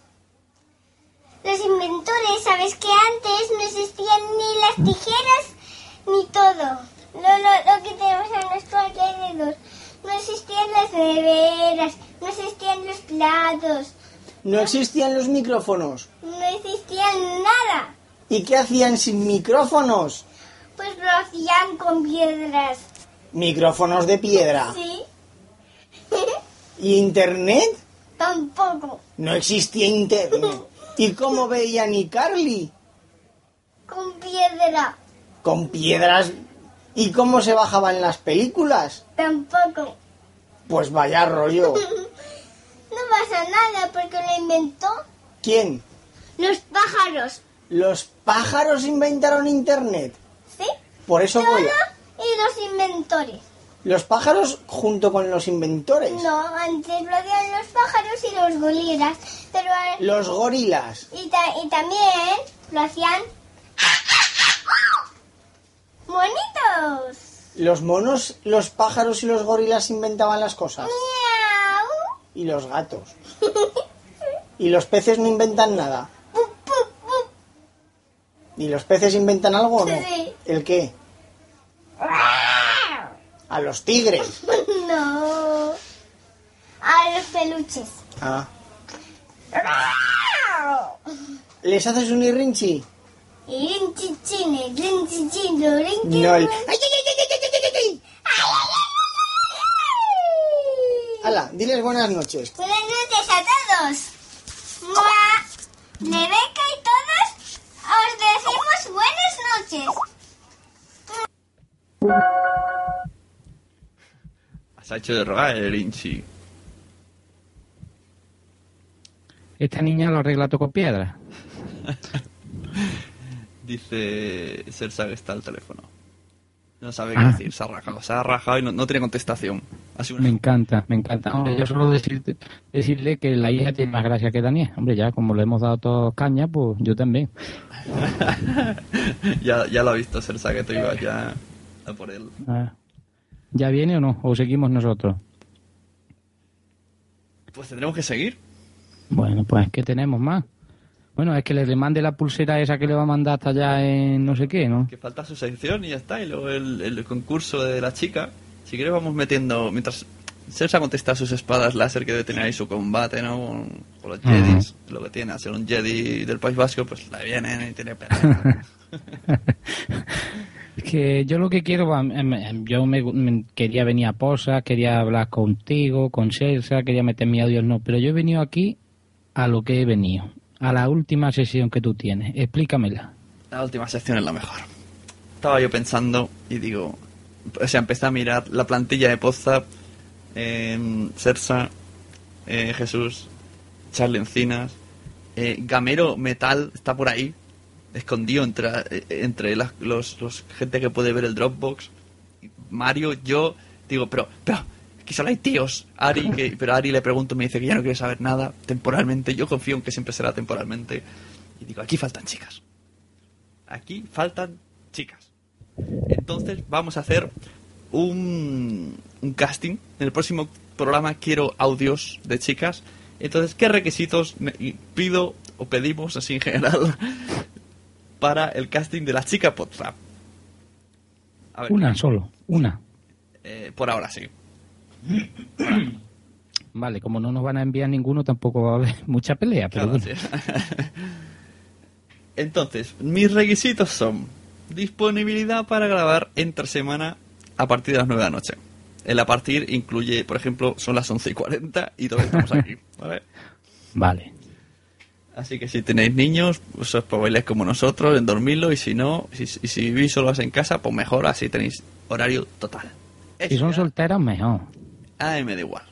Los inventores, ¿sabes que antes no existían ni las tijeras ni todo? Lo, lo, lo que tenemos a nuestro alrededor. No existían las neveras, no existían los platos, No existían los micrófonos. no existían nada. ¿Y qué hacían sin micrófonos? Pues lo hacían con piedras. Micrófonos de piedra. Sí, *laughs* ¿Y internet? tampoco. No existía internet. ¿Y cómo veían iCarly? Con piedra, Con piedras. ¿Y cómo se bajaban las películas? tampoco. Pues vaya rollo. *laughs* No pasa nada porque lo inventó ¿Quién? los pájaros. Los pájaros inventaron internet. ¿Sí? Por eso voy. Todo y los inventores. Los pájaros junto con los inventores. No, antes lo hacían los pájaros y los gorilas. Pero Los gorilas. y, ta- y también lo hacían monitos. Los monos, los pájaros y los gorilas inventaban las cosas. Y los gatos. Y los peces no inventan nada. ¿Y los peces inventan algo o no? Sí. ¿El qué? A los tigres. *laughs* No. A los peluches. Ah. ¿Les haces un irrinchi? Y rinchichine, rinchichino, rinchi- No. el- ¡Ay, ay, ay, ay, ay, ay, ay, Hala, diles buenas noches. Buenas noches a todos. Mua. Rebeca y todos os decimos buenas noches. Se ha hecho de rogar el Inchi. Esta niña lo arregla todo con piedra. *laughs* Dice Celsa que está al teléfono. No sabe qué Ah. decir, se ha rajado. Se ha rajado y no, no tiene contestación. Me encanta, me encanta. Hombre, yo solo decirte, decirle que la hija tiene más gracia que Daniel. Hombre, ya como le hemos dado todos caña, pues yo también. *laughs* ya, ya lo ha visto Celsa que te iba ya a por él. Ah. ¿Ya viene o no? ¿O seguimos nosotros? Pues tendremos que seguir. Bueno, pues ¿qué tenemos más? Bueno, es que le mande la pulsera esa que le va a mandar hasta allá en no sé qué, ¿no? Que falta su sección y ya está. Y luego el, el concurso de la chica. Si quieres vamos metiendo... Mientras Cersei ha contestado sus espadas láser que debe tener ahí su combate, ¿no? Con, con los Ujú. Jedis. Lo que tiene, hacer un Jedi del País Vasco, pues le vienen y tiene. *laughs* Es que yo lo que quiero, am- em- em, yo me, me quería venir a Posa, quería hablar contigo, con Celsa, quería meter mi audio, no, pero yo he venido aquí a lo que he venido, a la última sesión que tú tienes. Explícamela. La última sección es la mejor. Estaba yo pensando y digo, o sea, empecé a mirar la plantilla de Podzap, eh, Cersa, eh, Jesús, Charlie Encinas, eh, Gamero Metal está por ahí, escondido entre, eh, entre las- los, los gente que puede ver el Dropbox. Mario, yo, digo, pero, pero, aquí solo hay tíos. Ari, que, *laughs* pero Ari le pregunto, me dice que ya no quiere saber nada temporalmente. Yo confío en que siempre será temporalmente. Y digo, aquí faltan chicas. Aquí faltan. Entonces vamos a hacer un, un casting. En el próximo programa quiero audios de chicas. Entonces, ¿qué requisitos pido o pedimos así en general *laughs* para el casting de la chica? A ver, Una solo, una. eh, por ahora sí. *coughs* Vale, como no nos van a enviar ninguno, tampoco va a haber *laughs* mucha pelea, pero Claro, bueno. sí. *laughs* Entonces, mis requisitos son disponibilidad para grabar entre semana a partir de las 9 de la noche. El a partir incluye, por ejemplo, son las 11 y 40 y todavía estamos aquí. *laughs* ¿vale? Vale. Así que si tenéis niños, pues os podéis como nosotros en dormirlo y si no, si, y si vivís solos en casa, pues mejor, así tenéis horario total. Si son solteras, mejor. A mí me da igual.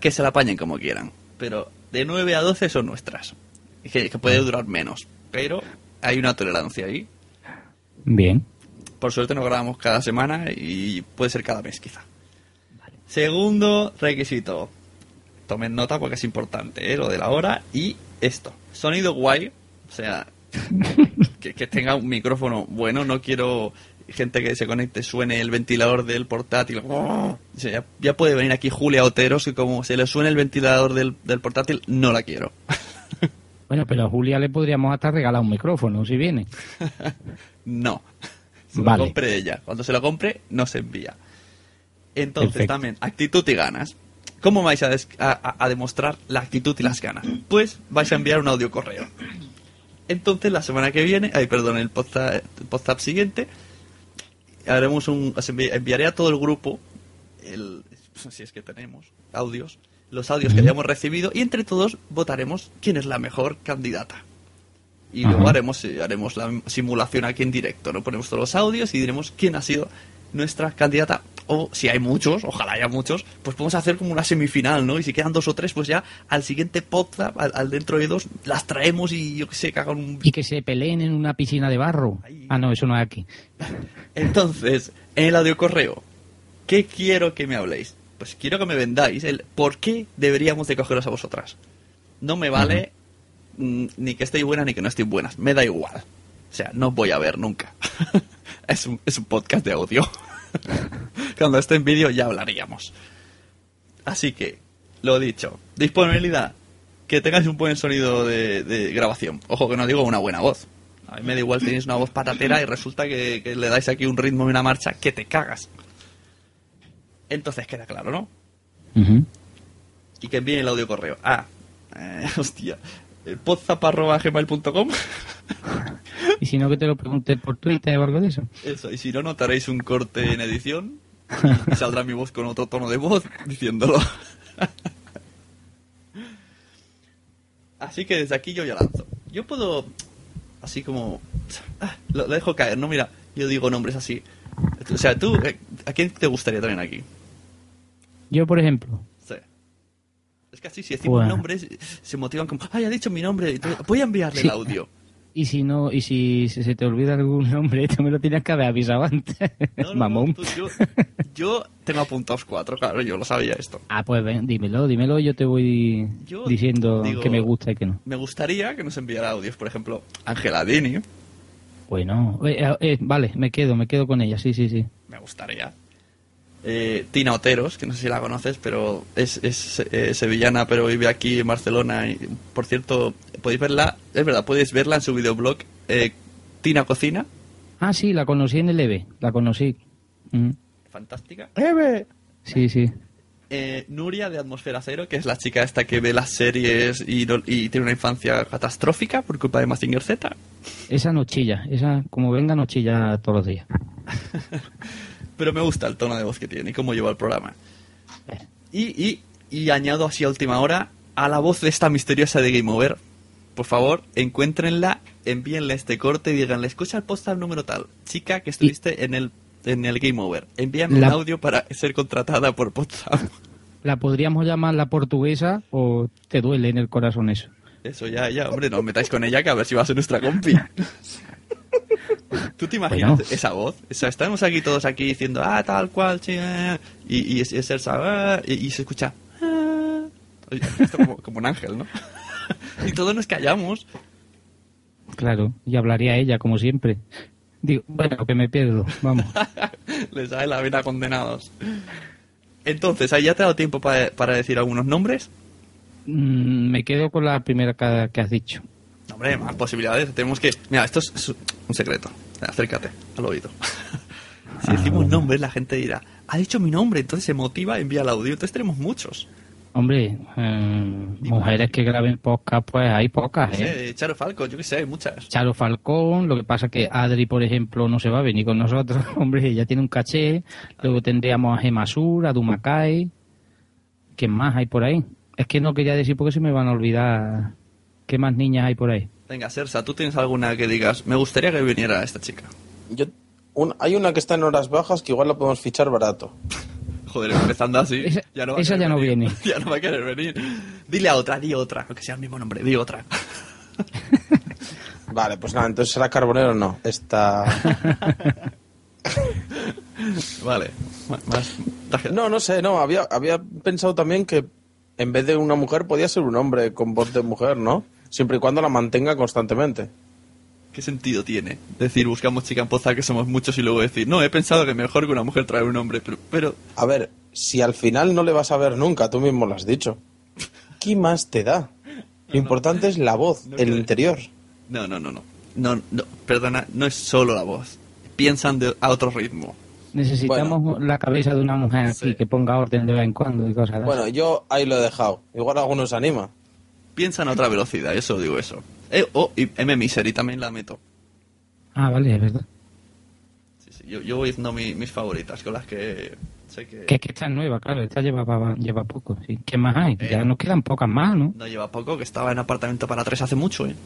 Que se la apañen como quieran. Pero de 9 a 12 son nuestras. Que, que puede durar menos. Pero hay una tolerancia ahí. Bien. Por suerte nos grabamos cada semana y puede ser cada mes quizá. Segundo requisito. Tomen nota porque es importante, ¿eh? lo de la hora y esto. Sonido guay, o sea, *laughs* que, que tenga un micrófono bueno. No quiero gente que se conecte, suene el ventilador del portátil. Ya, puede venir aquí Julia Oteros y como se le suene el ventilador del, del portátil, no la quiero. *laughs* Bueno, pero a Julia le podríamos hasta regalar un micrófono, si viene. *laughs* No. Se Vale. lo compre ella. Cuando se lo compre, no se envía. Entonces, Perfecto. también, actitud y ganas. ¿Cómo vais a, des- a- a- demostrar la actitud y las ganas? Pues vais a enviar un audio correo. Entonces, la semana que viene, ay, perdón, el podcast, siguiente, haremos un, enviaré a todo el grupo, el, si es que tenemos audios, los audios que hayamos recibido y entre todos votaremos quién es la mejor candidata. Y luego haremos, eh, haremos la simulación aquí en directo, ¿no? Ponemos todos los audios y diremos quién ha sido nuestra candidata. O si hay muchos, ojalá haya muchos, pues podemos hacer como una semifinal, ¿no? Y si quedan dos o tres, pues ya al siguiente podcast, al, al dentro de dos, las traemos y yo qué sé, que hagan un... Y que se peleen en una piscina de barro. Ah, no, eso no es aquí. Entonces, en el audio correo, ¿qué quiero que me habléis? Pues quiero que me vendáis el por qué deberíamos de cogeros a vosotras. No me vale mm, ni que estéis buenas ni que no estéis buenas. Me da igual. O sea, no os voy a ver nunca. *laughs* es, un, es un podcast de audio. *laughs* Cuando esté en vídeo ya hablaríamos. Así que, lo dicho. Disponibilidad. Que tengáis un buen sonido de, de grabación. Ojo que no digo una buena voz. A mí me da igual tenéis una voz patatera y resulta que, que le dais aquí un ritmo y una marcha que te cagas. Entonces queda claro, ¿no? Y que envíen el audio correo. Ah, eh, *laughs* hostia. El podzap.gmail.com *laughs* Y si no, que te lo pregunte por Twitter o algo de eso. Eso, y si no, notaréis un corte en edición *laughs* y saldrá mi voz con otro tono de voz diciéndolo. Así que desde aquí yo ya lanzo. Yo puedo, así como, ah, lo, lo dejo caer, ¿no? Mira, yo digo nombres así. O sea, tú, eh, ¿a quién te gustaría también aquí? Yo, por ejemplo. Sí. Es que así, si decimos Bueno. nombres, se motivan como, ay, ha dicho mi nombre, entonces voy a enviarle Sí. el audio. Y si no, y si se te olvida algún *laughs* nombre, tú me lo tienes que haber avisado antes. Mamón. Tú, yo, yo tengo apuntados cuatro, claro, yo lo sabía esto. Ah, pues ven, dímelo, dímelo, yo te voy Yo diciendo digo- que me gusta y que no. Me gustaría que nos enviara audios, por ejemplo, Ángela Dini, Bueno, eh, eh, vale, me quedo, me quedo con ella, sí, sí, sí. me gustaría. Eh, Tina Oteros, que no sé si la conoces, pero es, es eh, sevillana, pero vive aquí en Barcelona. Y, por cierto, podéis verla, es verdad, podéis verla en su videoblog eh, Tina Cocina. Ah, sí, la conocí en el EVE, la conocí. Mm, Fantástica. Sí, sí. eh, Nuria de Atmósfera Cero, que es la chica esta que ve las series y, no- y tiene una infancia catastrófica por culpa de Mazinger Z. Esa no chilla, esa como venga no chilla todos los días. *laughs* Pero me gusta el tono de voz que tiene y cómo lleva el programa. Y, y, y añado así a última hora a la voz de esta misteriosa de Game Over. Por favor, encuéntrenla, envíenle este corte y díganle, escucha el postal número tal. Chica que estuviste en el en el Game Over. Envíame La- un audio para ser contratada por WhatsApp. La podríamos llamar la portuguesa o te duele en el corazón eso. Eso ya, ya, hombre, no os metáis con ella que a ver si va a ser nuestra compi. *laughs* *laughs* ¿Tú te imaginas Bueno. esa voz? O sea, estamos aquí todos aquí diciendo, ah, tal cual, sí, ah", y, y es, es Elsa, ah, y, y se escucha, ah. Esto como, como un ángel, ¿no? *laughs* y todos nos callamos. Claro, y hablaría ella como siempre. Digo, bueno, que me pierdo, vamos. *laughs* Les da la vida condenados. Entonces, ¿ahí ya te ha dado tiempo pa- para decir algunos nombres? Mm, me quedo con la primera que, que has dicho. Hombre, más posibilidades. Tenemos que... Mira, esto es, un secreto. Acércate al oído. *laughs* si decimos nombres, la gente dirá, ha dicho mi nombre, entonces se motiva, envía el audio. Entonces tenemos muchos. Hombre, eh, mujeres que graben podcast, pues hay pocas, No ¿eh? sé, Charo Falco, yo que sé, hay muchas. Charo Falcón, lo que pasa que Adri, por ejemplo, no se va a venir con nosotros. *laughs* Hombre, ella tiene un caché. Luego tendríamos a Gemasur, a Dumacay. ¿Quién más hay por ahí? Es que no quería decir porque se me van a olvidar qué más niñas hay por ahí. Venga, Sersa, ¿tú tienes alguna que digas? Me gustaría que viniera esta chica. Yo, un- hay una que está en horas bajas que igual la podemos fichar barato. *laughs* Joder, empezando así. Esa- ya no va a esa querer ya no venir. viene. *laughs* Ya no va a querer venir. Dile a otra, di otra. Aunque sea el mismo nombre, di otra. *laughs* Vale, pues nada, entonces será Carbonero o no. Esta. vale. Más. No, no sé, no. Había, había pensado también que en vez de una mujer podía ser un hombre con voz de mujer, ¿no? Siempre y cuando la mantenga constantemente. ¿Qué sentido tiene? Decir, buscamos chica en poza que somos muchos y luego decir, no, he pensado que mejor que una mujer traer un hombre, pero, pero A ver, si al final no le vas a ver nunca, tú mismo lo has dicho. ¿Qué más te da? Lo importante es la voz, el interior. No, no, no, no. No, no, perdona, no es solo la voz. Piensan de, a otro ritmo. Necesitamos la cabeza de una mujer aquí que ponga orden de vez en cuando y cosas así. Bueno, yo ahí lo he dejado. Igual alguno se anima. Piensan a otra velocidad, eso digo eso. Eh, oh, y M. Misery también la meto. Ah, vale, es verdad. Sí, sí, yo, yo voy haciendo mi- mis favoritas, con las que sé que Que es que esta es nueva, claro, esta lleva, lleva poco. ¿sí? ¿Qué más hay? Eh. Ya nos quedan pocas más, ¿no? no lleva poco, que estaba en apartamento para tres hace mucho, ¿eh?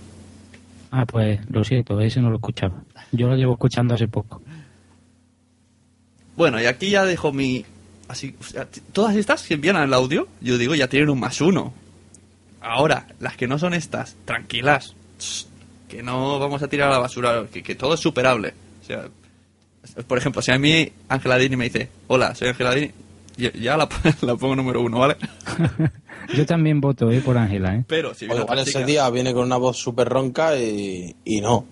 Ah, pues lo siento, ese no lo escuchaba. Yo lo llevo escuchando hace poco. Bueno, y aquí ya dejo mi... Así, o sea, t- todas estas que envían al audio, yo digo, ya tienen un más uno. Ahora, las que no son estas, tranquilas. Que no vamos a tirar a la basura, que, que todo es superable. O sea, por ejemplo, si a mí Ángela Dini me dice, hola, soy Ángela Dini, ya, ya la, *laughs* la pongo número uno, ¿vale? *laughs* Yo también voto eh, por Ángela, ¿eh? Pero si O viene igual otra ese chica, día viene con una voz súper ronca y, y no.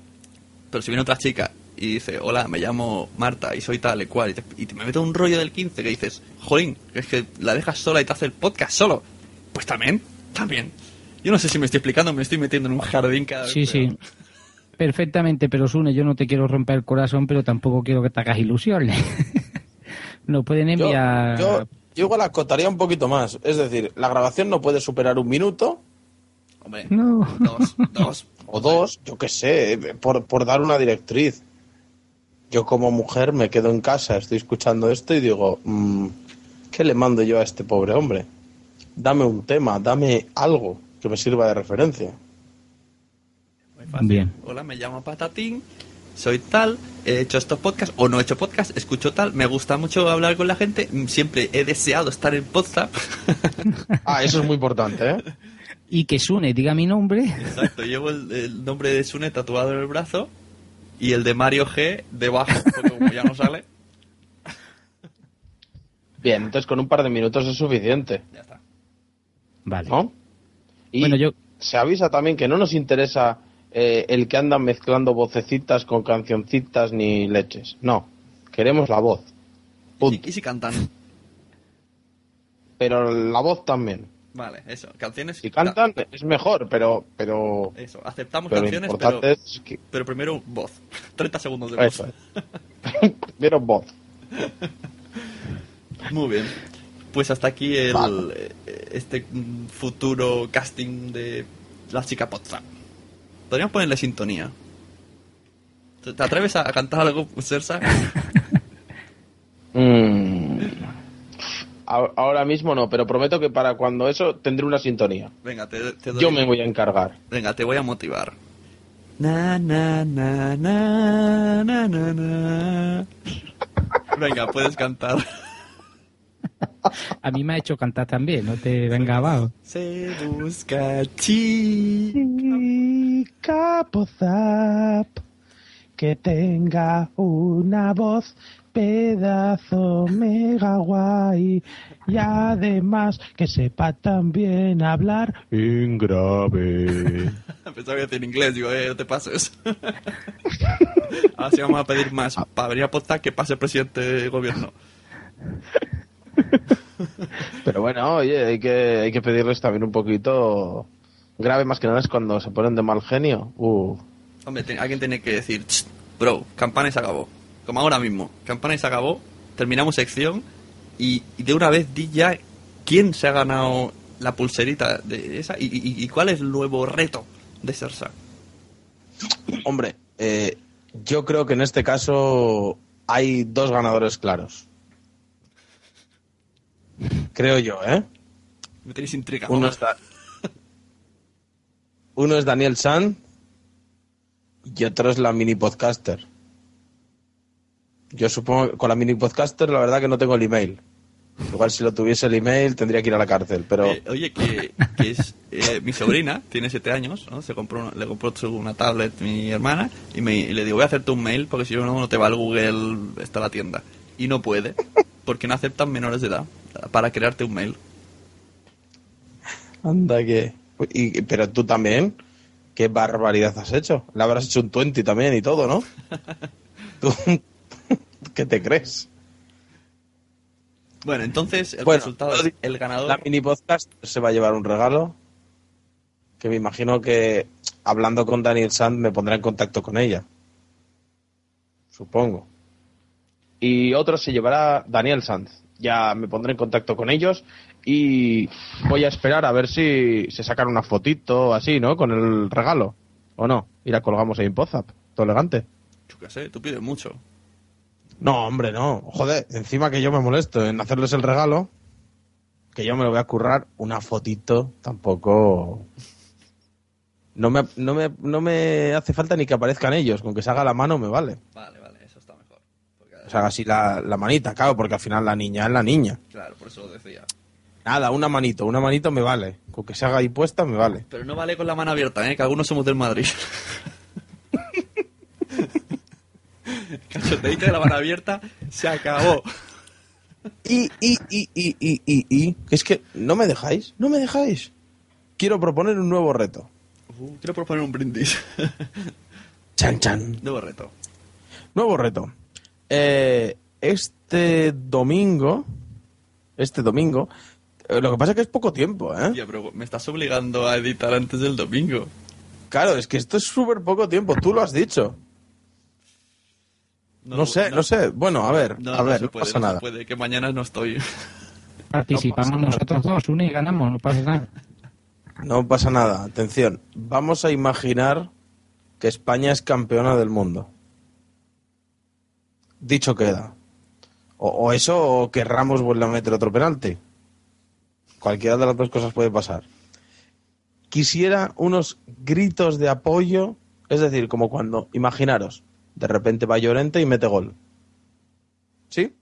pero si viene otra chica y dice, hola, me llamo Marta y soy tal y cual, y te, y te me meto un rollo del 15 que dices, jolín, que es que la dejas sola y te hace el podcast solo. Pues también, también. Yo no sé si me estoy explicando, me estoy metiendo en un jardín cada vez. Sí, sí. Perfectamente, pero Sune, yo no te quiero romper el corazón, pero tampoco quiero que te hagas ilusiones. *laughs* Nos pueden Yo, enviar... yo, yo igual acotaría un poquito más. Es decir, la grabación no puede superar un minuto. Hombre, No. dos, dos. *laughs* O dos, yo qué sé, por, por dar una directriz. Yo como mujer me quedo en casa, estoy escuchando esto y digo, mm, ¿qué le mando yo a este pobre hombre? Dame un tema, dame algo que me sirva de referencia. Muy fácil. Bien. Hola, me llamo Patatín, soy tal, he hecho estos podcasts o no he hecho podcast, escucho tal, me gusta mucho hablar con la gente, mm, siempre he deseado estar en podcast. *laughs* Ah, eso es muy importante, ¿eh? Y que Sune diga mi nombre. Exacto, llevo el, el nombre de Sune tatuado en el brazo y el de Mario G debajo, porque como ya no sale. Bien, entonces con un par de minutos es suficiente. Ya. Vale. ¿No? Y Bueno, yo... se avisa también que no nos interesa eh, el que andan mezclando vocecitas con cancioncitas ni leches. No, queremos la voz. Y, y si cantan. Pero la voz también. Vale, eso, canciones. Si cantan es mejor, pero... pero Eso, aceptamos pero canciones, pero, es que... pero primero voz. *laughs* 30 segundos de voz. Eso es. *laughs* Primero voz. Muy bien. Pues hasta aquí el, eh, este futuro casting de la chica Potsdam. Podríamos ponerle sintonía. ¿Te atreves a cantar algo, Sersa? *laughs* Mm. Ahora mismo no, pero prometo que para cuando eso tendré una sintonía. Venga, te, te doy. Yo me voy a encargar. Venga, te voy a motivar. Na, na, na, na, na, na, na. Venga, puedes cantar. *laughs* *laughs* A mí me ha hecho cantar también, no te venga abajo. Se busca chi. Capozap que tenga una voz pedazo mega guay y además que sepa también hablar en grave. *laughs* Pensaba que decir en inglés, digo, eh, no te pases. *laughs* Ahora sí vamos a pedir más. Para venir a postar que pase presidente de gobierno. *laughs* Pero bueno, oye, hay que, hay que pedirles también un poquito grave, más que nada es cuando se ponen de mal genio. Uh. Hombre, te- alguien tiene que decir, "Ch, bro, campana y se acabó. Como ahora mismo, campana y se acabó, terminamos sección y, y de una vez di ya quién se ha ganado la pulserita de esa y, y- y cuál es el nuevo reto de Sersa. Hombre, eh, yo creo que en este caso hay dos ganadores claros. Creo yo, ¿eh? Me tenéis intrigado. Uno es, Da- Uno es Daniel San y otro es la mini podcaster. Yo supongo que con la mini podcaster la verdad que no tengo el email. Igual si lo tuviese el email tendría que ir a la cárcel, pero Eh, oye, que, que es eh, mi sobrina, tiene siete años, ¿no? Se compró una- le compró una tablet mi hermana y, me, y le digo, voy a hacerte un mail porque si no, no te va el Google, está la tienda. Y no puede, porque no aceptan menores de edad para crearte un mail. anda que... y- pero tú también, qué barbaridad has hecho. Le habrás hecho un 20 también y todo, ¿no? *laughs* ¿Tú *laughs* qué te crees? Bueno, entonces el Bueno, resultado es el ganador. La mini podcast se va a llevar un regalo que me imagino que hablando con Daniel Sand me pondrá en contacto con ella. Supongo. Y otro se llevará Daniel Sand. Ya me pondré en contacto con ellos y voy a esperar a ver si se sacan una fotito así, ¿no? Con el regalo. ¿O no? Y la colgamos ahí en Pozap. Todo elegante. Yo qué sé, tú pides mucho. No, hombre, no. Joder, encima que yo me molesto en hacerles el regalo, que yo me lo voy a currar, una fotito tampoco. No me, no me, no me hace falta ni que aparezcan ellos, con que se haga la mano me vale. Vale, vale. O sea, haga así la, la manita, claro, porque al final la niña es la niña. Claro, por eso lo decía. Nada, una manito, una manito me vale. Con que se haga ahí puesta me vale. Pero no vale con la mano abierta, ¿eh? Que algunos somos del Madrid. *laughs* Cachoteito de la mano abierta, se acabó. Y, y, y, y, y, y, es que no me dejáis, no me dejáis. Quiero proponer un nuevo reto. Uh, quiero proponer un brindis. Chan, chan. Nuevo reto. Nuevo reto. Eh, este domingo, este domingo, eh, lo que pasa es que es poco tiempo, ¿eh? Tío, pero me estás obligando a editar antes del domingo. Claro, es que esto es súper poco tiempo, tú lo has dicho. No, sé, no, sé. Bueno, a ver, No, a no ver, no puede, pasa no se nada. puede, que mañana no estoy. *laughs* Participamos nosotros dos, una y ganamos, no pasa nada. No pasa nada. Atención, vamos a imaginar que España es campeona del mundo. Dicho queda. O, eso, o que Ramos vuelva a meter otro penalti. Cualquiera de las dos cosas puede pasar. Quisiera unos gritos de apoyo, es decir, como cuando, imaginaros, de repente va Llorente y mete gol. ¿Sí?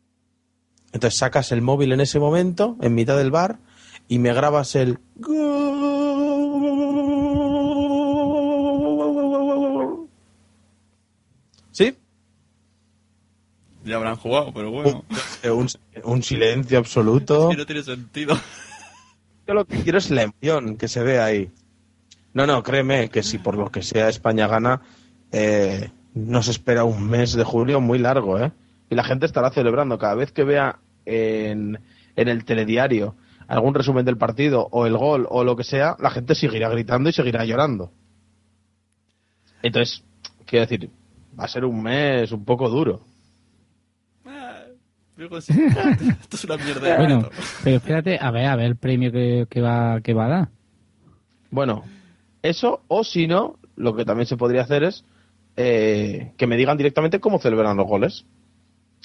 Entonces sacas el móvil en ese momento, en mitad del bar, y me grabas el. ¿Sí? Ya habrán jugado, pero bueno. Un, un silencio absoluto. Es que no tiene sentido. Yo lo que quiero es la emoción que se ve ahí. No, no, créeme que si por lo que sea España gana, eh, nos espera un mes de julio muy largo, ¿eh? Y la gente estará celebrando cada vez que vea en, en el telediario algún resumen del partido o el gol o lo que sea, la gente seguirá gritando y seguirá llorando. Entonces, quiero decir, va a ser un mes un poco duro. *laughs* Esto es una mierda. de Bueno, pero espérate, a ver, a ver el premio que, que va, que va a dar. Bueno, eso, o si no, lo que también se podría hacer es eh, que me digan directamente cómo celebran los goles.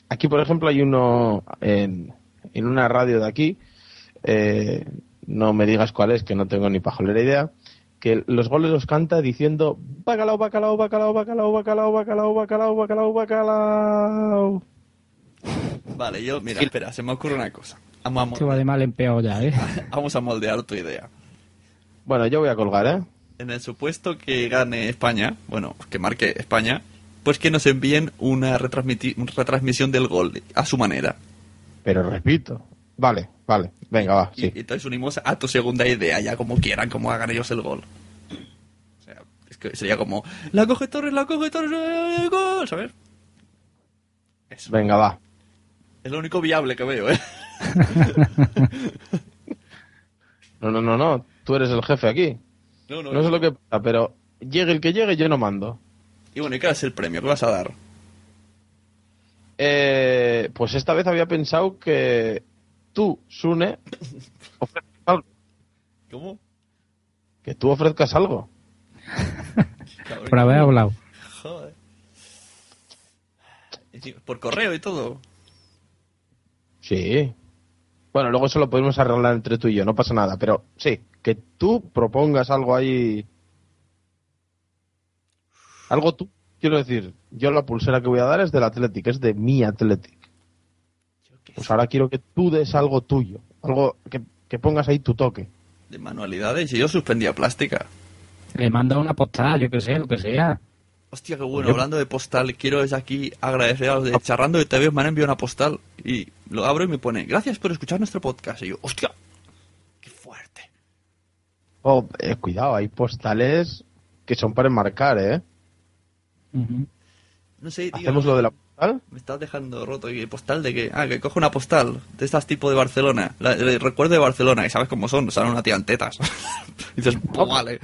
Aquí, por ejemplo, hay uno en, en una radio de aquí, eh, no me digas cuál es, que no tengo ni pajolera idea, que los goles los canta diciendo bacalao, bacalao, bacalao, bacalao, bacalao, bacalao, bacalao, bacalao, bacalao. Vale, yo, mira, espera, se me ocurre una cosa. Vamos a, va moldear, de mal en peor ya, ¿eh? *laughs* vamos a moldear tu idea. Bueno, yo voy a colgar, ¿eh? En el supuesto que gane España, bueno, que marque España, pues que nos envíen una una retransmisión del gol a su manera. Pero repito. Vale, vale, venga, va, Y, sí. y entonces unimos a tu segunda idea, ya como quieran, como hagan ellos el gol. O sea, es que sería como, la coge Torres, la coge Torres, el gol, ¿sabes? Venga, va. Es lo único viable que veo, ¿eh? *laughs* No, no, no, no. Tú eres el jefe aquí. No, no, No sé no. lo que pasa, pero llegue el que llegue, yo no mando. Y bueno, ¿y qué es el premio? ¿Qué vas a dar? Eh, pues esta vez había pensado que tú, Sune, *laughs* ofrezcas algo. ¿Cómo? Que tú ofrezcas algo. Por haber hablado. Joder. Por correo y todo. Sí. Bueno, luego eso lo podemos arreglar entre tú y yo, no pasa nada. Pero sí, que tú propongas algo ahí. Algo tú. Quiero decir, yo la pulsera que voy a dar es del Athletic, es de mi Athletic. Pues ahora quiero que tú des algo tuyo. Algo que, que pongas ahí tu toque. De manualidades. Y yo suspendía plástica. Le manda una postal, yo que sé, lo que sea. Hostia, qué bueno. Hablando de postal, quiero desde aquí agradecer a los de Charrando de TV. Me han enviado una postal. Y lo abro y me pone, gracias por escuchar nuestro podcast. Y yo, hostia. Oh, eh, cuidado, hay postales que son para enmarcar, ¿eh? No sé, tío. ¿Hacemos lo de la postal? Me estás dejando roto. ¿Y postal de qué? Ah, que cojo una postal de estas tipo de Barcelona. La, el recuerdo de Barcelona. Y sabes cómo son. Salen una tía en tetas. *laughs* y dices, pues vale.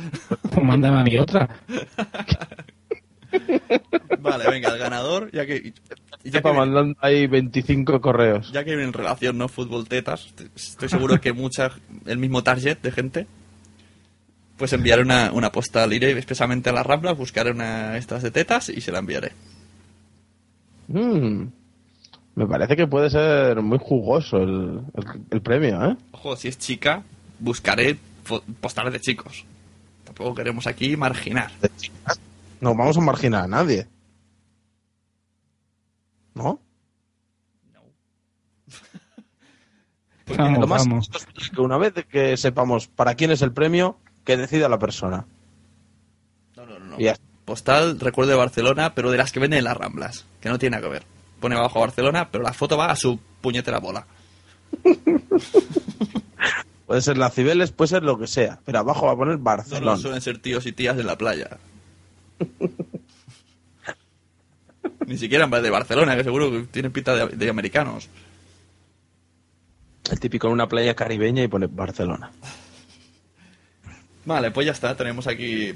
Pues mándame a mí otra. *laughs* Vale, venga, el ganador, ya que... Ya mandando ahí 25 correos. Ya que en relación, ¿no? Fútbol tetas, estoy seguro que mucha, el mismo target de gente, pues enviaré una, una postal. Iré expresamente a las Ramblas, buscaré una estas de tetas y se la enviaré. Mm, me parece que puede ser muy jugoso el, el- el premio, ¿eh? Ojo, si es chica, buscaré postales de chicos. Tampoco queremos aquí marginar. No vamos a marginar a nadie. ¿No? *laughs* Porque Vamos, lo más vamos. es que una vez que sepamos para quién es el premio, que decida la persona. No, no, no. Y. Postal, recuerdo de Barcelona, pero de las que venden en las Ramblas, que no tiene nada que ver. Pone abajo Barcelona, pero la foto va a su puñetera bola. *laughs* Puede ser la Cibeles, puede ser lo que sea, pero abajo va a poner No, Barcelona. no, suelen ser tíos y tías en la playa. Ni siquiera en vez de Barcelona, que seguro que tienen pinta de, de americanos. El típico en una playa caribeña y pone Barcelona. Vale, pues ya está, tenemos aquí...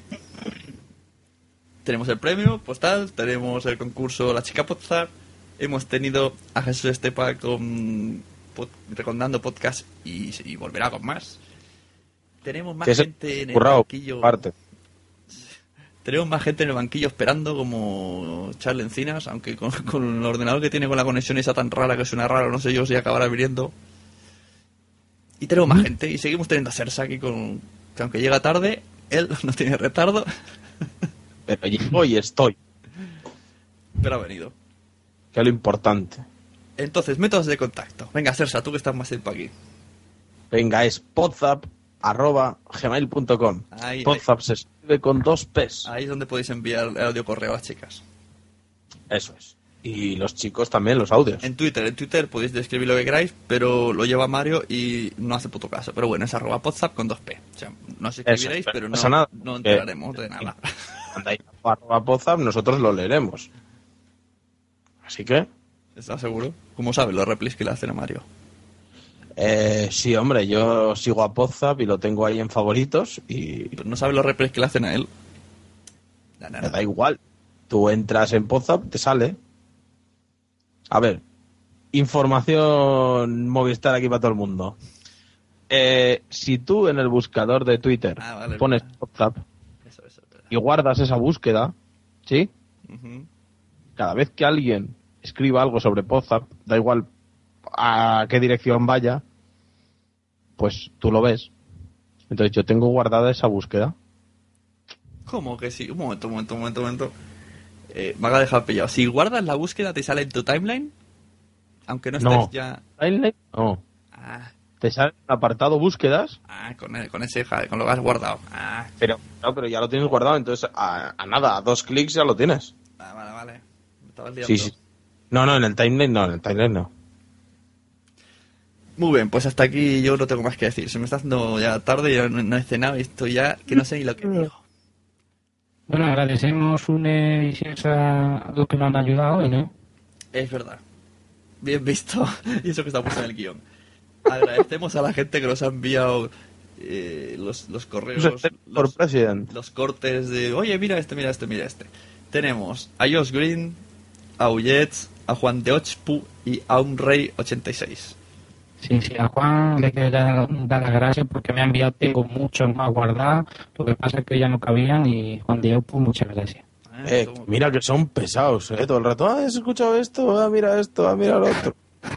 Tenemos el premio postal, tenemos el concurso La Chica Podzar, hemos tenido a Jesús Estepa con pod- recordando podcast y, y volverá con más. Tenemos más gente en el banquillo. parte. Tenemos más gente en el banquillo esperando como Charles Encinas, aunque con, *laughs* con el ordenador que tiene con la conexión esa tan rara que suena raro, no sé yo si acabará viniendo. Y tenemos más gente y seguimos teniendo a Sersa aquí con... que aunque llega tarde, él *laughs* no tiene retardo, *laughs* Pero llego y estoy, pero ha venido. que es lo importante. Entonces, métodos de contacto. Venga, Sersa, tú que estás más tiempo aquí. Venga, es podzap arroba gmail.com. Podzap con dos P's. Ahí es donde podéis enviar el audio correo a las chicas. Eso es. Y los chicos también, los audios. En Twitter, en Twitter podéis describir lo que queráis, pero lo lleva Mario y no hace puto caso. Pero bueno, es arroba podzap con dos P. O sea, no os escribiréis, Eso, pero no nada, no enteraremos de nada. *laughs* Arroba podzap, nosotros lo leeremos. Así que, ¿Estás seguro? ¿Cómo sabes los replis que le hacen a Mario? Eh, sí, hombre, yo sigo a Podzap y lo tengo ahí en favoritos y Pero no sabes los replis que le hacen a él. Na, me da igual. Tú entras en Podzap, te sale. A ver, información Movistar aquí para todo el mundo. Eh, si tú en el buscador de Twitter Ah, vale, pones WhatsApp Eso, eso, espera. y guardas esa búsqueda, ¿sí? Cada vez que alguien escriba algo sobre WhatsApp, da igual a qué dirección vaya, pues tú lo ves. Entonces yo tengo guardada esa búsqueda. ¿Cómo que sí? Un momento, un momento, un momento, un momento. Eh, me ha dejado pillado. Si guardas la búsqueda, ¿te sale en tu timeline? Aunque no estés No. ya... Timeline, No. Ah, Te sale el apartado búsquedas, ah, con, el- con ese, con lo que has guardado. Ah, pero no, pero ya lo tienes guardado, entonces a, a nada, a dos clics ya lo tienes. ah, vale, vale. Me estabas liando. Sí, sí. No, no, en el timeline no, en el timeline no. Muy bien, pues hasta aquí yo no tengo más que decir. Se me está haciendo ya tarde, yo no, no he cenado y estoy ya que no sé ni lo que digo. Bueno, agradecemos une y a los que nos han ayudado hoy, ¿no? Es verdad. Bien visto. *laughs* y eso que está puesto en el guion. Agradecemos a la gente que nos ha enviado eh, los, los correos, Por los, president. los cortes de, oye, mira este, mira este, mira este. Tenemos a Josh Green, a Ullets, a Juan de Ochpu y a un Rey 86. Sí, sí, a Juan le quiero dar, dar las gracias porque me ha enviado, tengo muchos más guardados. Lo que pasa es que ya no cabían y Juan Diego, pues muchas gracias. Eh, mira que son pesados, ¿eh? Todo el rato, ah, has escuchado esto, ah, mira esto, ah, mira lo otro. *laughs*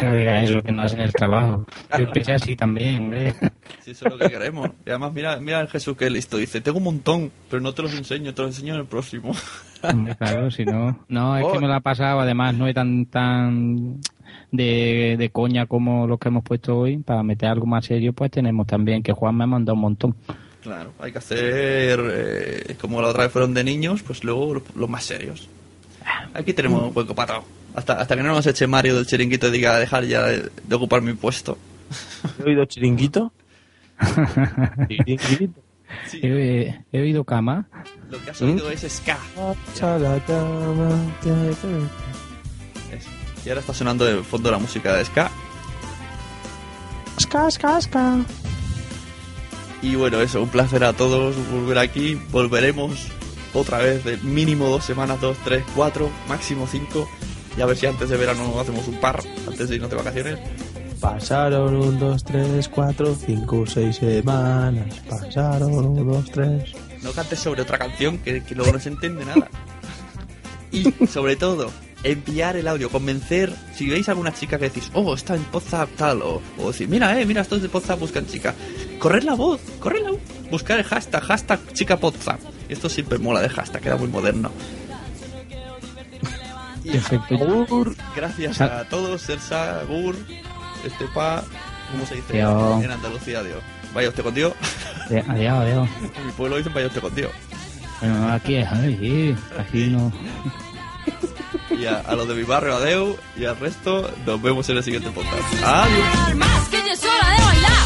Diga eso, que no hacen el trabajo. Yo empecé así también, hombre. Si eso es lo que queremos. Y además, mira, mira el Jesús que listo. Dice, tengo un montón, pero no te los enseño, te los enseño en el próximo. Claro, si no. No, es que Oh. me lo ha pasado, además no es tan tan de, de coña como los que hemos puesto hoy. Para meter algo más serio, pues tenemos también que Juan me ha mandado un montón. Claro, hay que hacer eh, como la otra vez fueron de niños, pues luego lo- los más serios. Aquí tenemos un hueco para todo. Hasta, hasta que no nos eche Mario del chiringuito y diga dejar ya de, de ocupar mi puesto. *laughs* ¿He oído chiringuito? *laughs* He, he oído cama. Lo que has oído es ska. Y ahora está sonando de fondo la música de ska. Ska, ska, ska. Y bueno, eso, un placer a todos volver aquí. Volveremos otra vez de mínimo dos semanas, dos, tres, cuatro, máximo cinco. Y a ver si antes de verano hacemos un par, antes de irnos de vacaciones. Pasaron un, dos, tres, cuatro, cinco, seis semanas. Pasaron un, dos, tres. No cantes sobre otra canción que, que luego no se entiende nada. Y sobre todo, enviar el audio, convencer. Si veis a alguna chica que decís, oh, está en WhatsApp tal, o, o decir, mira, eh, mira, estos de WhatsApp buscan chica. Correr la voz, correr la voz. Buscar el hashtag, hashtag chica WhatsApp. Esto siempre mola de hashtag, queda muy moderno. *laughs* Y Gur, gracias a todos, Sersa, Gur, Estepa, ¿cómo se dice? Dios. En Andalucía, Dios. Vaya usted con Dios. Eh, Adiós, adiós. *laughs* En mi pueblo dicen vaya usted con Dios. Bueno, aquí es, ay, aquí no. Y a, a los de mi barrio, adeu, y al resto, nos vemos en el siguiente podcast. Adiós. Más que ya es hora de bailar.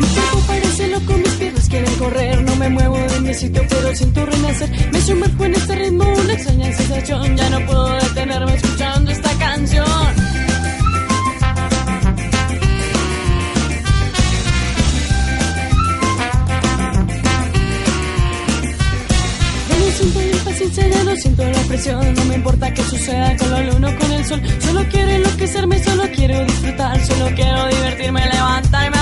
Mi cuerpo parece loco, mis piernas quieren correr. No me muevo de mi sitio, siento renacer. Me sumerjo en este ritmo, una extraña sensación. Ya no puedo detenerme escuchando esta canción. Siento la impaciencia, ya no siento la presión. No me importa que suceda con la luna con el sol. Solo quiero enloquecerme, solo quiero disfrutar. Solo quiero divertirme, levantarme